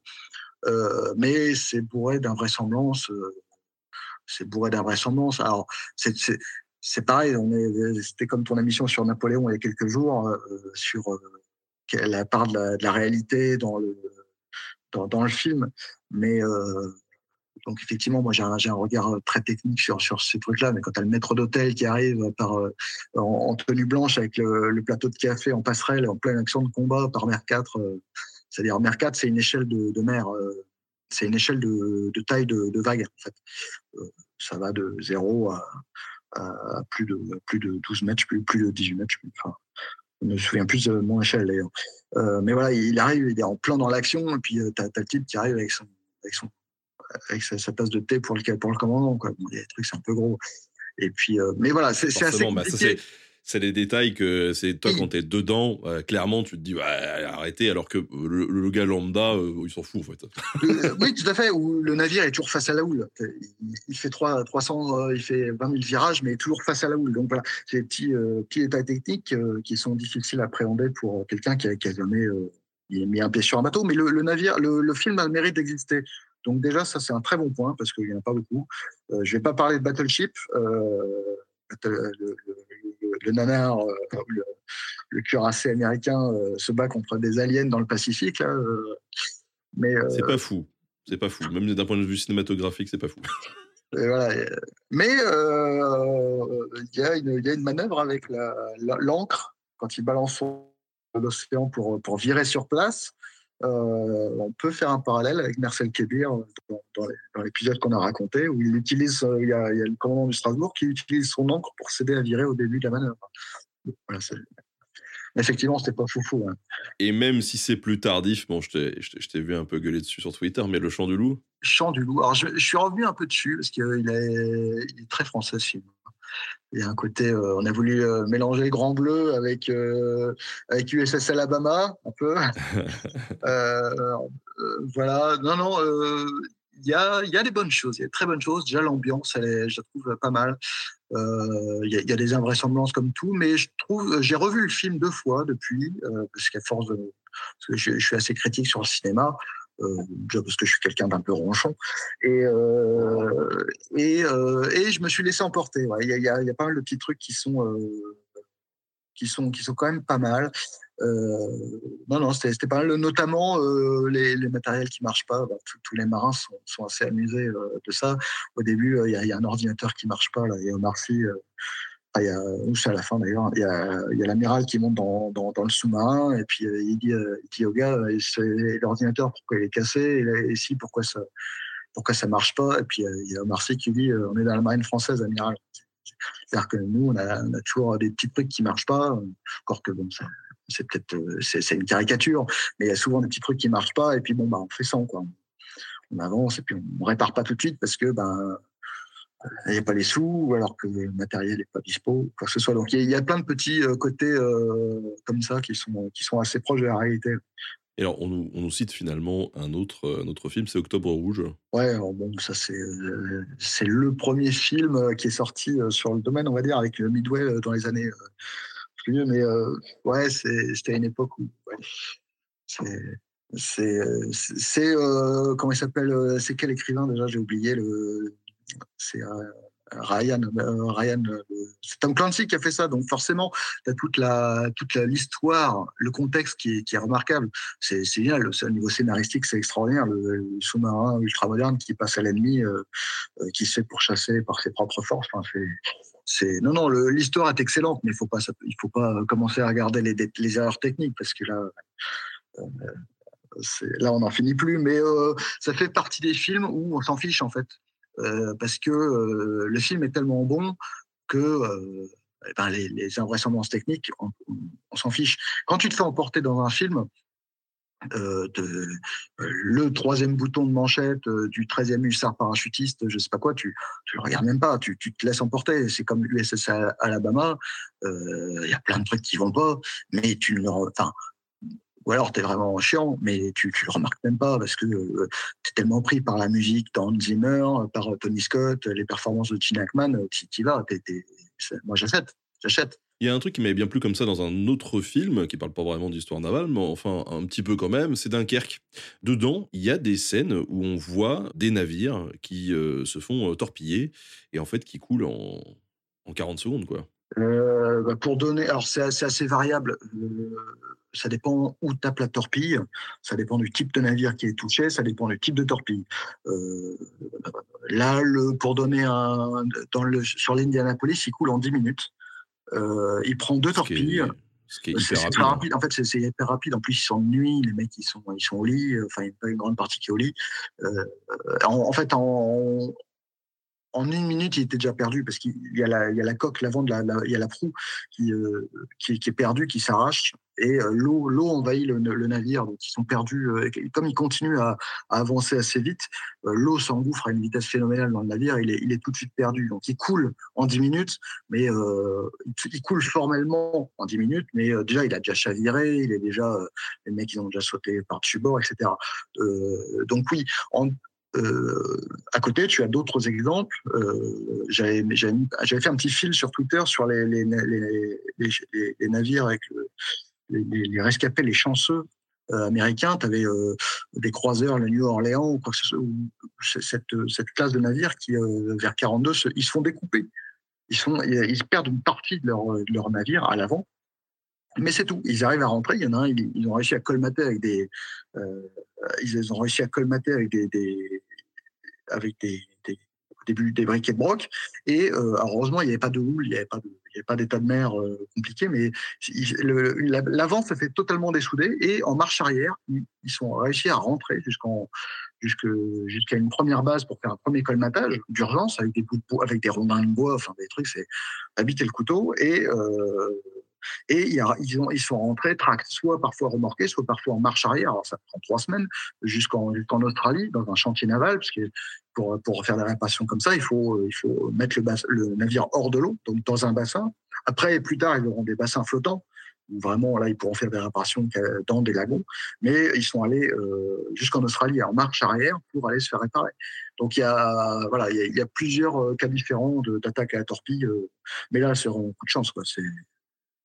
mais c'est bourré d'invraisemblance. c'est bourré d'invraisemblance. Alors c'est pareil, c'était comme ton émission sur Napoléon il y a quelques jours, sur la part de la, réalité dans le, dans, le film. Mais euh, donc effectivement, moi j'ai un, regard très technique sur, sur ces trucs-là, mais quand tu as le maître d'hôtel qui arrive par, euh, en, tenue blanche avec le, plateau de café en passerelle, en pleine action de combat par mer 4, euh, c'est-à-dire mer 4, c'est une échelle de, mer, c'est une échelle de, taille de, vague en fait. ça va de 0 à, plus, de, plus de 12 mètres, plus, plus de 18 mètres. Enfin, je me souviens plus de mon échelle d'ailleurs. Euh, mais voilà, il arrive, il est en plein dans l'action, et puis euh, tu as, le type qui arrive avec, son, avec, son, avec sa, tasse de thé pour le, pour le commandant. Quoi. Bon, il y a des trucs, c'est un peu gros. Et puis, euh, mais voilà, c'est assez. Bah, c'est des détails que c'est toi quand t'es dedans, euh, clairement tu te dis ouais, arrêtez, alors que le, gars lambda euh, il s'en fout en fait. oui, tout à fait. Le navire est toujours face à la houle. Il, fait 3, 300, il fait 20 000 virages, mais toujours face à la houle. Donc voilà, c'est des petits, petits détails techniques qui sont difficiles à appréhender pour quelqu'un qui a, jamais mis un pied sur un bateau. Mais le, navire, le, film a le mérite d'exister. Donc déjà, ça c'est un très bon point parce qu'il n'y en a pas beaucoup. je ne vais pas parler de Battleship. le, le nanar, euh, le, le, cuirassé américain euh, se bat contre des aliens dans le Pacifique. Euh, mais c'est pas fou. C'est pas fou. Même d'un point de vue cinématographique, c'est pas fou. Mais il y, a une manœuvre avec l'encre quand il balance l'océan pour, pour virer sur place. On peut faire un parallèle avec Marcel Kébir dans, l'épisode qu'on a raconté, où il utilise, il y, a, il y, a, le commandant du Strasbourg qui utilise son encre pour s'aider à virer au début de la manœuvre. Voilà, effectivement, c'était pas foufou. Hein. Et même si c'est plus tardif, bon, je t'ai vu un peu gueuler dessus sur Twitter, mais le chant du loup? Chant du loup. Alors, je, suis revenu un peu dessus parce qu'il est, il est très français ce film. Il y a un côté, euh, on a voulu euh, mélanger Grand Bleu avec, euh, avec USS Alabama, un peu. voilà, non, non, il y, a, il y a des bonnes choses, il y a de très bonnes choses. Déjà, l'ambiance, elle je la trouve pas mal. il, y a, des invraisemblances comme tout, mais je trouve, j'ai revu le film deux fois depuis, parce qu'à force de. Parce que je, suis assez critique sur le cinéma. Euh, déjà parce que je suis quelqu'un d'un peu ronchon. Et, euh, et, euh, et, je me suis laissé emporter. Il y, a, pas mal de petits trucs qui sont, qui sont, qui sont quand même pas mal. non, non, c'était pas mal. Notamment les, matériels qui marchent pas. Bah, tous les marins sont, sont assez amusés de ça. Au début, il y, a un ordinateur qui marche pas. Là, et Omar Sy il y a, ou à la fin d'ailleurs, il y a, l'amiral qui monte dans, dans, le sous-marin et puis euh, il, dit, euh, il dit au gars, euh, l'ordinateur, pourquoi il est cassé et, si, pourquoi ça pourquoi ça marche pas Et puis il y a Marseille qui dit, on est dans la marine française, amiral. C'est-à-dire que nous, on a, toujours des petits trucs qui marchent pas, encore que bon, c'est peut-être c'est une caricature, mais il y a souvent des petits trucs qui marchent pas et puis bon, bah, on fait ça, quoi. On avance et puis on, répare pas tout de suite parce que ben il n'y a pas les sous, alors que le matériel n'est pas dispo, quoi que ce soit. Donc il y, a plein de petits euh, côtés euh, comme ça qui sont, qui sont assez proches de la réalité. Et alors, on nous, on nous cite finalement un autre, un autre film, c'est Octobre Rouge. Ouais, bon, ça c'est euh, c'est le premier film qui est sorti sur le domaine, on va dire, avec Midway dans les années plus mais ouais, c'était une époque où ouais, c'est c'est comment il s'appelle c'est quel écrivain déjà j'ai oublié le c'est euh, Ryan, euh, Ryan euh, c'est Tom Clancy qui a fait ça. Donc forcément, tu as toute la toute l'histoire, le contexte qui est, remarquable. C'est génial. Au niveau scénaristique, c'est extraordinaire. Le, sous-marin ultramoderne qui passe à l'ennemi, qui se fait pourchasser par ses propres forces. C'est non non l'histoire est excellente mais il faut faut pas commencer à regarder les, erreurs techniques parce que là là on n'en finit plus mais ça fait partie des films où on s'en fiche en fait parce que euh, le film est tellement bon que euh, ben, les, les, invraisemblances techniques, on, s'en fiche. Quand tu te fais emporter dans un film, euh, le troisième bouton de manchette du 13e hussard parachutiste, je sais pas quoi, tu tu le regardes même pas, tu, te laisses emporter. C'est comme l'USS Alabama, il y a plein de trucs qui vont pas, mais tu ne enfin, ou alors tu es vraiment chiant, mais tu, tu le remarques même pas parce que euh, tu tellement pris par la musique Zimmer, par euh, Tony Scott, les performances de Gene Hackman, euh, tu vas. moi, j'achète. J'achète. Il y a un truc qui m'avait bien plu comme ça dans un autre film, qui parle pas vraiment d'histoire navale, mais enfin un petit peu quand même, c'est Dunkerque. Dedans, il y a des scènes où on voit des navires qui se font torpiller et en fait qui coulent en, en 40 secondes, quoi. Bah, pour donner, alors c'est assez variable ça dépend où tape la torpille, ça dépend du type de navire qui est touché, ça dépend du type de torpille. Euh, là, le, pour donner un, dans le, sur l'Indianapolis, il coule en 10 minutes. Euh, il prend deux torpilles. Ce qui est hyper rapide. En fait, c'est hyper rapide. En plus, ils sont de nuit, les mecs, ils sont, ils sont au lit. Enfin, il y a pas une grande partie qui est au lit. Euh, en, fait, en, en une minute, il était déjà perdu parce qu'il y, a la, coque, l'avant la, il y a la proue qui, qui, qui, est perdue, qui s'arrache. et l'eau l'eau envahit le, navire, donc ils sont perdus. comme ils continuent à, avancer assez vite, l'eau s'engouffre à une vitesse phénoménale dans le navire, il est, il est tout de suite perdu. Donc il coule en 10 minutes, mais il coule formellement en 10 minutes, mais déjà il a déjà chaviré, il est déjà les mecs ils ont déjà sauté par-dessus bord, etc. donc oui, en, euh, à côté, tu as d'autres exemples. Euh, J'avais fait un petit fil sur Twitter sur les, navires avec les, rescapés, les chanceux euh, américains. Tu avais euh, des croiseurs, le New Orleans ou quoi que ce soit, cette, cette classe de navires qui, vers 42, ils se font découper. Ils, perdent une partie de leur, de navire à l'avant. Mais c'est tout. Ils arrivent à rentrer. Il y en a un, ils, ont réussi à colmater avec des, ils ont réussi à colmater avec des avec des, des, des, des, briquets de broc. Et euh, heureusement, il n'y avait pas de houle, il n'y avait pas pas d'état de mer euh, compliqué, mais l'avant se fait totalement dessouder et en marche arrière, ils, sont réussi à rentrer jusqu'à une première base pour faire un premier colmatage d'urgence avec des bouts de avec des rondins de bois, enfin des trucs, c'est habiter le couteau et euh, et ils, ont, ils sont rentrés tract, soit parfois remorqués, soit parfois en marche arrière. Alors ça prend trois semaines jusqu'en Australie, dans un chantier naval, parce que pour, faire des réparations comme ça, il faut, mettre le, navire hors de l'eau, donc dans un bassin. Après, plus tard, ils auront des bassins flottants vraiment là ils pourront faire des réparations dans des lagons, mais ils sont allés euh, jusqu'en Australie en marche arrière pour aller se faire réparer. Donc il y a voilà il y a, plusieurs euh, cas différents d'attaque à la torpille, euh, mais là c'est vraiment un coup de chance quoi.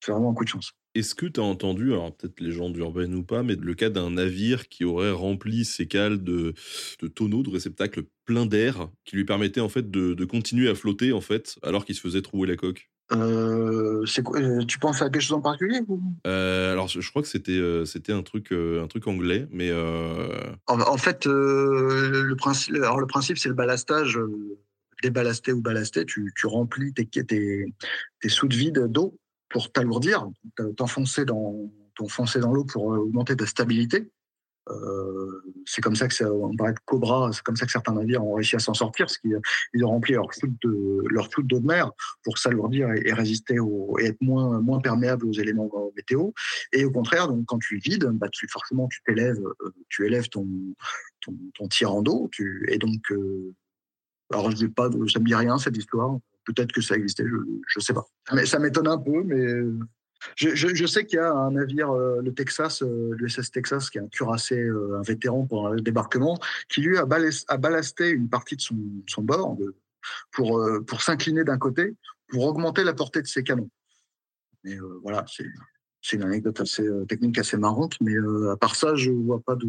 C'est vraiment un coup de chance. Est-ce que tu as entendu, alors peut-être les gens d'Urbaine ou pas, mais le cas d'un navire qui aurait rempli ses cales de, de tonneaux, de réceptacles pleins d'air, qui lui permettait en fait de, continuer à flotter en fait, alors qu'il se faisait trouer la coque? Euh, euh, tu penses à quelque chose en particulier euh, Alors, je, crois que c'était c'était un truc un truc anglais, mais en, fait, le principe alors le principe c'est le ballastage. déballasté ou ballasté, tu, tu remplis tes, tes, tes de vide d'eau pour t'alourdir, t'enfoncer dans, dans l'eau pour euh, augmenter ta stabilité. Euh, c'est comme ça que ça, on paraît Cobra, c'est comme ça que certains navires ont réussi à s'en sortir, parce qu'ils ils ont rempli leur flûte de leur flûte d'eau de mer pour s'alourdir et, résister et être moins moins perméable aux éléments météo. Et au contraire, donc quand tu vides, bah tu forcément tu t'élèves, euh, tu élèves ton ton, ton tirant d'eau, et donc alors je sais pas, ça me dit rien cette histoire. Peut-être que ça existait, je ne sais pas. Mais ça m'étonne un peu, mais je, sais qu'il y a un navire, euh, le Texas, euh, le SS Texas, qui est un cuirassé, euh, un vétéran pendant le débarquement, qui lui a, ballasté une partie de son, bord pour, pour s'incliner d'un côté, pour augmenter la portée de ses canons. Mais voilà, c'est une anecdote assez technique, assez marrante, mais à part ça, je vois pas de,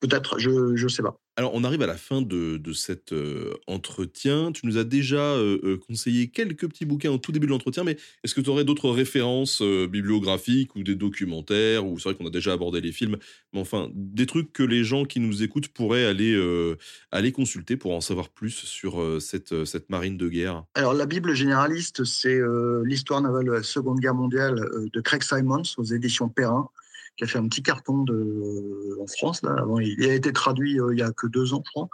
Peut-être, je ne sais pas. Alors, on arrive à la fin de, de cet euh, entretien. Tu nous as déjà euh, euh, conseillé quelques petits bouquins au tout début de l'entretien, mais est-ce que tu aurais d'autres références bibliographiques ou des documentaires Ou c'est vrai qu'on a déjà abordé les films, mais enfin, des trucs que les gens qui nous écoutent pourraient aller, aller consulter pour en savoir plus sur cette, cette marine de guerre? Alors, la Bible généraliste, c'est l'histoire navale de la Seconde Guerre mondiale de Craig Simons aux éditions Perrin qui a fait un petit carton en France. Là. Il a été traduit euh, il y a que deux ans, je crois.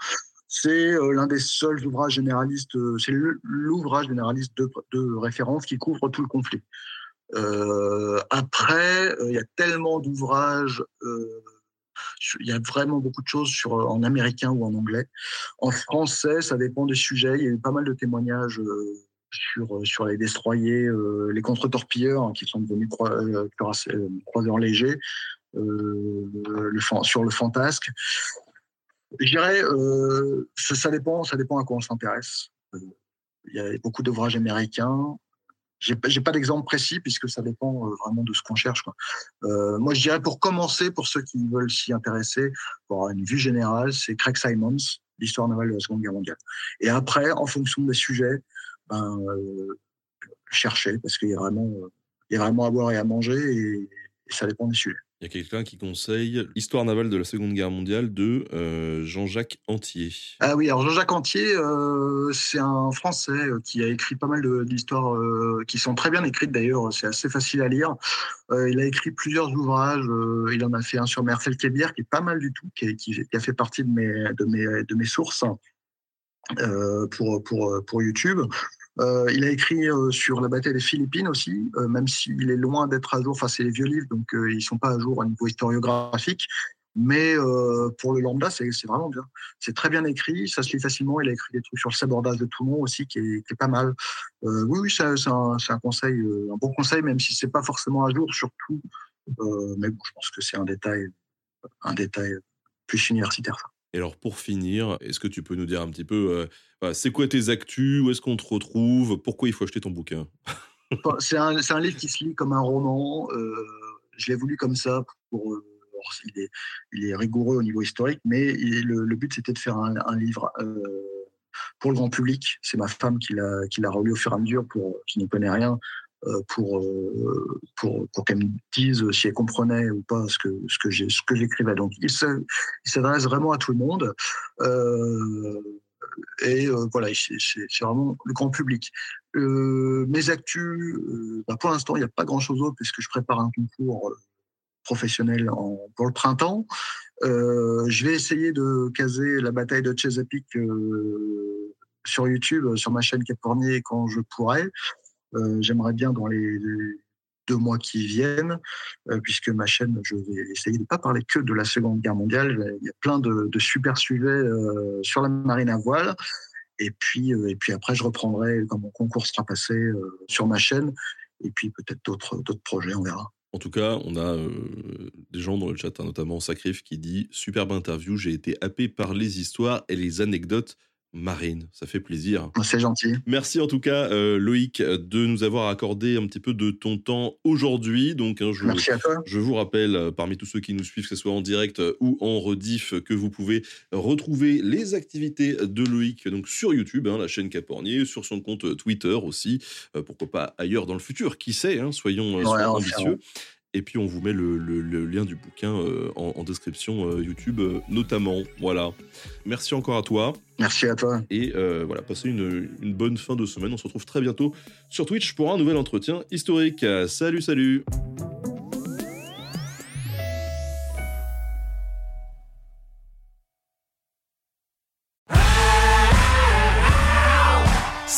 C'est euh, l'un des seuls ouvrages généralistes, euh, c'est l'ouvrage généraliste de, référence qui couvre tout le conflit. après, il y a tellement d'ouvrages, il y a vraiment beaucoup de choses sur, en américain ou en anglais. En français, ça dépend des sujets. Il y a eu pas mal de témoignages sur les destroyers, euh, les contre-torpilleurs hein, qui sont devenus euh, croiseurs légers, le, sur le fantasque. Je dirais, ça, dépend, ça dépend à quoi on s'intéresse. Il y a beaucoup d'ouvrages américains. J'ai pas d'exemple précis puisque ça dépend vraiment de ce qu'on cherche. Moi, je dirais pour commencer, pour ceux qui veulent s'y intéresser, pour avoir une vue générale, c'est Craig Simons, l'histoire navale de la Seconde Guerre mondiale. Et après, en fonction des sujets, ben, euh, chercher parce qu'il y a vraiment, il y a vraiment à boire et à manger et, ça dépend des sujets. Il y a quelqu'un qui conseille Histoire navale de la Seconde Guerre mondiale de euh, Jean-Jacques Antier. Ah oui, alors Jean-Jacques Antier, euh, c'est un Français qui a écrit pas mal d'histoires qui sont très bien écrites d'ailleurs, c'est assez facile à lire. il a écrit plusieurs ouvrages, il en a fait un sur Mercel Kébière qui est pas mal du tout, qui, qui, a fait partie de mes, de mes, de mes sources pour, pour, pour YouTube. Il a écrit sur la bataille des Philippines aussi, même s'il est loin d'être à jour. Enfin, c'est les vieux livres, donc ils sont pas à jour au niveau historiographique. Mais pour le lambda, c'est vraiment bien. C'est très bien écrit, ça se lit facilement. Il a écrit des trucs sur le sabordage de Toulon aussi, qui est, qui est pas mal. oui, oui, c'est un, un, conseil, un bon conseil, même si c'est pas forcément à jour, surtout. mais bon, je pense que c'est un détail, un détail plus universitaire. Ça. Et alors pour finir, est-ce que tu peux nous dire un petit peu, c'est quoi tes actus, où est-ce qu'on te retrouve, pourquoi il faut acheter ton bouquin? C'est un, un, livre qui se lit comme un roman. je l'ai voulu comme ça pour il, est, il, est, rigoureux au niveau historique, mais le, but c'était de faire un, livre euh, pour le grand public. C'est ma femme qui l'a, relu au fur et à mesure, qui n'y connaît rien, euh, pour, euh, pour, pour qu'elle me dise si elle comprenait ou pas ce que, ce que, j'écrivais. Donc il, s'adresse vraiment à tout le monde. et voilà, c'est, vraiment le grand public. mes actus, bah, pour l'instant, il n'y a pas grand-chose d'autre puisque je prépare un concours professionnel pour le printemps. Euh, je vais essayer de caser la bataille de Chesapeake euh, sur YouTube, sur ma chaîne Capornier quand je pourrai. Euh, j'aimerais bien dans les, deux mois qui viennent, puisque ma chaîne, je vais essayer de ne pas parler que de la Seconde Guerre mondiale. Il y a plein de, de super sujets sur la marine à voile. Et puis, et puis après, je reprendrai quand mon concours sera passé sur ma chaîne. Et puis peut-être d'autres projets, on verra. En tout cas, on a euh, des gens dans le chat, hein, notamment Sacrif, qui dit Superbe interview, j'ai été happé par les histoires et les anecdotes marines. Ça fait plaisir. C'est gentil. Merci en tout cas, euh, Loïc, de nous avoir accordé un petit peu de ton temps aujourd'hui. Donc, hein, je, Merci à toi. Je vous rappelle, euh, parmi tous ceux qui nous suivent, que ce soit en direct ou en rediff, que vous pouvez retrouver les activités de Loïc donc sur YouTube, hein, la chaîne Capornier, sur son compte Twitter aussi. pourquoi pas ailleurs dans le futur Qui sait Soyons, ambitieux. Et puis on vous met le, lien du bouquin euh, en, description euh, YouTube euh, notamment. Voilà. Merci encore à toi. Merci à toi. Et voilà, passez une, une, bonne fin de semaine. On se retrouve très bientôt sur Twitch pour un nouvel entretien historique. Salut, salut.